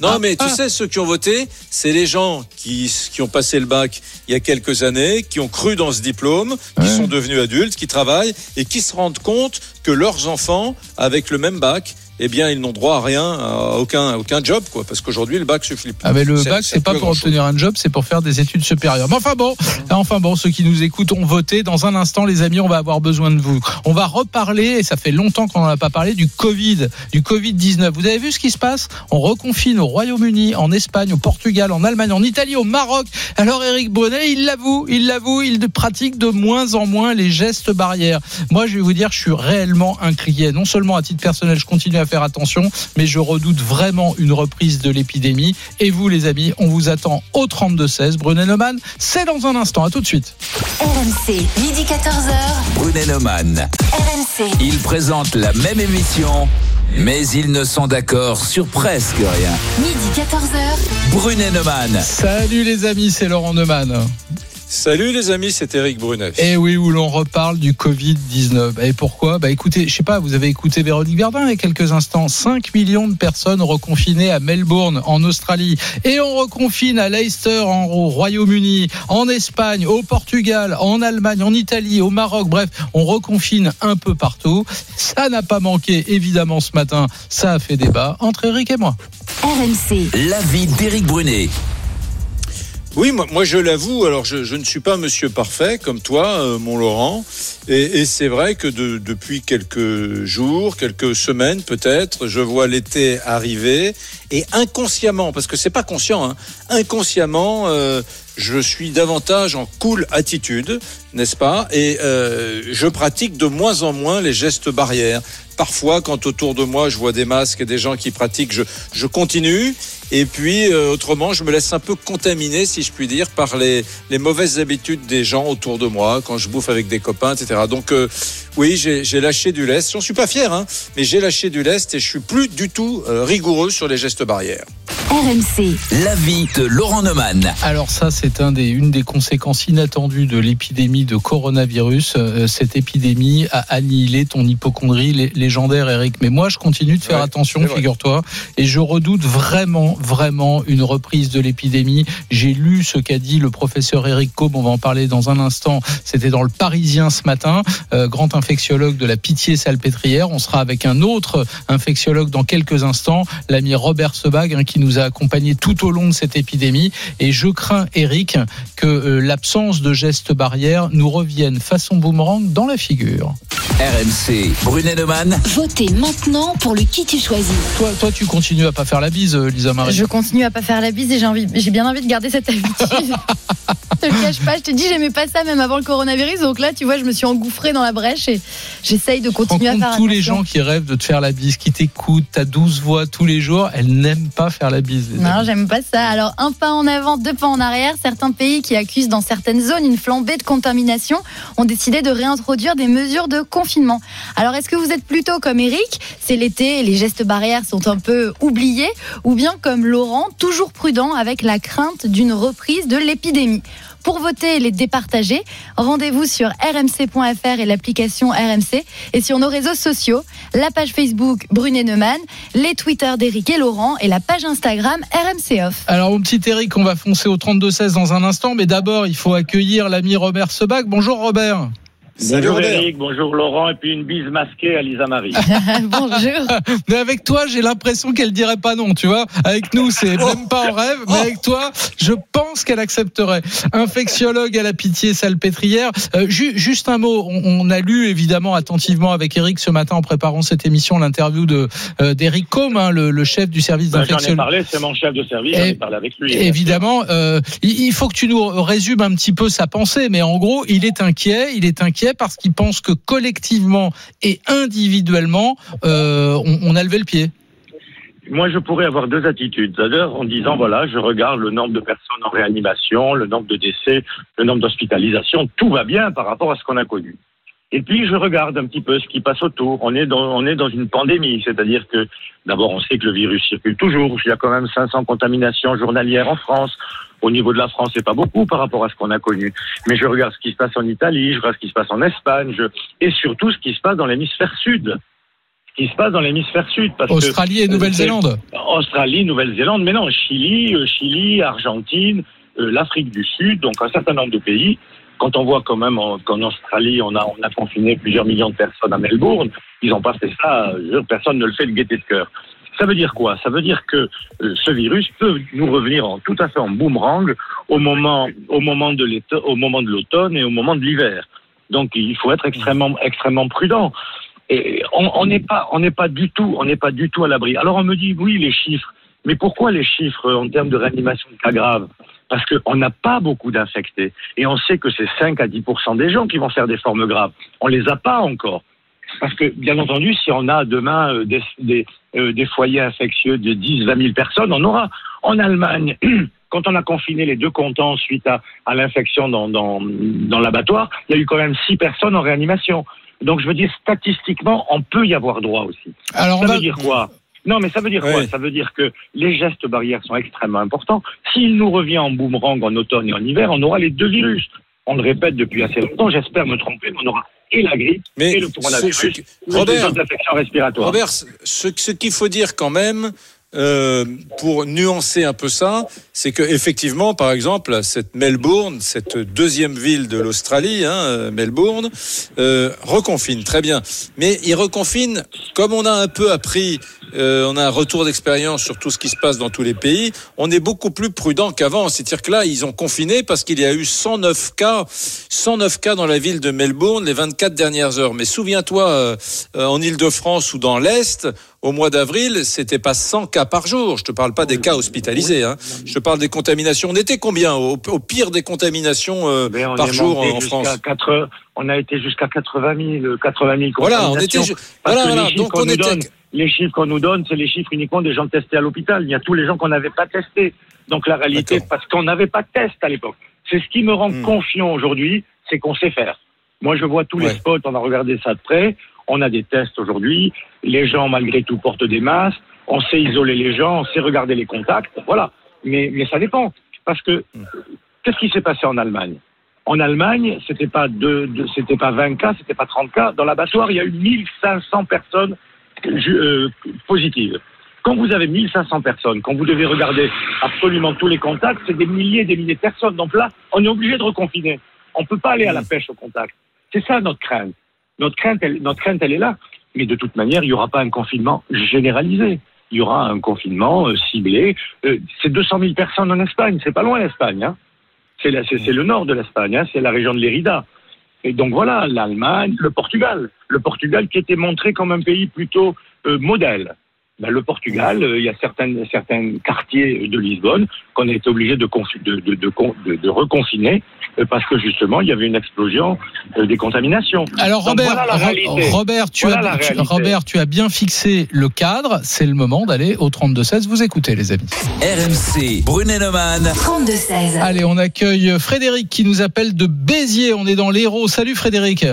Speaker 4: Non, mais tu sais, ceux qui ont voté, c'est les gens qui, qui ont passé le bac il y a quelques années, qui ont cru dans ce diplôme, qui
Speaker 3: Ouais.
Speaker 4: sont devenus adultes, qui travaillent et qui se rendent compte que leurs enfants, avec le même bac, eh bien, ils n'ont droit à rien, à aucun, à aucun job, quoi. Parce qu'aujourd'hui, le bac suffit plus.
Speaker 3: Ah mais le
Speaker 4: C'est-
Speaker 3: bac
Speaker 4: c'est
Speaker 3: c'est pas pour obtenir un job, c'est pour faire des études supérieures. Mais enfin bon, enfin bon, ceux qui nous écoutent ont voté. Dans un instant, les amis, on va avoir besoin de vous. On va reparler, et ça fait longtemps qu'on n'en a pas parlé, du Covid, du Covid 19. Vous avez vu ce qui se passe? On reconfine au Royaume-Uni, en Espagne, au Portugal, en Allemagne, en Italie, au Maroc. Alors Eric Brunet, il l'avoue, il l'avoue, il pratique de moins en moins les gestes barrières. Moi, je vais vous dire, je suis réellement inquiet. Non seulement à titre personnel, je continue à faire faire attention, mais je redoute vraiment une reprise de l'épidémie. Et vous, les amis, on vous attend au 32-16. Brunet Neumann, c'est dans un instant. À tout de suite.
Speaker 1: RMC, midi 14h.
Speaker 2: Brunet Neumann.
Speaker 1: RMC.
Speaker 2: Ils présentent la même émission, mais ils ne sont d'accord sur presque rien.
Speaker 1: Midi 14h.
Speaker 2: Brunet Neumann.
Speaker 3: Salut les amis, c'est Laurent Neumann.
Speaker 4: Salut les amis, c'est Eric Brunet.
Speaker 3: Et oui, où l'on reparle du Covid-19. Et pourquoi? Bah écoutez, je sais pas, vous avez écouté Véronique Verdun il y a quelques instants. 5 millions de personnes reconfinées à Melbourne, en Australie. Et on reconfine à Leicester, en au Royaume-Uni, en Espagne, au Portugal, en Allemagne, en Italie, au Maroc. Bref, on reconfine un peu partout. Ça n'a pas manqué, évidemment, ce matin. Ça a fait débat entre Eric et moi.
Speaker 1: RMC.
Speaker 2: L'avis d'Éric Brunet.
Speaker 4: Oui, moi, je l'avoue, alors je, ne suis pas monsieur parfait comme toi, euh, mon Laurent, et, et c'est vrai que de- depuis quelques jours, quelques semaines peut-être, je vois l'été arriver, et inconsciemment, parce que c'est pas conscient, hein, inconsciemment, euh, je suis davantage en cool attitude, n'est-ce pas Et euh, je pratique de moins en moins les gestes barrières. Parfois, quand autour de moi, je vois des masques et des gens qui pratiquent, je, je continue. Et puis, euh, autrement, je me laisse un peu contaminer, si je puis dire, par les, les mauvaises habitudes des gens autour de moi, quand je bouffe avec des copains, etc. Donc, euh, oui, j'ai lâché du lest. J'en suis pas fier, hein, mais j'ai lâché du lest et je suis plus du tout euh, rigoureux sur les gestes barrières.
Speaker 1: RMC.
Speaker 2: L'avis de Laurent Neumann.
Speaker 3: Alors ça, c'est un des, une des conséquences inattendues de l'épidémie de coronavirus. Euh, cette épidémie a annihilé ton hypochondrie lé- légendaire, Eric. Mais moi, je continue de faire
Speaker 4: Ouais,
Speaker 3: attention, figure-toi. Et je redoute vraiment, vraiment une reprise de l'épidémie. J'ai lu ce qu'a dit le professeur Eric Cobb. On va en parler dans un instant. C'était dans le Parisien ce matin. Euh, grand infectiologue de la Pitié-Salpêtrière. On sera avec un autre infectiologue dans quelques instants, l'ami Robert Sebag, hein, qui nous a accompagnés tout au long de cette épidémie. Et je crains, Eric, que euh, l'absence de gestes barrières nous revienne façon boomerang dans la figure.
Speaker 2: RMC. Brunet Neumann.
Speaker 1: Votez maintenant pour le qui tu choisis.
Speaker 3: Toi, toi, tu continues à pas faire la bise, euh, Lisa Marie.
Speaker 5: Je continue à pas faire la bise et j'ai envie, j'ai bien envie de garder cette habitude. je te le cache pas, je te dis, j'aimais pas ça même avant le coronavirus. Donc là, tu vois, je me suis engouffrée dans la brèche et j'essaye de continuer à faire
Speaker 3: tous les gens qui rêvent de te faire la bise, qui t'écoutent, t'as 12 voix tous les jours, elles n'aiment pas faire la bise. les
Speaker 5: Non,
Speaker 3: amis.
Speaker 5: j'aime pas ça. Alors, un pas en avant, deux pas en arrière. Certains pays qui accusent dans certaines zones une flambée de contamination ont décidé de réintroduire des mesures de confinement. Alors, est-ce que vous êtes plutôt comme Eric C'est l'été les gestes barrières sont un peu oubliés ou bien comme Laurent, toujours prudent avec la crainte d'une reprise de l'épidémie? Pour voter et les départager, rendez-vous sur rmc.fr et l'application RMC et sur nos réseaux sociaux, la page Facebook Brunet Neumann, les Twitter d'Éric et Laurent et la page Instagram RMC Off.
Speaker 3: Alors, mon petit Eric, on va foncer au 32-16 dans un instant, mais d'abord, il faut accueillir l'ami Robert Bonjour Robert.
Speaker 4: Salut
Speaker 12: bonjour
Speaker 4: Robert.
Speaker 12: Eric, bonjour Laurent, et puis une bise masquée à Lisa Marie.
Speaker 5: Bonjour.
Speaker 3: Mais avec toi, j'ai l'impression qu'elle dirait pas non, tu vois. Avec nous, c'est même pas en rêve, mais avec toi, je pense qu'elle accepterait. Infectiologue à la pitié salpêtrière. Euh, ju- juste un mot, on, on a lu évidemment attentivement avec Eric ce matin en préparant cette émission l'interview de euh, d'Eric Combe, hein, le, le chef du service
Speaker 12: Ben, J'en ai parlé, c'est mon chef de service, j'en ai parlé avec lui.
Speaker 3: Évidemment, euh, il faut que tu nous résumes un petit peu sa pensée, mais en gros, il est inquiet. Il est inquiet parce qu'il pense que collectivement et individuellement, euh, on, on a levé le pied.
Speaker 12: Moi, je pourrais avoir deux attitudes. C'est-à-dire en disant, voilà, je regarde le nombre de personnes en réanimation, le nombre de décès, le nombre d'hospitalisations, tout va bien par rapport à ce qu'on a connu. Et puis, je regarde un petit peu ce qui passe autour. On est dans, on est dans une pandémie, c'est-à-dire que, d'abord, on sait que le virus circule toujours. Il y a quand même 500 contaminations journalières en France. Au niveau de la France, c'est pas beaucoup par rapport à ce qu'on a connu. Mais je regarde ce qui se passe en Italie, je regarde ce qui se passe en Espagne, je... et surtout ce qui se passe dans l'hémisphère sud. Ce qui se passe dans l'hémisphère sud. Parce que-
Speaker 3: Australie et Nouvelle-Zélande.
Speaker 12: Australie, Nouvelle-Zélande, mais non, Chili, euh, Chili, Argentine, euh, l'Afrique du Sud, donc un certain nombre de pays. Quand on voit quand même en- qu'en Australie, on a, on a confiné plusieurs millions de personnes à Melbourne, ils n'ont pas fait ça, euh, personne ne le fait de gaieté de cœur. Ça veut dire quoi? Ça veut dire que euh, ce virus peut nous revenir en, tout à fait en boomerang au moment, au moment de l'automne et au moment de l'hiver. Donc il faut être extrêmement, extrêmement prudent. Et on n'est pas, du tout, à l'abri. Alors on me dit oui les chiffres, mais pourquoi les chiffres en termes de réanimation de cas graves? Parce qu'on n'a pas beaucoup d'infectés et on sait que c'est 5 à 10% des gens qui vont faire des formes graves. On les a pas encore. Parce que, bien entendu, si on a demain euh, des, des, euh, des foyers infectieux de 10, 20 000 personnes, on aura. En Allemagne, quand on a confiné les deux cantons suite à, à l'infection dans, dans, dans l'abattoir, il y a eu quand même 6 personnes en réanimation. Donc, je veux dire, statistiquement, on peut y avoir droit aussi.
Speaker 3: Alors,
Speaker 12: ça
Speaker 3: on va-
Speaker 12: veut dire quoi? Non, mais ça veut dire quoi? Ça veut dire que les gestes barrières sont extrêmement importants. S'il nous revient en boomerang en automne et en hiver, on aura les deux virus. On le répète depuis assez longtemps, j'espère me tromper, mais on aura et la grippe
Speaker 4: Mais
Speaker 12: et le coronavirus,
Speaker 4: ce- ce-
Speaker 12: et les
Speaker 4: Robert,
Speaker 12: autres infections respiratoires.
Speaker 4: Robert, ce, ce qu'il faut dire quand même, euh, pour nuancer un peu ça, c'est que effectivement, par exemple, cette Melbourne, cette deuxième ville de l'Australie, hein, euh, Melbourne, euh, reconfine très bien. Mais il reconfine comme on a un peu appris, euh, on a un retour d'expérience sur tout ce qui se passe dans tous les pays. On est beaucoup plus prudent qu'avant. C'est-à-dire que là, ils ont confiné parce qu'il y a eu 109 cas, 109 cas dans la ville de Melbourne les 24 dernières heures. Mais souviens-toi, euh, en Île-de-France ou dans l'Est, au mois d'avril, c'était pas 100 cas par jour. Je te parle pas des cas hospitalisés. Hein. Je te parle des contaminations. On était combien au, au pire des contaminations euh,
Speaker 12: on
Speaker 4: par jour en, France
Speaker 12: 4, on a été jusqu'à 80 000, 80 000
Speaker 4: Voilà, on était. Voilà, Donc on
Speaker 12: nous
Speaker 4: était.
Speaker 12: donne, les chiffres qu'on nous donne, c'est les chiffres uniquement des gens testés à l'hôpital. Il y a tous les gens qu'on n'avait pas testés. Donc la réalité, parce qu'on n'avait pas de test à l'époque. C'est ce qui me rend
Speaker 4: Hmm.
Speaker 12: confiant aujourd'hui, c'est qu'on sait faire. Moi, je vois tous les spots, on a regardé ça de près. On a des tests aujourd'hui. Les gens, malgré tout, portent des masques. On sait isoler les gens, on sait regarder les contacts. Voilà. Mais, mais ça dépend. Parce que, qu'est-ce qui s'est passé en Allemagne? En Allemagne, c'était pas c'était pas 20 cas, c'était pas 30 cas. Dans l'abattoir, il y a eu 1500 personnes euh, positives. Quand vous avez 1500 personnes, quand vous devez regarder absolument tous les contacts, c'est des milliers et des milliers de personnes. Donc là, on est obligé de reconfiner. On peut pas aller à la pêche au contact. C'est ça notre crainte. Notre crainte, elle, notre crainte, elle est là. Mais de toute manière, il n'y aura pas un confinement généralisé. Il y aura un confinement euh, ciblé. Euh, c'est 200 000 personnes en Espagne. C'est pas loin l'Espagne. Hein. C'est le nord de l'Espagne, hein, c'est la région de Lérida. Et donc voilà, l'Allemagne, le Portugal. Le Portugal qui était montré comme un pays plutôt euh, modèle. Ben, le Portugal, euh, il y a certains, certains quartiers de Lisbonne qu'on a été obligé de, de, de, de, con- de- de reconfiner euh, parce que justement, il y avait une explosion euh, des contaminations.
Speaker 3: Alors
Speaker 12: Donc
Speaker 3: Robert,
Speaker 12: voilà
Speaker 3: Ro-. Robert, tu
Speaker 12: Voilà
Speaker 3: as,
Speaker 12: la
Speaker 3: tu-
Speaker 12: réalité.
Speaker 3: Robert, tu as bien fixé le cadre. C'est le moment d'aller au 32-16. Vous écoutez, les amis.
Speaker 2: RMC, Brunet-Neumann.
Speaker 1: 32-16.
Speaker 3: Allez, on accueille Frédéric qui nous appelle de Béziers. On est dans l'Hérault. Salut Frédéric.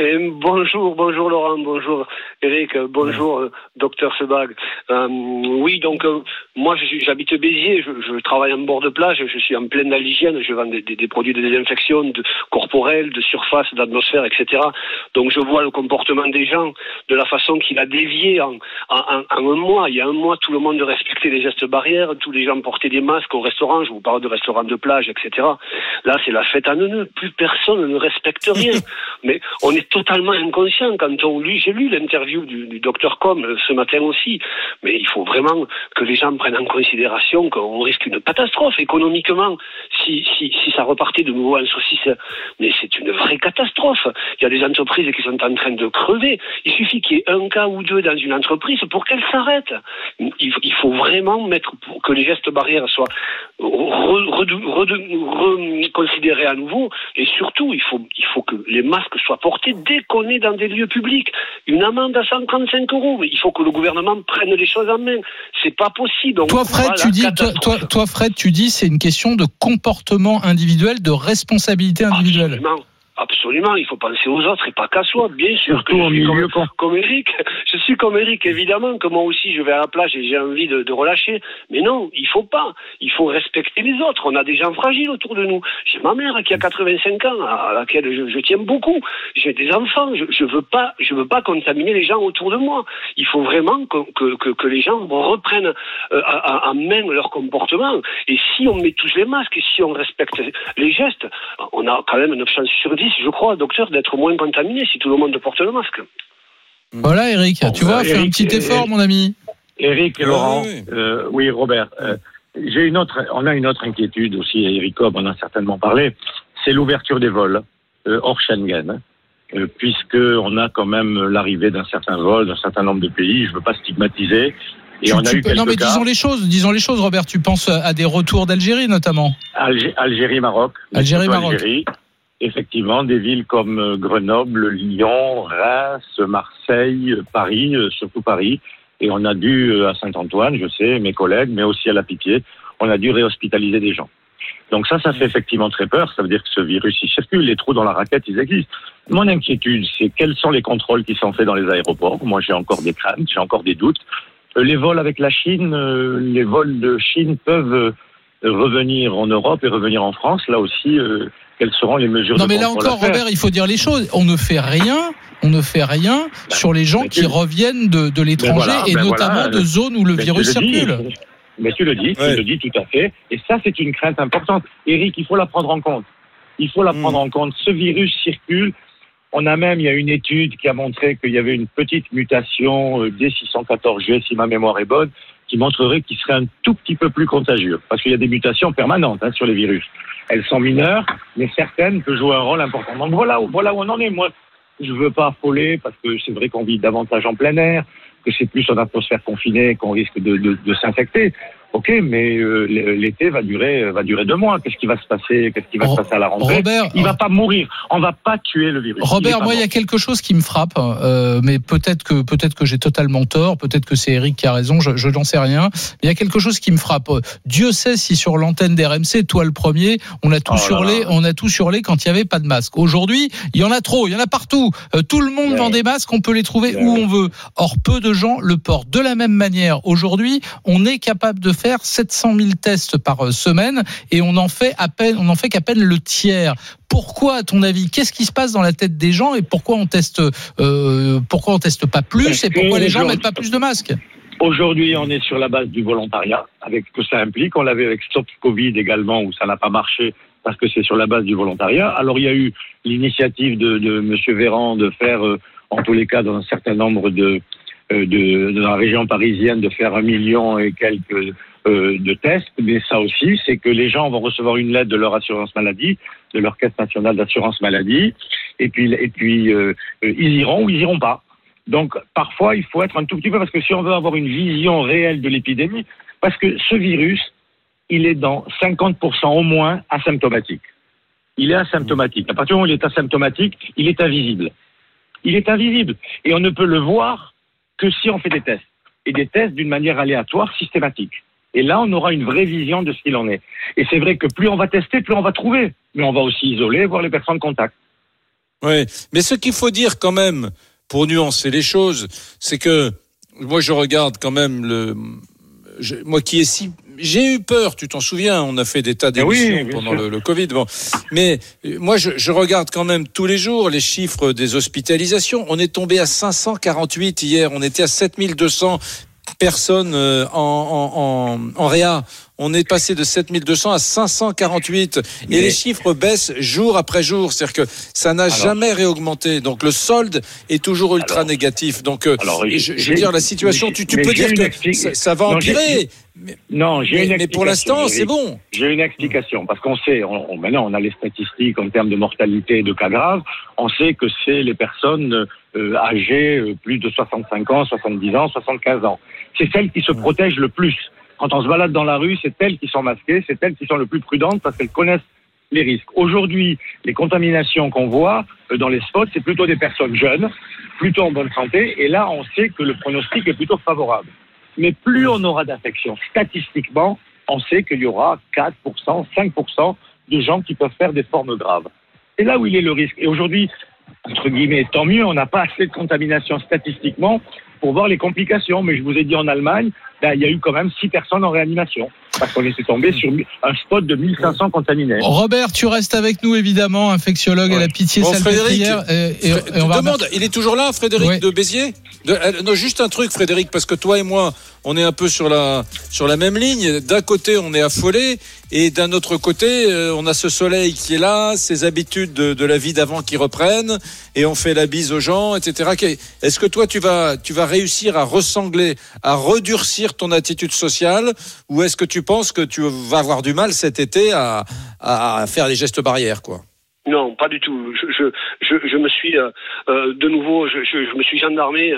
Speaker 13: Et bonjour, bonjour Laurent, bonjour Eric, bonjour euh, docteur Sebag. Euh, oui, donc euh, moi j'habite Béziers, je, je travaille en bord de plage, je suis en pleine dans l'hygiène, je vends des, des- des produits de désinfection de, corporelle, de surface, d'atmosphère, etc. Donc je vois le comportement des gens, de la façon qu'il a dévié en, en, en- en un mois. Il y a un mois, tout le monde respectait les gestes barrières, tous les gens portaient des masques au restaurant, je vous parle de restaurants de plage, etc. Là, c'est la fête à neuneux, plus personne ne respecte rien. Mais on est totalement inconscient quand on lit. J'ai lu l'interview du, du docteur Com euh, ce matin aussi. Mais il faut vraiment que les gens prennent en considération qu'on risque une catastrophe économiquement si, si, si ça repartait de nouveau en saucisse. Mais c'est une vraie catastrophe. Il y a des entreprises qui sont en train de crever. Il suffit qu'il y ait un cas ou deux dans une entreprise pour qu'elle s'arrête. Il, il faut vraiment mettre pour que les gestes barrières soient reconsidérés à nouveau. Et surtout, il faut, il faut que les masques soient portés dès qu'on est dans des lieux publics. Une amende à 135 euros. Mais il faut que le gouvernement prenne les choses en main. C'est pas possible.
Speaker 3: Toi, Fred, tu dis, toi, toi, toi, Fred, tu dis, c'est une question de comportement individuel, de responsabilité individuelle.
Speaker 13: Absolument. Absolument, il faut penser aux autres et pas qu'à soi, bien sûr. Que je suis comme, comme Eric, je suis comme Eric, évidemment que moi aussi je vais à la plage et j'ai envie de, de relâcher. Mais non, il faut pas. Il faut respecter les autres. On a des gens fragiles autour de nous. J'ai ma mère qui a 85 ans, à laquelle je, je tiens beaucoup. J'ai des enfants. Je, je veux pas, je veux pas contaminer les gens autour de moi. Il faut vraiment que, que, que, que les gens reprennent euh, en main leur comportement. Et si on met tous les masques et si on respecte les gestes, on a quand même 9 chances sur 10, je crois, docteur, d'être moins contaminé si tout le monde porte le masque.
Speaker 3: Voilà, Eric. tu vois,
Speaker 12: euh,
Speaker 3: fais un
Speaker 12: Eric,
Speaker 3: petit
Speaker 12: euh,
Speaker 3: effort, mon ami.
Speaker 12: Eric et
Speaker 4: Ouais,
Speaker 12: Laurent, euh, oui Robert, euh, j'ai une autre, on a une autre inquiétude aussi, Eric Cobb en a certainement parlé, c'est l'ouverture des vols euh, hors Schengen, euh, puisque on a quand même l'arrivée d'un certain vol d'un certain nombre de pays. Je veux pas stigmatiser. Et
Speaker 3: Tu-
Speaker 12: on a
Speaker 3: tu
Speaker 12: eu
Speaker 3: peux- non, mais
Speaker 12: cas,
Speaker 3: disons les choses, disons les choses, Robert. Tu penses à des retours d'Algérie, notamment?
Speaker 12: Algé- Algérie, Maroc,
Speaker 3: Algérie, Maroc.
Speaker 12: Algérie. Effectivement des villes comme euh, Grenoble, Lyon, Reims, Marseille, Paris, euh, surtout Paris. Et on a dû, euh, à Saint-Antoine, je sais, mes collègues, mais aussi à la Pipier, on a dû réhospitaliser des gens. Donc ça, ça fait effectivement très peur. Ça veut dire que ce virus, il circule. Les trous dans la raquette, ils existent. Mon inquiétude, c'est quels sont les contrôles qui sont faits dans les aéroports. Moi, j'ai encore des craintes, j'ai encore des doutes. Euh, Les vols avec la Chine, euh, les vols de Chine peuvent euh, revenir en Europe et revenir en France. Là aussi, euh, quelles seront les mesures
Speaker 3: Non
Speaker 12: de
Speaker 3: mais là encore, Robert, il faut dire les choses. On ne fait rien. On ne fait rien sur les gens qui reviennent de, de l'étranger
Speaker 12: voilà,
Speaker 3: et
Speaker 12: ben
Speaker 3: notamment
Speaker 12: voilà.
Speaker 3: de zones où le virus
Speaker 12: dis,
Speaker 3: circule.
Speaker 12: Mais tu le dis, tu le dis tout à fait. Et ça, c'est une crainte importante. Eric, il faut la prendre en compte. Il faut la
Speaker 3: Hmm.
Speaker 12: prendre en compte. Ce virus circule. On a même, il y a une étude qui a montré qu'il y avait une petite mutation euh, D614G, si ma mémoire est bonne, qui montrerait qu'il serait un tout petit peu plus contagieux. Parce qu'il y a des mutations permanentes hein, sur les virus. Elles sont mineures, mais certaines peuvent jouer un rôle important. Donc voilà, où- voilà où on en est. Moi, je veux pas affoler parce que c'est vrai qu'on vit davantage en plein air, que c'est plus en atmosphère confinée qu'on risque de s'infecter. Ok, mais euh, l'été va durer va durer deux mois. Qu'est-ce qui va se passer? Qu'est-ce qui va se passer à la rentrée?
Speaker 3: Robert,
Speaker 12: il va pas mourir. On va pas tuer le virus.
Speaker 3: Robert, moi, il y a quelque chose qui me frappe, euh, mais peut-être que peut-être que j'ai totalement tort, peut-être que c'est Eric qui a raison, je, je n'en sais rien. Mais il y a quelque chose qui me frappe. Dieu sait si sur l'antenne d'RMC, toi le premier, on a tout
Speaker 12: Oh
Speaker 3: surlé, on a tout surlé quand il y avait pas de masque. Aujourd'hui, il y en a trop, il y en a partout. Euh, tout le monde
Speaker 12: Ouais.
Speaker 3: vend des masques, on peut les trouver
Speaker 12: Ouais.
Speaker 3: où on veut. Or, peu de gens le portent. De la même manière, aujourd'hui, on est capable de faire 700 000 tests par euh, semaine et on en fait à peine, on en fait qu'à peine le tiers. Pourquoi, à ton avis, qu'est-ce qui se passe dans la tête des gens et pourquoi on teste, euh, pourquoi on teste pas plus
Speaker 12: Parce
Speaker 3: et pourquoi les gens mettent pas plus de masques?
Speaker 12: Aujourd'hui, on est sur la base du volontariat, avec ce que ça implique. On l'avait avec Stop Covid également, où ça n'a pas marché parce que c'est sur la base du volontariat. Alors, il y a eu l'initiative de, de Monsieur Véran de faire, euh, en tous les cas, dans un certain nombre de, euh, de, de la région parisienne, de faire un million et quelques euh, de tests. Mais ça aussi, c'est que les gens vont recevoir une lettre de leur assurance maladie, de leur caisse nationale d'assurance maladie, et puis, et puis euh, euh, ils iront ou ils iront pas. Donc, parfois, il faut être un tout petit peu, parce que si on veut avoir une vision réelle de l'épidémie, parce que ce virus, il est dans 50% au moins asymptomatique. Il est asymptomatique. À partir du moment où il est asymptomatique, il est invisible. Il est invisible. Et on ne peut le voir que si on fait des tests. Et des tests d'une manière aléatoire, systématique. Et là, on aura une vraie vision de ce qu'il en est. Et c'est vrai que plus on va tester, plus on va trouver. Mais on va aussi isoler, voir les personnes contact.
Speaker 4: Oui, mais ce qu'il faut dire quand même, pour nuancer les choses, c'est que moi je regarde quand même le, je- moi qui est si, j'ai eu peur, tu t'en souviens, on a fait des tas
Speaker 12: Eh oui,
Speaker 4: d'émissions pendant le, le Covid, bon, mais euh, moi je, je regarde quand même tous les jours les chiffres des hospitalisations. On est tombé à 548 hier, on était à 7200 personnes euh, en, en, en, en réa. On est passé de 7200 à 548 et les chiffres baissent jour après jour. C'est-à-dire que ça n'a jamais réaugmenté. Donc le solde est toujours ultra négatif. Donc euh,
Speaker 12: Alors,
Speaker 4: et je, je veux dire la situation, tu, peux dire que
Speaker 12: expli-
Speaker 4: ça, ça va empirer.
Speaker 12: Non, j'ai
Speaker 4: Mais- mais pour l'instant, c'est bon.
Speaker 12: J'ai une explication parce qu'on sait, on, on- maintenant on a les statistiques en termes de mortalité et de cas graves. On sait que c'est les personnes euh, âgées euh, plus de 65 ans, 70 ans, 75 ans. C'est celles qui se protègent le plus. Quand on se balade dans la rue, c'est elles qui sont masquées, c'est elles qui sont le plus prudentes parce qu'elles connaissent les risques. Aujourd'hui, les contaminations qu'on voit euh, dans les spots, c'est plutôt des personnes jeunes, plutôt en bonne santé, et là, on sait que le pronostic est plutôt favorable. Mais plus on aura d'infections, statistiquement, on sait qu'il y aura 4%, 5% de gens qui peuvent faire des formes graves. C'est là où il est le risque. Et aujourd'hui, entre guillemets, tant mieux, on n'a pas assez de contamination statistiquement pour voir les complications. Mais je vous ai dit en Allemagne, là, il y a eu quand même 6 personnes en réanimation parce qu'on était tombé sur un spot de 1500 contaminés.
Speaker 3: Robert, tu restes avec nous évidemment, infectiologue à la Pitié
Speaker 4: Bon, Frédéric,
Speaker 3: Salpêtrière. Et, et-
Speaker 4: Fré-
Speaker 3: et on va
Speaker 4: demande, il est toujours là, Frédéric
Speaker 3: Oui.
Speaker 4: de Béziers? De- euh, Non, juste un truc, Frédéric, parce que toi et moi, on est un peu sur la sur la même ligne. D'un côté, on est affolé, et d'un autre côté, euh, on a ce soleil qui est là, ces habitudes de, de la vie d'avant qui reprennent, et on fait la bise aux gens, etc. Est-ce que toi, tu vas tu vas réussir à ressangler, à redurcir ton attitude sociale, ou est-ce que tu penses que tu vas avoir du mal cet été à faire les gestes barrières, quoi?
Speaker 13: Non,
Speaker 14: pas du tout. Je, je, je, je me suis euh, euh, de nouveau, je, je, me suis gendarmé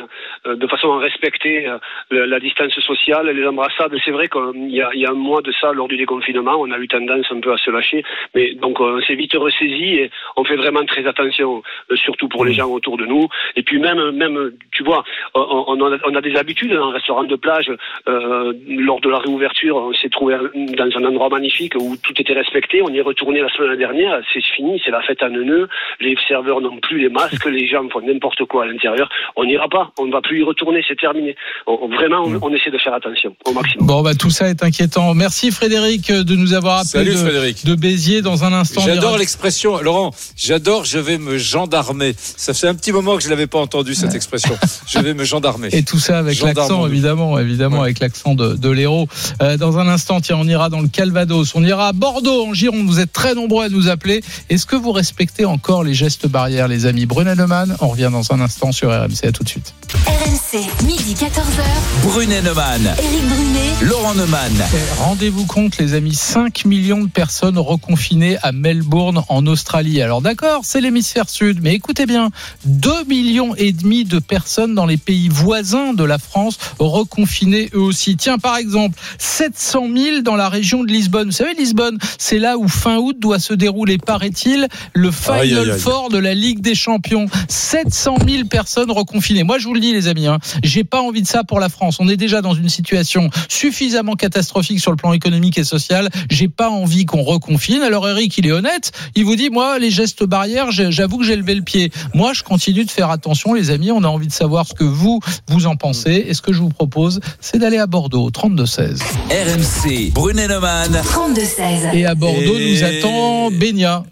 Speaker 14: euh, de façon à respecter la, la distance sociale, les embrassades. C'est vrai qu'il y y a un mois de ça, lors du déconfinement, on a eu tendance un peu à se lâcher, mais donc on s'est vite ressaisi et on fait vraiment très attention, surtout pour les gens autour de nous. Et puis même, même, tu vois, on, on a, on a des habitudes dans un restaurant de plage. lors de la réouverture, on s'est trouvé dans un endroit magnifique où tout était respecté. On y est retourné la semaine dernière. C'est fini, c'est la fête à neuneux. Les serveurs n'ont plus les masques, les gens font n'importe quoi à l'intérieur. On n'ira pas, on ne va plus y retourner, c'est terminé. On- vraiment, on, on essaie de faire attention au maximum.
Speaker 3: Bon, bah, tout ça est inquiétant. Merci Frédéric euh, de nous avoir appelé
Speaker 4: Salut,
Speaker 3: de,
Speaker 4: Frédéric.
Speaker 3: de Béziers dans un instant.
Speaker 4: J'adore l'expression, Laurent. J'adore. Je vais me gendarmer. Ça fait un petit moment que je l'avais pas entendu cette expression. Je vais me gendarmer.
Speaker 3: Et tout ça avec l'accent, évidemment, évidemment, avec l'accent de, de l'héros. Euh, dans un instant, tiens, on ira dans le Calvados, on ira à Bordeaux, en Gironde. Vous êtes très nombreux à nous appeler. Est-ce que vous respectez encore les gestes barrières, les amis Brunet Neumann, on revient dans un instant sur RMC. À tout de suite.
Speaker 1: RMC, midi 14h.
Speaker 2: Brunet Neumann,
Speaker 1: Éric Brunet.
Speaker 2: Laurent Neumann.
Speaker 3: Rendez-vous compte, les amis, 5 millions de personnes reconfinées à Melbourne, en Australie. Alors d'accord, c'est l'hémisphère sud, mais écoutez bien, 2 millions et demi de personnes dans les pays voisins de la France reconfinées eux aussi. Tiens, par exemple, 700 000 dans la région de Lisbonne. Vous savez, Lisbonne, c'est là où fin août doit se dérouler, paraît-il, le Final
Speaker 4: Aïe, aïe, aïe.
Speaker 3: Four de la Ligue des Champions. 700 000 personnes reconfinées. Moi, je vous le dis, les amis, hein, j'ai pas envie de ça pour la France. On est déjà dans une situation suffisamment catastrophique sur le plan économique et social. J'ai pas envie qu'on reconfine. Alors, Eric, il est honnête. Il vous dit, moi, les gestes barrières, j'avoue que j'ai levé le pied. Moi, je continue de faire attention, les amis. On a envie de savoir ce que vous, vous en pensez. Et ce que je vous propose, c'est d'aller à Bordeaux, 32-16.
Speaker 2: RMC, Brunet Neumann.
Speaker 1: 32-16.
Speaker 3: Et à Bordeaux,
Speaker 4: Et-
Speaker 3: nous attend Benia.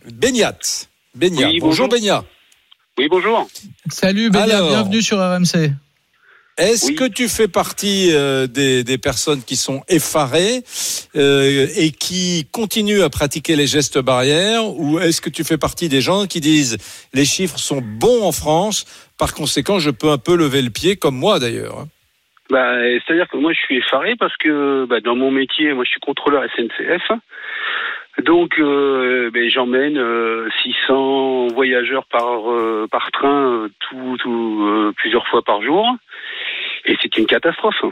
Speaker 4: Baignat.
Speaker 14: Oui,
Speaker 4: bonjour
Speaker 14: bonjour.
Speaker 4: Baignat.
Speaker 14: Oui, bonjour.
Speaker 3: Salut.
Speaker 4: Alors.
Speaker 3: Bienvenue sur RMC.
Speaker 4: Est-ce
Speaker 14: Oui.
Speaker 4: que tu fais partie euh, des, des personnes qui sont effarées euh, et qui continuent à pratiquer les gestes barrières ou est-ce que tu fais partie des gens qui disent les chiffres sont bons en France, par conséquent je peux un peu lever le pied comme moi d'ailleurs hein?
Speaker 14: Bah, c'est-à-dire que moi, je suis effaré parce que bah, dans mon métier, moi, je suis contrôleur SNCF. Donc, euh, ben, j'emmène euh, 600 voyageurs par euh, par train euh, tout, tout, euh, plusieurs fois par jour, et c'est une catastrophe.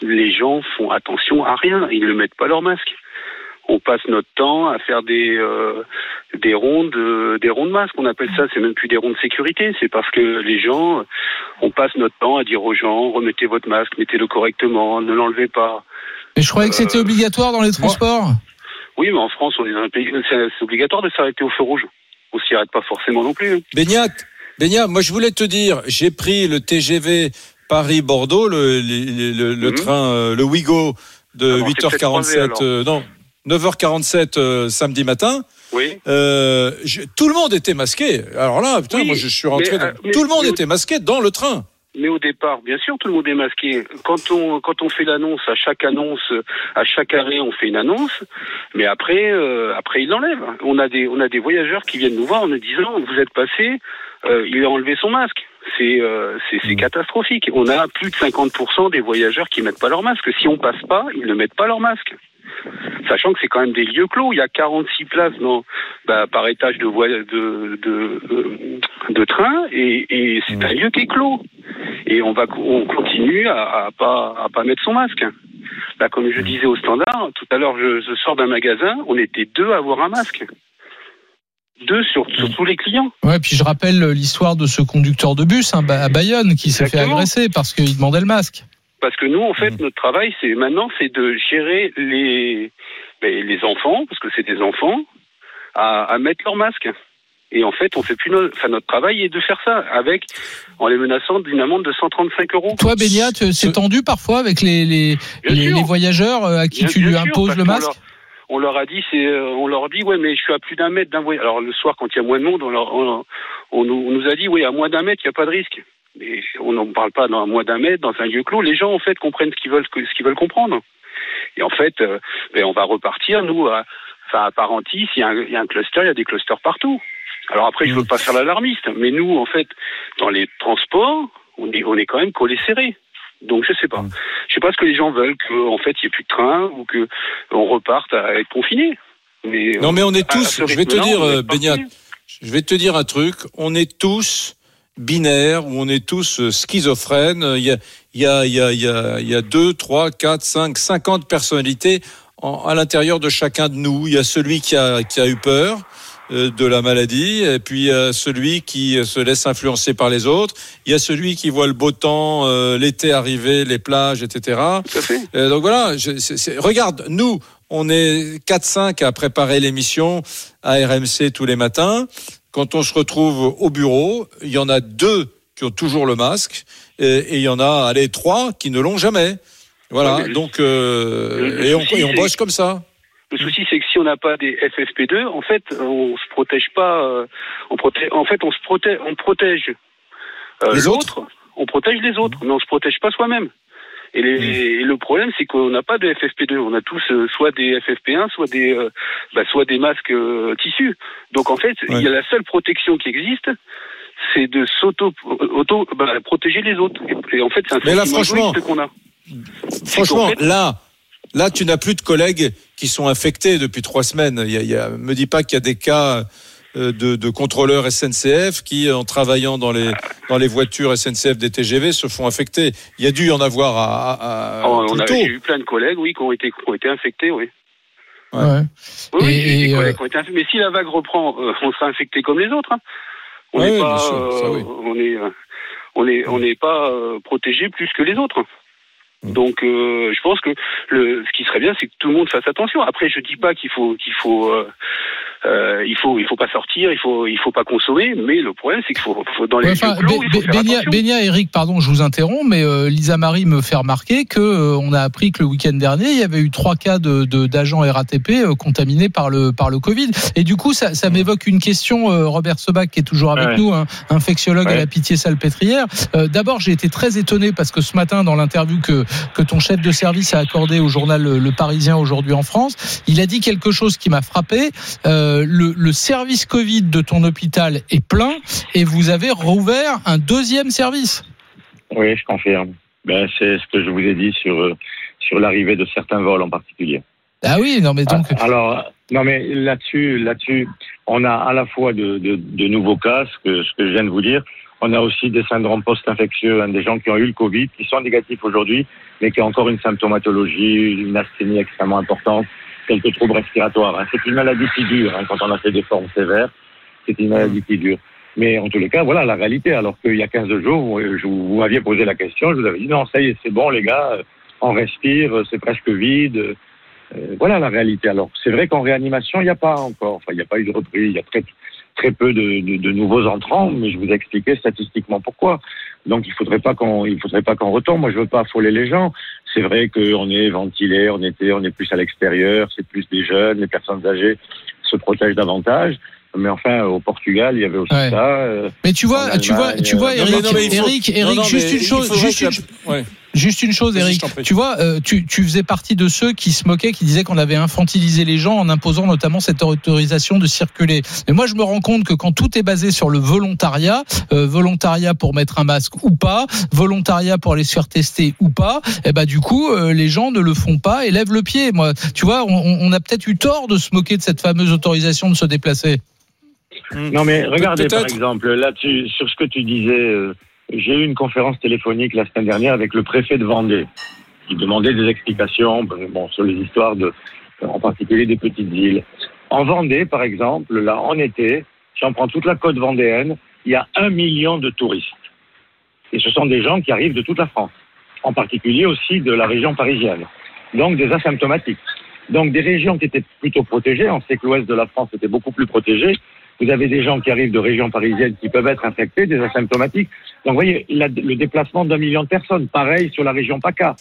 Speaker 14: Les gens font attention à rien, ils ne mettent pas leur masque. On passe notre temps à faire des euh, des rondes euh, des rondes masques. On appelle ça, c'est même plus des rondes sécurité. C'est parce que les gens, on passe notre temps à dire aux gens remettez votre masque, mettez-le correctement, ne l'enlevez pas.
Speaker 3: Mais je croyais que c'était obligatoire dans les transports.
Speaker 14: Oui, mais en France, on est dans un pays, c'est obligatoire de s'arrêter au feu rouge. On s'y arrête pas forcément non plus. hein.
Speaker 4: Baignat, Baignat, moi je voulais te dire, j'ai pris le TGV Paris-Bordeaux, le, le, le- le
Speaker 14: Mhm.
Speaker 4: train, euh, le Ouigo de
Speaker 14: Ah bon, c'est peut-être croisé,
Speaker 4: 8h47,
Speaker 14: alors.
Speaker 4: euh, non, 9h47 euh, samedi matin.
Speaker 14: Oui.
Speaker 4: Euh, je- tout le monde était masqué. Alors là, putain,
Speaker 14: Oui,
Speaker 4: moi je suis rentré.
Speaker 14: mais,
Speaker 4: dans-
Speaker 14: euh, mais-
Speaker 4: tout le monde
Speaker 14: mais-
Speaker 4: était masqué dans le train.
Speaker 14: Mais au départ, bien sûr, tout le monde est masqué. Quand on quand on fait l'annonce, à chaque annonce, à chaque arrêt, on fait une annonce. Mais après, euh, après, il l'enlève. On a des on a des voyageurs qui viennent nous voir en nous disant vous êtes passé, euh, il a enlevé son masque. C'est euh, c'est c'est catastrophique. On a plus de 50% des voyageurs qui mettent pas leur masque. Si on passe pas, ils ne mettent pas leur masque. Sachant que c'est quand même des lieux clos, il y a 46 places dans, bah, par étage de, voie- de, de, euh, de train et, et c'est un lieu qui est clos. Et on va on continue à, à pas à pas mettre son masque. Là, comme je disais au standard, tout à l'heure, je, je sors d'un magasin, on était deux à avoir un masque. Deux sur, sur tous les clients.
Speaker 3: Ouais, puis je rappelle l'histoire de ce conducteur de bus hein, à Bayonne qui s'est fait agresser parce qu'il demandait le masque.
Speaker 14: Parce que nous, en fait, notre travail, c'est maintenant, c'est de gérer les, ben, les enfants, parce que c'est des enfants, à, à mettre leur masque. Et en fait, on fait plus notre, enfin, notre travail est de faire ça avec, en les menaçant d'une amende de 135 euros.
Speaker 3: Toi, Bénia, tu- c'est tendu parfois avec les, les, les, voyageurs euh, à qui
Speaker 14: Bien-
Speaker 3: tu
Speaker 14: bien
Speaker 3: lui
Speaker 14: sûr,
Speaker 3: imposes le masque
Speaker 14: On leur a dit, c'est, euh, on leur dit, ouais, mais je suis à plus d'un mètre d'un voyageur. Alors le soir, quand il y a moins de monde, on, leur- on- on nous, on nous a dit, oui, à moins d'un mètre, il n'y a pas de risque. Mais on n'en parle pas dans à moins d'un mètre, dans un lieu clos. Les gens, en fait, comprennent ce qu'ils veulent, ce qu'ils veulent comprendre. Et en fait, euh, ben, on va repartir, nous, à, enfin, à Parentis, il y, a un, il y a un cluster, il y a des clusters partout. Alors après, je veux pas faire l'alarmiste, mais nous, en fait, dans les transports, on est, on est quand même collés serrés. Donc je sais pas. Je sais pas ce que les gens veulent, qu'en fait il n'y ait plus de train ou que on reparte à être confiné. Mais,
Speaker 4: Non, mais on est tous, je vais te dire,
Speaker 14: parti.
Speaker 4: je vais te dire un truc, on est tous binaires ou on est tous euh, schizophrènes. Il y a, il y a, il y a, il y a, 2, 3, 4, 5, 50 personnalités en- à l'intérieur de chacun de nous. Il y a celui qui a, qui a eu peur euh, de la maladie, et puis il y a celui qui se laisse influencer par les autres. Il y a celui qui voit le beau temps, euh, l'été arriver, les plages, etc. Euh, donc voilà, je- c'est- c'est- regarde, nous, on est 4-5 à préparer l'émission à RMC tous les matins. Quand on se retrouve au bureau, il y en a deux qui ont toujours le masque, et, et il y en a, allez, trois qui ne l'ont jamais. Voilà,
Speaker 14: Ouais,
Speaker 4: donc, euh,
Speaker 14: le- le
Speaker 4: et, on, et on bosse comme ça.
Speaker 14: Le souci, c'est que si on n'a pas des FFP2, en fait, on se protège pas. euh, on protège, en fait, on se protège, on protège euh,
Speaker 4: Les
Speaker 14: l'autre, on protège les autres, mais on se protège pas soi-même. Et, les- et le problème, c'est qu'on n'a pas de FFP2. On a tous euh, soit des FFP1, soit des, euh, bah, soit des masques euh, tissus. Donc en fait, il y a la seule protection qui existe, c'est de s'auto, auto, bah, protéger les autres. Et, et en fait, c'est un
Speaker 4: Mais là, franchement,
Speaker 14: qu'on a.
Speaker 4: Franchement,
Speaker 14: fait-
Speaker 4: là, là, tu n'as plus de collègues qui sont infectés depuis trois semaines. Il y a, il y a- me dis pas qu'il y a des cas de, de contrôleurs SNCF qui, en travaillant dans les dans les voitures SNCF des TGV, se font infecter. Il y a dû y en avoir à, à- à-
Speaker 14: Oh, on a, eu plein de collègues, oui, qui ont été, qui ont été infectés, oui.
Speaker 3: Ouais.
Speaker 14: Oui, oui,
Speaker 3: Et-
Speaker 14: j'ai des
Speaker 3: et,
Speaker 14: collègues
Speaker 3: euh,
Speaker 14: qui ont été infectés. Mais si la vague reprend, euh, on sera infecté comme les autres. hein. On n'est
Speaker 4: ouais,
Speaker 14: pas,
Speaker 4: bien sûr, ça,
Speaker 14: euh,
Speaker 4: oui.
Speaker 14: on est, euh, on est, on n'est pas euh, protégé plus que les autres.
Speaker 4: Mm.
Speaker 14: Donc, euh, je pense que le, ce qui serait bien, c'est que tout le monde fasse attention. Après, je dis pas qu'il faut, qu'il faut, euh, euh, il faut, il faut pas sortir, il faut, il faut pas consommer. Mais le problème, c'est qu'il faut, faut dans les
Speaker 3: enfin,
Speaker 14: clos, il faut
Speaker 3: Bé-
Speaker 14: faire
Speaker 3: Bénia,
Speaker 14: attention.
Speaker 3: Bénia, Eric, pardon, je vous interromps, mais euh, Lisa Marie me fait remarquer que euh, on a appris que le week-end dernier, il y avait eu trois cas de de- d'agents RATP euh, contaminés par le par le Covid. Et du coup, ça, ça m'évoque une question. euh, Robert Sebag, qui est toujours avec
Speaker 12: Ouais.
Speaker 3: nous, un infectiologue à
Speaker 12: Ouais.
Speaker 3: la Pitié-Salpêtrière. Euh, D'abord, j'ai été très étonné parce que ce matin, dans l'interview que que ton chef de service a accordé au journal Le, Parisien aujourd'hui en France, il a dit quelque chose qui m'a frappé. Euh, le, le service Covid de ton hôpital est plein et vous avez rouvert un deuxième service.
Speaker 12: Oui, je confirme. Ben, c'est ce que je vous ai dit sur, euh, sur l'arrivée de certains vols en particulier.
Speaker 3: Ah oui, non mais donc.
Speaker 12: Ah, Alors, non mais là-dessus, là-dessus, on a à la fois de, de, de nouveaux cas, ce que, ce que je viens de vous dire. On a aussi des syndromes post-infectieux, hein, des gens qui ont eu le Covid, qui sont négatifs aujourd'hui, mais qui ont encore une symptomatologie, une asthénie extrêmement importante, quelques troubles respiratoires. hein. C'est une maladie qui dure. hein, quand on a fait des formes sévères, c'est une maladie qui dure. Mais en tous les cas, voilà la réalité. Alors qu'il y a 15 jours, vous, je vous, vous m'aviez posé la question, je vous avais dit non, ça y est, c'est bon les gars, euh, on respire, euh, c'est presque vide. euh, euh, voilà la réalité. Alors, c'est vrai qu'en réanimation, il n'y a pas encore, enfin, il n'y a pas eu de reprise, il y a très, très peu de, de, de nouveaux entrants, mais je vous ai expliqué statistiquement pourquoi. Donc, il faudrait pas qu'on, il faudrait pas qu'on retombe. Moi, je veux pas affoler les gens. C'est vrai qu'on est ventilé, on était, on est plus à l'extérieur, c'est plus des jeunes, les personnes âgées se protègent davantage. Mais enfin, au Portugal, il y avait aussi
Speaker 3: Ouais.
Speaker 12: ça. euh,
Speaker 3: Mais tu vois, tu vois, tu vois,
Speaker 12: euh,
Speaker 3: Eric,
Speaker 4: faut-
Speaker 3: Eric, Eric, juste une chose, juste une,
Speaker 4: ouais.
Speaker 3: Juste une chose, Eric. Tu vois, euh, tu, tu faisais partie de ceux qui se moquaient, qui disaient qu'on avait infantilisé les gens en imposant notamment cette autorisation de circuler. Mais moi, je me rends compte que quand tout est basé sur le volontariat, euh, volontariat pour mettre un masque ou pas, volontariat pour aller se faire tester ou pas, et ben du coup, euh, les gens ne le font pas et lèvent le pied. Moi, tu vois, on, on a peut-être eu tort de se moquer de cette fameuse autorisation de se déplacer.
Speaker 12: Non, mais regardez, par exemple, là, tu, sur ce que tu disais, euh, j'ai eu une conférence téléphonique la semaine dernière avec le préfet de Vendée, qui demandait des explications bon, sur les histoires, de, en particulier des petites îles. En Vendée, par exemple, là, en été, si on prend toute la côte vendéenne, il y a un million de touristes. Et ce sont des gens qui arrivent de toute la France, en particulier aussi de la région parisienne. Donc des asymptomatiques. Donc des régions qui étaient plutôt protégées, on sait que l'ouest de la France était beaucoup plus protégé. Vous avez des gens qui arrivent de régions parisiennes qui peuvent être infectés, des asymptomatiques. Donc vous voyez, la- le déplacement d'un million de personnes, pareil sur la région PACA.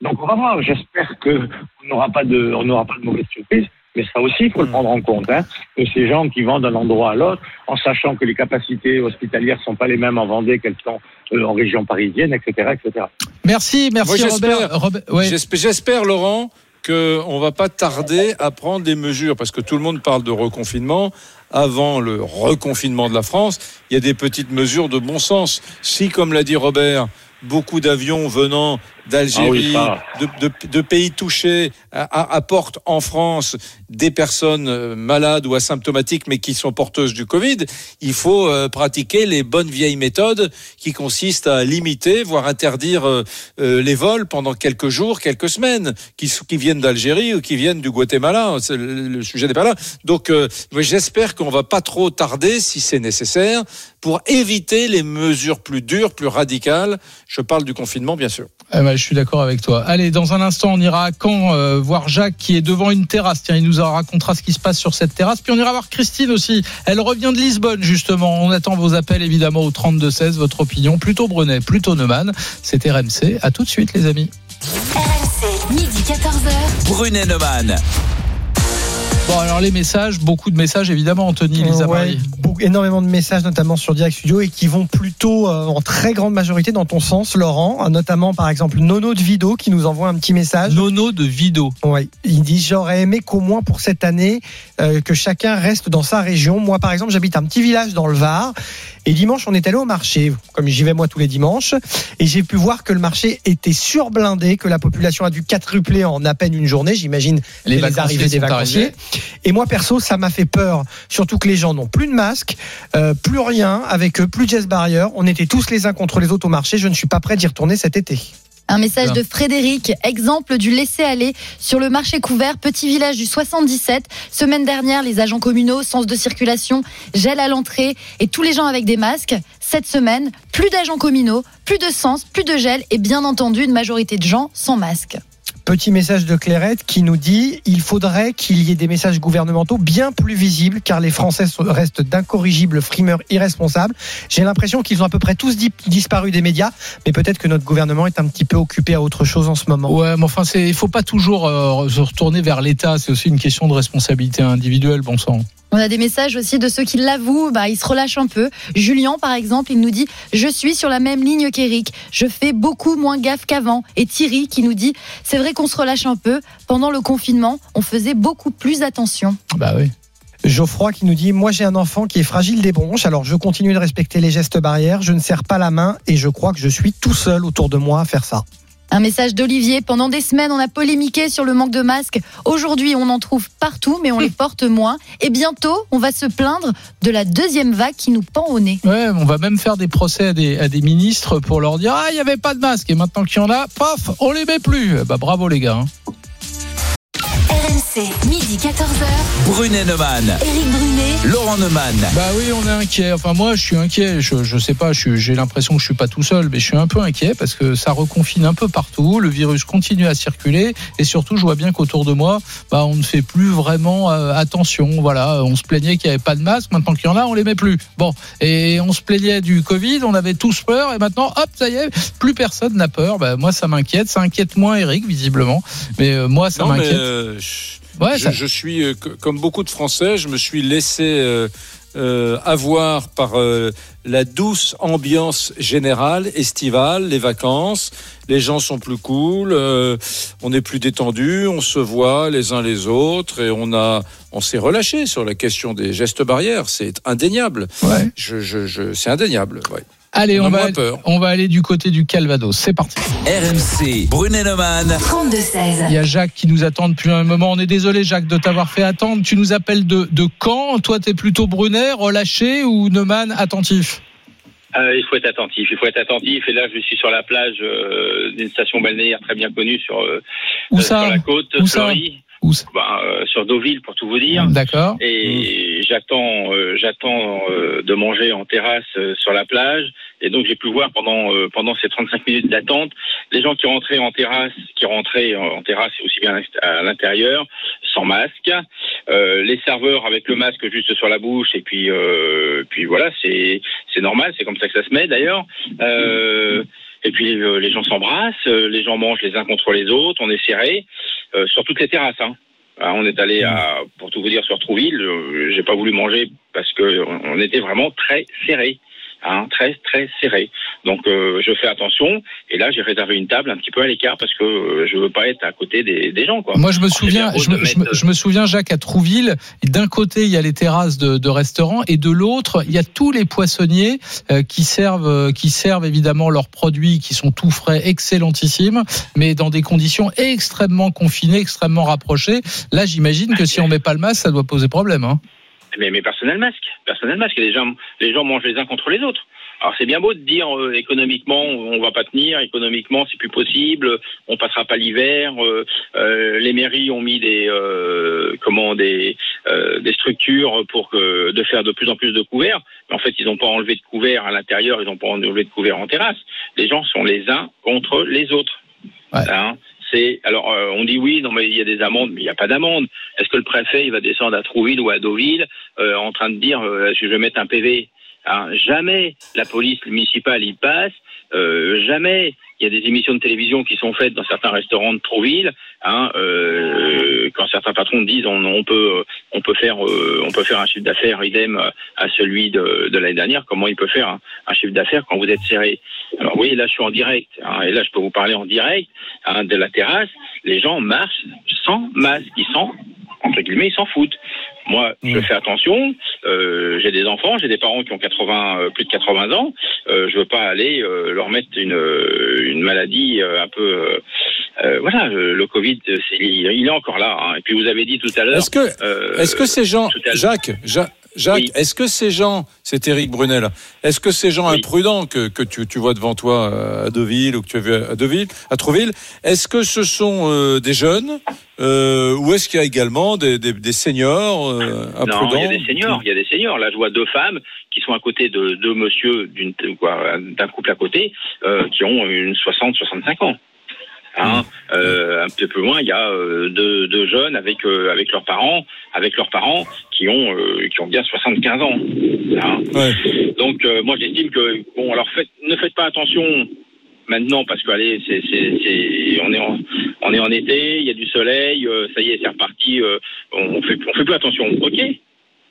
Speaker 12: Donc on va voir, j'espère qu'on n'aura pas de, on n'aura pas de mauvaise surprise. Mais ça aussi, il faut le prendre en compte, hein, que ces gens qui vont d'un endroit à l'autre, en sachant que les capacités hospitalières sont pas les mêmes en Vendée qu'elles sont euh, en région parisienne, etc., etc.
Speaker 3: Merci, merci
Speaker 4: Moi,
Speaker 3: Robert.
Speaker 4: j'espère-
Speaker 3: Robert- ouais.
Speaker 4: J'espère, j'espère, Laurent, qu'on va pas tarder à prendre des mesures, parce que tout le monde parle de reconfinement. Avant le reconfinement de la France, il y a des petites mesures de bon sens. Si, comme l'a dit Robert, beaucoup d'avions venant d'Algérie,
Speaker 12: Ah oui,
Speaker 4: de, de- de pays touchés apportent en France des personnes euh, malades ou asymptomatiques mais qui sont porteuses du Covid, il faut euh, pratiquer les bonnes vieilles méthodes qui consistent à limiter, voire interdire euh, euh, les vols pendant quelques jours, quelques semaines, qui, viennent d'Algérie ou qui viennent du Guatemala. Le, le sujet n'est pas là. Donc euh, j'espère qu'on va pas trop tarder, si c'est nécessaire, pour éviter les mesures plus dures, plus radicales. Je parle du confinement, bien sûr.
Speaker 3: Eh ben, je suis d'accord avec toi. Allez, dans un instant, on ira à Caen euh, voir Jacques qui est devant une terrasse. Tiens, il nous racontera ce qui se passe sur cette terrasse. Puis on ira voir Christine aussi. Elle revient de Lisbonne, justement. On attend vos appels, évidemment, au 32-16. Votre opinion, plutôt Brunet, plutôt Neumann. C'est RMC. À tout de suite, les amis.
Speaker 1: RMC, midi 14h.
Speaker 2: Brunet Neumann.
Speaker 3: Bon, alors les messages, beaucoup de messages, évidemment, Anthony, Lisa
Speaker 15: Ouais, beaucoup- énormément de messages, notamment sur Direct Studio, et qui vont plutôt euh, en très grande majorité dans ton sens, Laurent. Euh, Notamment, par exemple, Nono de Vido qui nous envoie un petit message.
Speaker 3: Nono de Vido.
Speaker 15: Oui, il dit J'aurais aimé qu'au moins pour cette année, euh, que chacun reste dans sa région. Moi, par exemple, j'habite un petit village dans le Var. Et dimanche, on est allé au marché, comme j'y vais moi tous les dimanches. Et j'ai pu voir que le marché était surblindé, que la population a dû quadrupler en à peine une journée. J'imagine
Speaker 3: Les
Speaker 15: arrivées des vacanciers.
Speaker 3: arrivés.
Speaker 15: Et moi, perso, ça m'a fait peur. Surtout que les gens n'ont plus de masque, euh, plus rien avec eux, plus de geste barrière. On était tous les uns contre les autres au marché. Je ne suis pas prêt d'y retourner cet été.
Speaker 5: Un message de Frédéric, exemple du laisser-aller sur le marché couvert, petit village du 77. Semaine dernière, les agents communaux, sens de circulation, gel à l'entrée et tous les gens avec des masques. Cette semaine, plus d'agents communaux, plus de sens, plus de gel et bien entendu une majorité de gens sans masque.
Speaker 15: Petit message de Clairette qui nous dit il faudrait qu'il y ait des messages gouvernementaux bien plus visibles car les Français restent d'incorrigibles frimeurs irresponsables. J'ai l'impression qu'ils ont à peu près tous di- disparu des médias, mais peut-être que notre gouvernement est un petit peu occupé à autre chose en ce moment.
Speaker 3: Ouais, mais enfin, il faut pas toujours euh, se retourner vers l'État. C'est aussi une question de responsabilité individuelle, bon sang.
Speaker 5: On a des messages aussi de ceux qui l'avouent, bah, ils se relâchent un peu. Julien, par exemple, il nous dit Je suis sur la même ligne qu'Eric. Je fais beaucoup moins gaffe qu'avant. Et Thierry qui nous dit C'est vrai qu'on se relâche un peu. Pendant le confinement, on faisait beaucoup plus attention.
Speaker 3: Bah oui.
Speaker 15: Geoffroy qui nous dit Moi j'ai un enfant qui est fragile des bronches, alors je continue de respecter les gestes barrières, je ne serre pas la main et je crois que je suis tout seul autour de moi à faire ça.
Speaker 5: Un message d'Olivier. Pendant des semaines, on a polémiqué sur le manque de masques. Aujourd'hui, on en trouve partout, mais on les porte moins. Et bientôt, on va se plaindre de la deuxième vague qui nous pend au nez.
Speaker 3: Ouais, on va même faire des procès à des, à des ministres pour leur dire Ah, il n'y avait pas de masque. Et maintenant qu'il y en a, paf, on les met plus. Bah bravo les gars. hein.
Speaker 1: RMC, midi 14h.
Speaker 2: Brunet Neumann.
Speaker 1: Éric Brunet.
Speaker 2: Laurent Neumann.
Speaker 3: Bah oui, on est inquiet. Enfin, moi, je suis inquiet. Je, je sais pas, j'ai l'impression que je suis pas tout seul, mais je suis un peu inquiet parce que ça reconfine un peu partout. Le virus continue à circuler et surtout, je vois bien qu'autour de moi, bah, on ne fait plus vraiment euh, attention. Voilà, on se plaignait qu'il n'y avait pas de masque. Maintenant qu'il y en a, on les met plus. Bon, et on se plaignait du Covid. On avait tous peur et maintenant, hop, ça y est, plus personne n'a peur. Bah, moi, ça m'inquiète. Ça inquiète moins Eric, visiblement. Mais euh, moi, ça m'inquiète.
Speaker 4: euh, je,
Speaker 3: Ouais,
Speaker 4: je-
Speaker 3: ça-
Speaker 4: je suis, euh, co- comme beaucoup de Français, je me suis laissé euh, euh, avoir par la douce ambiance générale, estivale, les vacances. Les gens sont plus cool, on est plus détendu, on se voit les uns les autres et on a, on s'est relâché sur la question des gestes barrières. C'est indéniable.
Speaker 3: Ouais.
Speaker 4: Je, je, je, c'est indéniable. Ouais.
Speaker 3: Allez,
Speaker 4: On
Speaker 3: va,
Speaker 4: peur.
Speaker 3: on va aller du côté du Calvados. C'est parti.
Speaker 2: RMC. Brunet Neumann.
Speaker 1: 32-16.
Speaker 3: Il y a Jacques qui nous attend depuis un moment. On est désolé, Jacques, de t'avoir fait attendre. Tu nous appelles de, de Caen. Toi, t'es plutôt Brunet, relâché ou Neumann, attentif?
Speaker 16: Euh, il faut être attentif. Il faut être attentif. Et là, je suis sur la plage euh, d'une station balnéaire très bien connue sur, euh,
Speaker 3: Où
Speaker 16: euh,
Speaker 3: ça?
Speaker 16: sur la côte,
Speaker 3: Où ça? Où ça
Speaker 16: Ben, euh, sur Deauville, pour tout vous dire.
Speaker 3: D'accord.
Speaker 16: Et j'attends, euh, j'attends euh, de manger en terrasse euh, sur la plage. Et donc j'ai pu voir pendant euh, pendant ces 35 minutes d'attente les gens qui rentraient en terrasse, qui rentraient en terrasse et aussi bien à l'intérieur, sans masque. Euh, les serveurs avec le masque juste sur la bouche. Et puis euh, puis voilà, c'est c'est normal, c'est comme ça que ça se met d'ailleurs. Euh, et puis euh, les gens s'embrassent, euh, les gens mangent les uns contre les autres, on est serré euh, sur toutes les terrasses. Hein. Ah, on est allé à, pour tout vous dire, sur Trouville. J'ai pas voulu manger parce que on était vraiment très serré. Hein, très très serré. Donc euh, je fais attention et là j'ai réservé une table un petit peu à l'écart parce que euh, je veux pas être à côté des, des gens quoi.
Speaker 3: Moi, je me
Speaker 16: Alors,
Speaker 3: souviens, je me, je me-
Speaker 16: mettre-
Speaker 3: je me souviens, Jacques, à Trouville, d'un côté, il y a les terrasses de, de restaurants et de l'autre, il y a tous les poissonniers euh, qui servent, euh, qui servent évidemment leurs produits qui sont tout frais, excellentissimes, mais dans des conditions extrêmement confinées, extrêmement rapprochées. Là, j'imagine que si on met pas le masque, ça doit poser problème. Hein.
Speaker 16: Mais, mais personnel masque, personnel masque. Les gens, les gens mangent les uns contre les autres. Alors c'est bien beau de dire euh, économiquement on va pas tenir, économiquement c'est plus possible, on passera pas l'hiver. euh, euh, les mairies ont mis des euh, comment des euh, des structures pour que de faire de plus en plus de couverts. Mais en fait ils n'ont pas enlevé de couverts à l'intérieur, ils n'ont pas enlevé de couverts en terrasse. Les gens sont les uns contre les autres. Hein, alors euh, on dit oui non mais il y a des amendes mais il n'y a pas d'amende. Est-ce que le préfet va descendre à Trouville ou à Deauville euh, en train de dire euh, je vais mettre un PV Hein, Jamais la police municipale y passe. Euh, jamais il y a des émissions de télévision qui sont faites dans certains restaurants de Trouville. Hein, euh, quand certains patrons disent on, on peut on peut faire euh, on peut faire un chiffre d'affaires idem à celui de, de l'année dernière. Comment il peut faire un, chiffre d'affaires quand vous êtes serré? Alors oui là je suis en direct hein, et là je peux vous parler en direct hein, de la terrasse. Les gens marchent sans masque, ils s'en entre guillemets ils s'en foutent. Moi, je fais attention. Euh, j'ai des enfants, j'ai des parents qui ont 80, euh, plus de 80 ans. Euh, je veux pas aller euh, leur mettre une, une maladie un peu. voilà, le, Covid, il, il est encore là. hein. Et puis vous avez dit tout à l'heure.
Speaker 4: Est-ce que, est-ce que ces gens,
Speaker 16: à l'heure-
Speaker 4: Jacques, Ja- Jacques, est-ce que ces gens, c'est Éric Brunel, est-ce que ces gens imprudents que, que tu, tu vois devant toi à Deauville ou que tu as vu à Deauville, à Trouville, est-ce que ce sont euh, des jeunes euh, ou est-ce qu'il y a également des, des, des seniors euh,
Speaker 16: Non,
Speaker 4: imprudents
Speaker 16: il y a des seniors. Il y a des seniors. Là, je vois deux femmes qui sont à côté de deux monsieur d'un couple à côté euh, qui ont une 60, 65 ans. Hein, euh, un petit peu loin, il y a euh, deux, deux jeunes avec euh, avec leurs parents, avec leurs parents qui ont euh, qui ont bien 75 ans. Hein. Donc moi j'estime que bon alors faites, ne faites pas attention maintenant parce que allez c'est c'est c'est on est en on est en été, il y a du soleil, ça y est c'est reparti, euh, on fait on fait plus attention. Ok,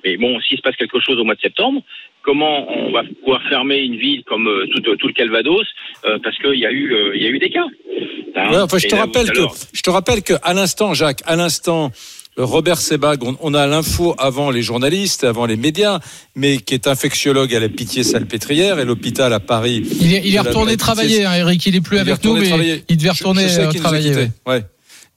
Speaker 16: mais bon s'il se passe quelque chose au mois de septembre, comment on va pouvoir fermer une ville comme euh, tout, tout le Calvados euh, parce qu'il y a eu euh, il y a eu des cas. Hein.
Speaker 4: Ouais, enfin, je te
Speaker 16: là,
Speaker 4: rappelle que
Speaker 16: l'heure,
Speaker 4: je te rappelle que à l'instant, Jacques, à l'instant, euh, Robert Sebag, on, on a l'info avant les journalistes, avant les médias, mais qui est infectiologue à la Pitié-Salpêtrière et l'hôpital à Paris.
Speaker 3: Il est, il retourné
Speaker 4: la
Speaker 3: travailler, hein, Eric. Il est plus
Speaker 4: Il
Speaker 3: avec nous, mais
Speaker 4: travailler.
Speaker 3: il devait retourner
Speaker 4: je
Speaker 3: euh, travailler.
Speaker 4: quittés.
Speaker 3: ouais.
Speaker 4: Ouais.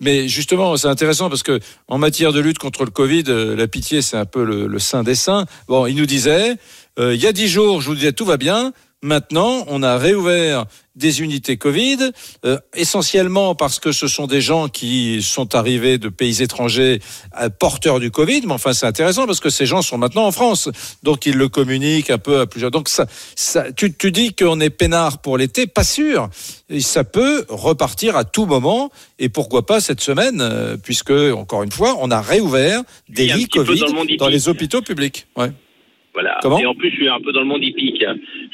Speaker 4: Mais justement, c'est intéressant parce que en matière de lutte contre le Covid, euh, la pitié, c'est un peu le, le saint des saints. Bon, il nous disait, euh, il y a dix jours, je vous disais, tout va bien. Maintenant, on a réouvert des unités Covid, euh, essentiellement parce que ce sont des gens qui sont arrivés de pays étrangers euh, porteurs du Covid. Mais enfin, c'est intéressant parce que ces gens sont maintenant en France, donc ils le communiquent un peu à plusieurs. Donc ça, ça tu, tu dis qu'on est peinard pour l'été, pas sûr. Et ça peut repartir à tout moment et pourquoi pas cette semaine, euh, puisque encore une fois, on a réouvert des lits Covid
Speaker 16: dans le
Speaker 4: dans les hôpitaux publics. Ouais.
Speaker 16: Voilà.
Speaker 4: Comment
Speaker 16: et en plus, je suis un peu dans le monde hippique.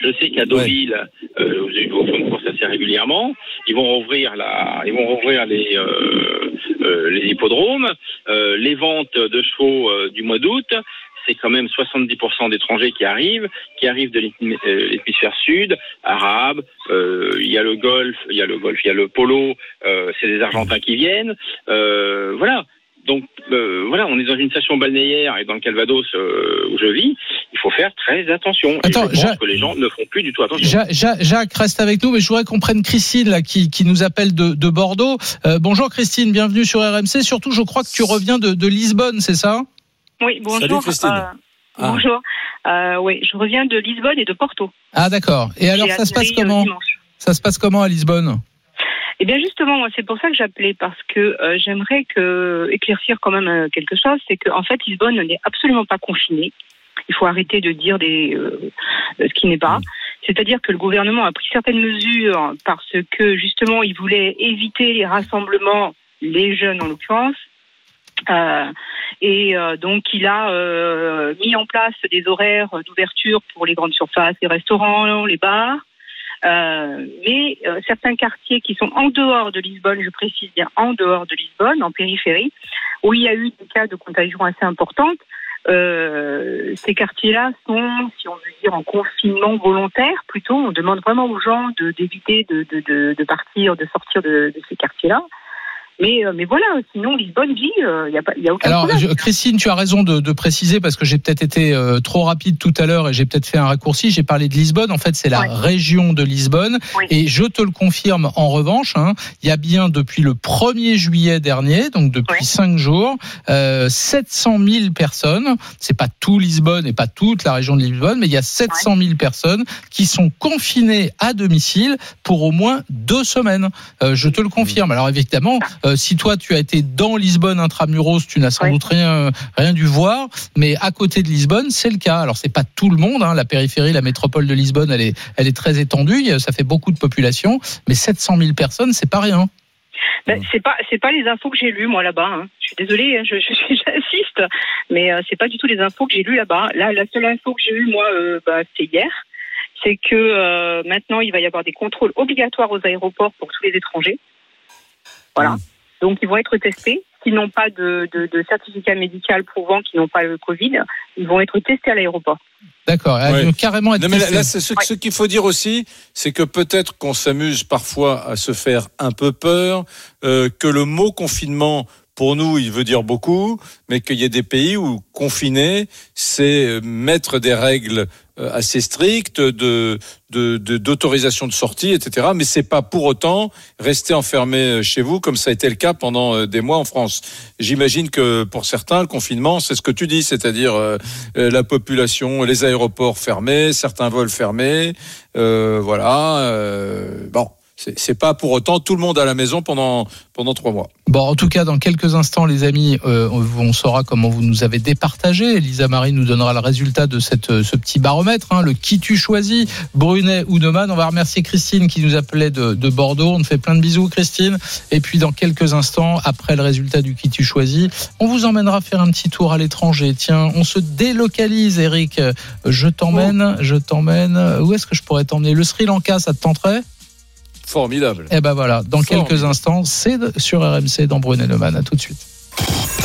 Speaker 16: Je sais qu'à Deauville, euh, vont faire une course assez régulièrement. Ils vont rouvrir la, ils vont rouvrir les euh, euh, les hippodromes, Euh, les ventes de chevaux euh, du mois d'août. C'est quand même 70% d'étrangers qui arrivent, qui arrivent de l'hémi- l'hémisphère sud, arabe. euh, Il y a le golf, il y a le golf, il y a le polo. euh, c'est des Argentins qui viennent. Euh, voilà. Donc euh, voilà, on est dans une station balnéaire et dans le Calvados euh, où je vis, il faut faire très attention. Et
Speaker 3: Attends,
Speaker 16: je pense
Speaker 3: Jacques-
Speaker 16: que les gens ne font plus du tout attention.
Speaker 3: Ja- Ja- Jacques reste avec nous, mais je voudrais qu'on prenne Christine là, qui, qui nous appelle de, de Bordeaux. Euh, bonjour Christine, bienvenue sur RMC. Surtout, je crois que tu reviens de, de Lisbonne, c'est ça?
Speaker 17: Oui, bonjour.
Speaker 3: Salut, Christine.
Speaker 17: Euh,
Speaker 3: Ah.
Speaker 17: Bonjour. Euh, oui, je reviens de Lisbonne et de Porto.
Speaker 3: Ah d'accord. Et alors ça se passe comment?
Speaker 17: dimanche.
Speaker 3: Ça se passe comment à Lisbonne?
Speaker 17: Eh bien justement, moi, c'est pour ça que j'appelais parce que euh, j'aimerais que éclaircir quand même euh, quelque chose, c'est qu'en fait Lisbonne n'est absolument pas confinée. Il faut arrêter de dire des, euh, ce qui n'est pas. C'est-à-dire que le gouvernement a pris certaines mesures parce que justement il voulait éviter les rassemblements, les jeunes en l'occurrence. Euh, et euh, donc il a euh, mis en place des horaires d'ouverture pour les grandes surfaces, les restaurants, les bars. Euh, mais euh, certains quartiers qui sont en dehors de Lisbonne, je précise bien en dehors de Lisbonne, en périphérie, où il y a eu des cas de contagion assez importantes, euh, ces quartiers-là sont, si on veut dire, en confinement volontaire. Plutôt, on demande vraiment aux gens d'éviter de, de, de, de partir, de sortir de ces quartiers-là. Mais, euh, mais voilà, sinon Lisbonne vit, il n'y a, pas- y a aucun
Speaker 3: Alors,
Speaker 17: problème.
Speaker 3: je- Christine, tu as raison de, de préciser parce que j'ai peut-être été euh, trop rapide tout à l'heure et j'ai peut-être fait un raccourci. J'ai parlé de Lisbonne. En fait, c'est la région de Lisbonne. Et je te le confirme en revanche, hein, il y a bien depuis le 1er juillet dernier, donc depuis cinq jours, euh, 700 000 personnes. C'est pas tout Lisbonne et pas toute la région de Lisbonne, mais il y a 700 000 personnes qui sont confinées à domicile pour au moins deux semaines. Euh, je te le confirme. Alors évidemment, euh, si toi tu as été dans Lisbonne intramuros, tu n'as sans doute rien rien dû voir, mais à côté de Lisbonne, c'est le cas. Alors c'est pas tout le monde, hein. la périphérie, la métropole de Lisbonne, elle est elle est très étendue, ça fait beaucoup de population, mais 700 000 personnes, c'est pas rien.
Speaker 17: Ben, c'est pas c'est pas les infos que j'ai lues moi là-bas. hein. Je suis désolée, hein, je, mais euh, c'est pas du tout les infos que j'ai lues là-bas. Là, la seule info que j'ai eue moi, euh, bah, c'est hier, c'est que euh, maintenant il va y avoir des contrôles obligatoires aux aéroports pour tous les étrangers. Voilà. Donc ils vont être testés. S'ils n'ont pas de, de, de certificat médical prouvant qu'ils n'ont pas le Covid, ils vont être testés à l'aéroport.
Speaker 3: D'accord, elle
Speaker 4: Ouais.
Speaker 3: veut carrément être
Speaker 4: Non, mais là,
Speaker 3: testée.
Speaker 4: là, c'est ce, ce qu'il faut dire aussi, c'est que peut-être qu'on s'amuse parfois à se faire un peu peur, euh, que le mot confinement, pour nous, il veut dire beaucoup, mais qu'il y a des pays où confiner, c'est euh, mettre des règles euh, assez strictes de de- de- d'autorisation de, sortie, etc. Mais c'est pas pour autant rester enfermé euh, chez vous comme ça a été le cas pendant des mois en France. J'imagine que pour certains, le confinement, c'est ce que tu dis, c'est-à-dire euh, la population, les aéroports fermés, certains vols fermés, euh, voilà. euh, bon, c'est pas pour autant tout le monde à la maison pendant pendant trois mois.
Speaker 3: Bon, en tout cas, dans quelques instants, les amis, euh, on saura comment vous nous avez départagé. Elisa Marie nous donnera le résultat de cette, euh, ce petit baromètre, hein, le qui tu choisis, Brunet ou Neumann. On va remercier Christine qui nous appelait de, de Bordeaux. On te fait plein de bisous, Christine. Et puis, dans quelques instants, après le résultat du qui tu choisis, on vous emmènera faire un petit tour à l'étranger. Tiens, on se délocalise, Eric. Je t'emmène, je t'emmène. Où est-ce que je pourrais t'emmener? Le Sri Lanka, ça te tenterait?
Speaker 4: Formidable.
Speaker 3: Eh ben voilà, dans
Speaker 4: Formidable.
Speaker 3: quelques instants, c'est sur RMC dans Brunet Neumann. À tout de suite.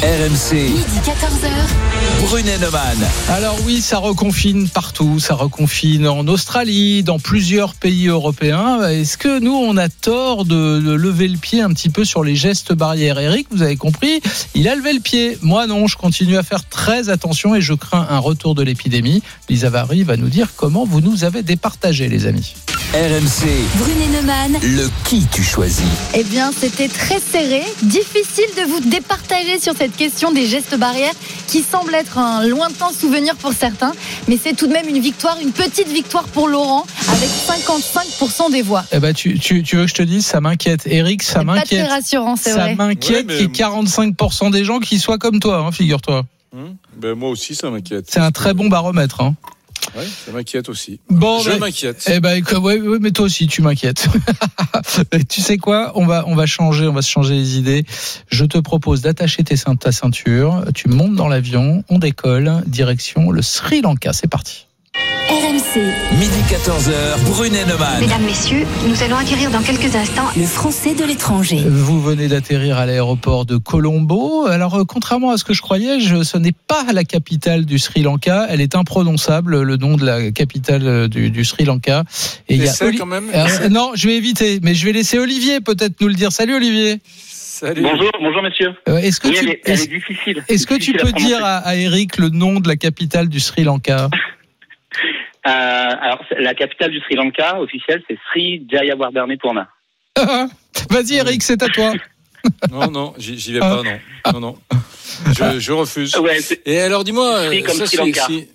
Speaker 2: RMC,
Speaker 1: Midi 14h.
Speaker 2: Brunet Neumann.
Speaker 3: Alors oui, ça reconfine partout, ça reconfine en Australie, dans plusieurs pays européens. Est-ce que nous, on a tort de, de lever le pied un petit peu sur les gestes barrières? Eric, vous avez compris, il a levé le pied. Moi non, je continue à faire très attention et je crains un retour de l'épidémie. Lisa Vary va nous dire comment vous nous avez départagé, les amis.
Speaker 2: RMC,
Speaker 1: Brunet Neumann.
Speaker 2: le qui tu choisis.
Speaker 5: Eh bien, c'était très serré. Difficile de vous départager sur cette question des gestes barrières qui semble être un lointain souvenir pour certains. Mais c'est tout de même une victoire, une petite victoire pour Laurent avec 55% des voix.
Speaker 3: Eh ben, tu, tu, tu veux que je te dise, ça m'inquiète. Eric, ça m'inquiète.
Speaker 5: rassurant, c'est
Speaker 3: Ça
Speaker 5: vrai.
Speaker 3: m'inquiète
Speaker 4: Ouais,
Speaker 3: qu'il y ait 45% des gens qui soient comme toi, hein, figure-toi.
Speaker 4: Hum ben moi aussi, ça m'inquiète.
Speaker 3: C'est un très bon baromètre. Hein.
Speaker 4: Ouais, ça m'inquiète aussi.
Speaker 3: Bon,
Speaker 4: je
Speaker 3: ben-
Speaker 4: m'inquiète.
Speaker 3: Eh ben, écoute, ouais, ouais, mais toi aussi, tu m'inquiètes. tu sais quoi? On va, on va changer, on va se changer les idées. Je te propose d'attacher ta ceinture. Tu montes dans l'avion, on décolle, direction le Sri Lanka. C'est parti.
Speaker 1: RMC.
Speaker 2: Midi 14h, Brunet Neumann.
Speaker 1: Mesdames, Messieurs, nous allons acquérir dans quelques instants le français de l'étranger.
Speaker 3: Vous venez d'atterrir à l'aéroport de Colombo. Alors, euh, contrairement à ce que je croyais, je, ce n'est pas la capitale du Sri Lanka. Elle est imprononçable, le nom de la capitale euh, du, du Sri Lanka. Et Oli-
Speaker 4: quand même.
Speaker 3: Euh, non, je vais éviter, mais je vais laisser Olivier peut-être nous le dire. Salut Olivier.
Speaker 4: Salut.
Speaker 12: Bonjour, bonjour messieurs.
Speaker 3: Euh, Est-ce que
Speaker 12: Oui,
Speaker 3: tu
Speaker 12: elle est, elle
Speaker 3: est-ce-
Speaker 12: est difficile.
Speaker 3: est-ce que tu peux dire à, à Eric le nom de la capitale du Sri Lanka?
Speaker 12: Alors, c'est- la capitale du Sri Lanka officielle, c'est Sri Jayawardenepurna. Purna.
Speaker 3: Vas-y Eric, c'est à toi.
Speaker 4: Non, non, j'y vais pas, non. Non, non. Je, je refuse.
Speaker 12: Ouais,
Speaker 4: Et alors, dis-moi,
Speaker 12: Sri
Speaker 4: euh,
Speaker 12: comme
Speaker 4: ça,
Speaker 12: Sri Lanka.
Speaker 4: si-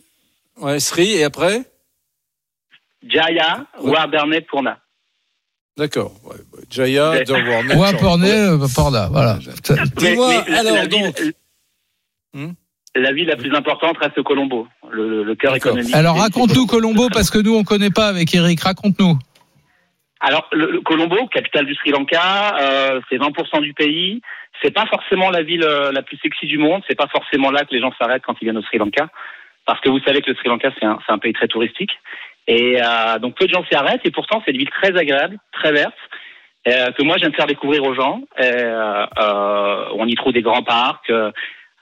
Speaker 4: Ouais, Sri, et après. D'accord. Ouais, ouais. Jaya,
Speaker 12: Ouais.
Speaker 4: Dorwarnet.
Speaker 3: Ou un porné, euh, Porda, voilà.
Speaker 4: Dis-moi, alors,
Speaker 12: la ville-
Speaker 4: donc. Hmm
Speaker 12: La ville la plus importante reste Colombo, le, cœur économique.
Speaker 3: Alors raconte-nous Colombo parce que nous on connaît pas avec Eric. Raconte-nous.
Speaker 12: Alors, le, le Colombo, capitale du Sri Lanka, euh, c'est 20% du pays. C'est pas forcément la ville euh, la plus sexy du monde. C'est pas forcément là que les gens s'arrêtent quand ils viennent au Sri Lanka, parce que vous savez que le Sri Lanka c'est un, c'est un pays très touristique. Et euh, donc peu de gens s'y arrêtent. Et pourtant, c'est une ville très agréable, très verte, euh, que moi j'aime faire découvrir aux gens. Et, euh, euh, on y trouve des grands parcs.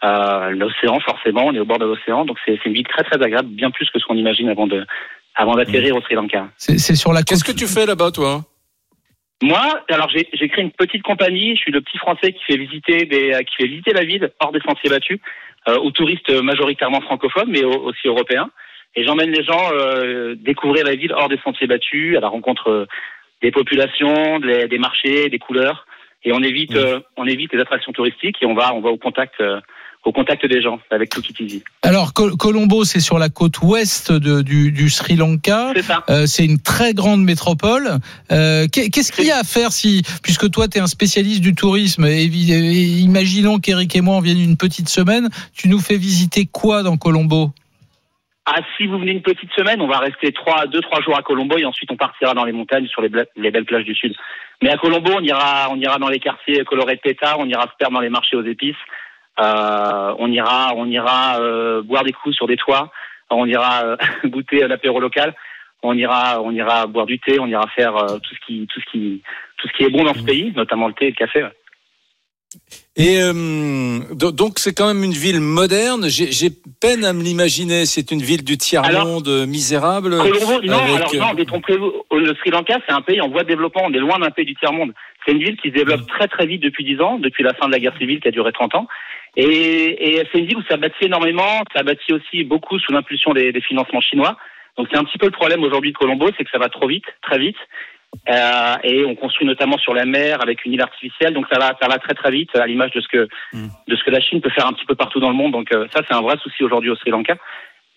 Speaker 12: Euh,
Speaker 18: l'océan, forcément, on est au bord de l'océan, donc c'est une ville très très agréable, bien plus que ce qu'on imagine avant de avant d'atterrir au Sri Lanka.
Speaker 3: C'est sur la.
Speaker 4: Qu'est-ce que tu fais là-bas, toi?
Speaker 18: Moi, alors j'ai créé une petite compagnie. Je suis le petit Français qui fait visiter des, qui fait visiter la ville hors des sentiers battus euh, aux touristes majoritairement francophones, mais au- aussi européens. Et j'emmène les gens euh, découvrir la ville hors des sentiers battus, à la rencontre euh, des populations, des, des marchés, des couleurs. Et on évite, euh, on évite les attractions touristiques et on va, on va au contact, euh, au contact des gens avec It Easy.
Speaker 3: Alors Col- Colombo, c'est sur la côte ouest de- du, du Sri Lanka.
Speaker 18: C'est ça.
Speaker 3: Euh, c'est une très grande métropole. Euh, qu'est- Qu'est-ce qu'il y a à faire si, puisque toi tu es un spécialiste du tourisme, et imaginons qu'Éric et moi on vienne une petite semaine, tu nous fais visiter quoi dans Colombo?
Speaker 18: Ah, si vous venez une petite semaine, on va rester trois, deux, trois jours à Colombo et ensuite on partira dans les montagnes sur les, belles plages du sud. Mais à Colombo, on ira, on ira dans les quartiers colorés de pétards, on ira se perdre dans les marchés aux épices, on ira, on ira euh, boire des coups sur des toits, on ira euh, goûter à l'apéro local, on ira, on ira boire du thé, on ira faire euh, tout ce qui, tout ce qui, tout ce qui est bon dans ce pays, notamment le thé et le café. ouais.
Speaker 4: Et euh, do- donc c'est quand même une ville moderne. J'ai peine à me l'imaginer. C'est une ville du tiers monde euh, misérable.
Speaker 18: Colombo, non,
Speaker 4: avec,
Speaker 18: alors
Speaker 4: euh,
Speaker 18: non, détrompez-vous. Le Sri Lanka, c'est un pays en voie de développement. On est loin d'un pays du tiers-monde. C'est une ville qui se développe très très vite depuis 10 ans, depuis la fin de la guerre civile qui a duré 30 ans. Et, et c'est une ville où ça bâtit énormément. Ça bâtit aussi beaucoup sous l'impulsion des, des financements chinois. Donc c'est un petit peu le problème aujourd'hui de Colombo, c'est que ça va trop vite, très vite. Euh, et on construit notamment sur la mer avec une île artificielle, donc ça va, ça va très très vite, à l'image de ce que de ce que la Chine peut faire un petit peu partout dans le monde. Donc euh, ça, c'est un vrai souci aujourd'hui au Sri Lanka.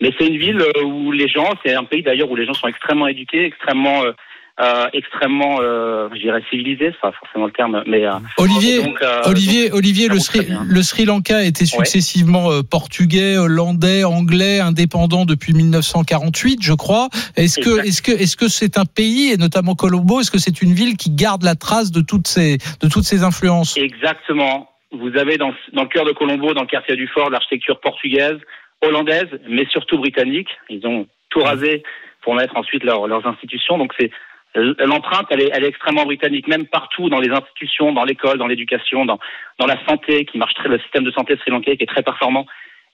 Speaker 18: Mais c'est une ville euh, où les gens, c'est un pays d'ailleurs où les gens sont extrêmement éduqués, extrêmement, euh, euh, extrêmement, euh, je dirais civilisés, c'est pas forcément le terme, mais euh,
Speaker 3: Olivier,
Speaker 18: donc, euh,
Speaker 3: Olivier, Olivier, le Sri, le Sri Lanka était successivement euh, portugais, hollandais, anglais, indépendant depuis 1948, je crois. Est-ce que, est-ce que, est-ce que c'est un pays et notamment Colombo, est-ce que c'est une ville qui garde la trace de toutes ces, de toutes ces influences?
Speaker 18: Exactement. Vous avez dans, dans le cœur de Colombo, dans le quartier du Fort, l'architecture portugaise, hollandaise, mais surtout britannique. Ils ont tout rasé pour mettre ensuite leur- leurs institutions. Donc c'est l'empreinte, elle est, elle est extrêmement britannique, même partout dans les institutions, dans l'école, dans l'éducation, dans, dans la santé, qui marche très, le système de santé sri-lankais qui est très performant.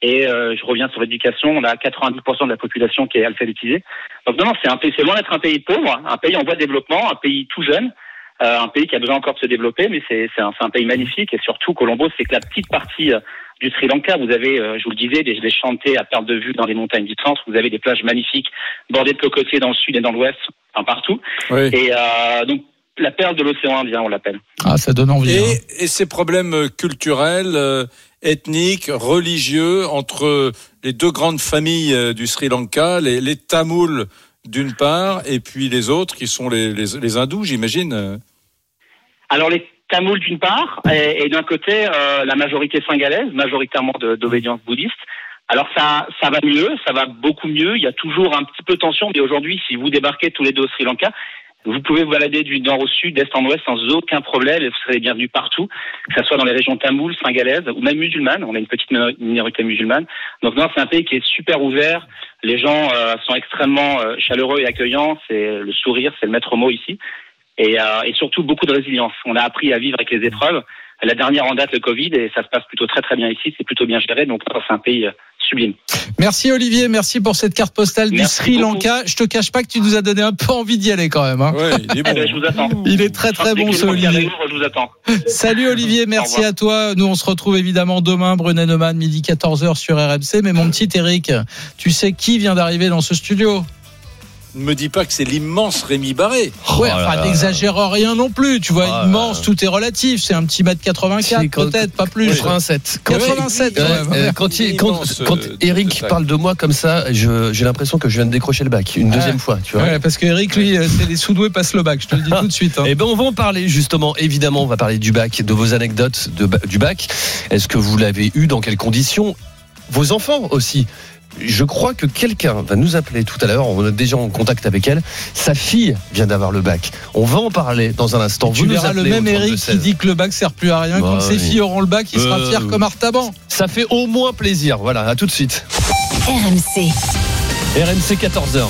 Speaker 18: Et euh, je reviens sur l'éducation, on a 90% de la population qui est alphabétisée. Donc non, non, c'est un loin d'être un pays pauvre, un pays en voie de développement, un pays tout jeune, euh, un pays qui a besoin encore de se développer, mais c'est un, un pays magnifique et surtout Colombo, c'est que la petite partie euh, du Sri Lanka, vous avez, euh, je vous le disais, des, des chantés à perte de vue dans les montagnes du centre, vous avez des plages magnifiques bordées de cocotiers dans le sud et dans l'ouest, enfin partout.
Speaker 4: Oui.
Speaker 18: Et euh, donc la perle de l'océan Indien, on l'appelle.
Speaker 3: Ah, ça donne envie.
Speaker 4: Et,
Speaker 3: hein.
Speaker 4: et ces problèmes euh, culturels, euh, ethniques, religieux entre les deux grandes familles du Sri Lanka, les, les Tamouls d'une part, et puis les autres qui sont les, les, les hindous, j'imagine.
Speaker 18: Alors les Tamouls d'une part, et, et d'un côté euh, la majorité singalaise, majoritairement d'obédience bouddhiste. Alors ça, ça va mieux, ça va beaucoup mieux. Il y a toujours un petit peu de tension, mais aujourd'hui, si vous débarquez tous les deux au Sri Lanka, vous pouvez vous balader du nord au sud, d'est en ouest sans aucun problème vous serez bienvenus partout, que ce soit dans les régions tamoules, singalaises ou même musulmanes. On a une petite minori- minorité musulmane. Donc non, c'est un pays qui est super ouvert. Les gens euh, sont extrêmement euh, chaleureux et accueillants. C'est le sourire, c'est le maître mot ici. Et, euh, et surtout beaucoup de résilience. On a appris à vivre avec les épreuves. La dernière en date, le Covid, et ça se passe plutôt très très bien ici. C'est plutôt bien géré. Donc c'est un pays euh, sublime.
Speaker 3: Merci Olivier, merci pour cette carte postale du Sri
Speaker 18: beaucoup.
Speaker 3: Lanka. Je te cache pas que tu nous as donné un peu envie d'y aller quand même. hein.
Speaker 18: Eh ben, je vous attends.
Speaker 3: Il est très très bon ce Olivier.
Speaker 18: Je vous attends.
Speaker 3: Salut Olivier, merci à toi. Nous on se retrouve évidemment demain, Brunet Neumann, midi 14h sur RMC. Mais mon petit Eric, tu sais qui vient d'arriver dans ce studio?
Speaker 4: Ne me dis pas que c'est l'immense Rémi Barré.
Speaker 3: Ouais, enfin, n'exagère rien non plus. Tu vois, immense, tout est relatif. C'est un petit mètre 84,
Speaker 19: Si, quand-
Speaker 3: peut-être, pas plus.
Speaker 19: 87.
Speaker 3: 87,
Speaker 19: Ouais,
Speaker 3: ouais,
Speaker 19: euh,
Speaker 3: ouais.
Speaker 19: quand, il- quand,
Speaker 4: Immense,
Speaker 19: quand
Speaker 4: euh,
Speaker 19: Eric
Speaker 4: de
Speaker 19: parle de moi comme ça, j'ai l'impression que je viens de décrocher le bac une deuxième
Speaker 3: Ouais.
Speaker 19: fois. Tu vois.
Speaker 3: Ouais, parce que Eric, lui, euh, c'est les sous-doués passent le bac. Je te le dis tout de suite. hein.
Speaker 19: Eh ben, on va en parler justement. Évidemment, on va parler du bac, de vos anecdotes de, du bac. Est-ce que vous l'avez eu Dans quelles conditions? Vos enfants aussi. Je crois que quelqu'un va nous appeler tout à l'heure. On est déjà en contact avec elle. Sa fille vient d'avoir le bac. On va en parler dans un instant.
Speaker 3: Tu
Speaker 19: Vous nous
Speaker 3: verras le même Eric
Speaker 19: 32
Speaker 3: qui dit que le bac sert plus à rien. Quand
Speaker 19: Bah
Speaker 3: ses
Speaker 19: oui.
Speaker 3: filles auront le bac, il sera
Speaker 19: Euh,
Speaker 3: fier comme Artaban.
Speaker 19: Ça fait au moins plaisir. Voilà, à tout de suite.
Speaker 1: RMC.
Speaker 19: RMC 14h.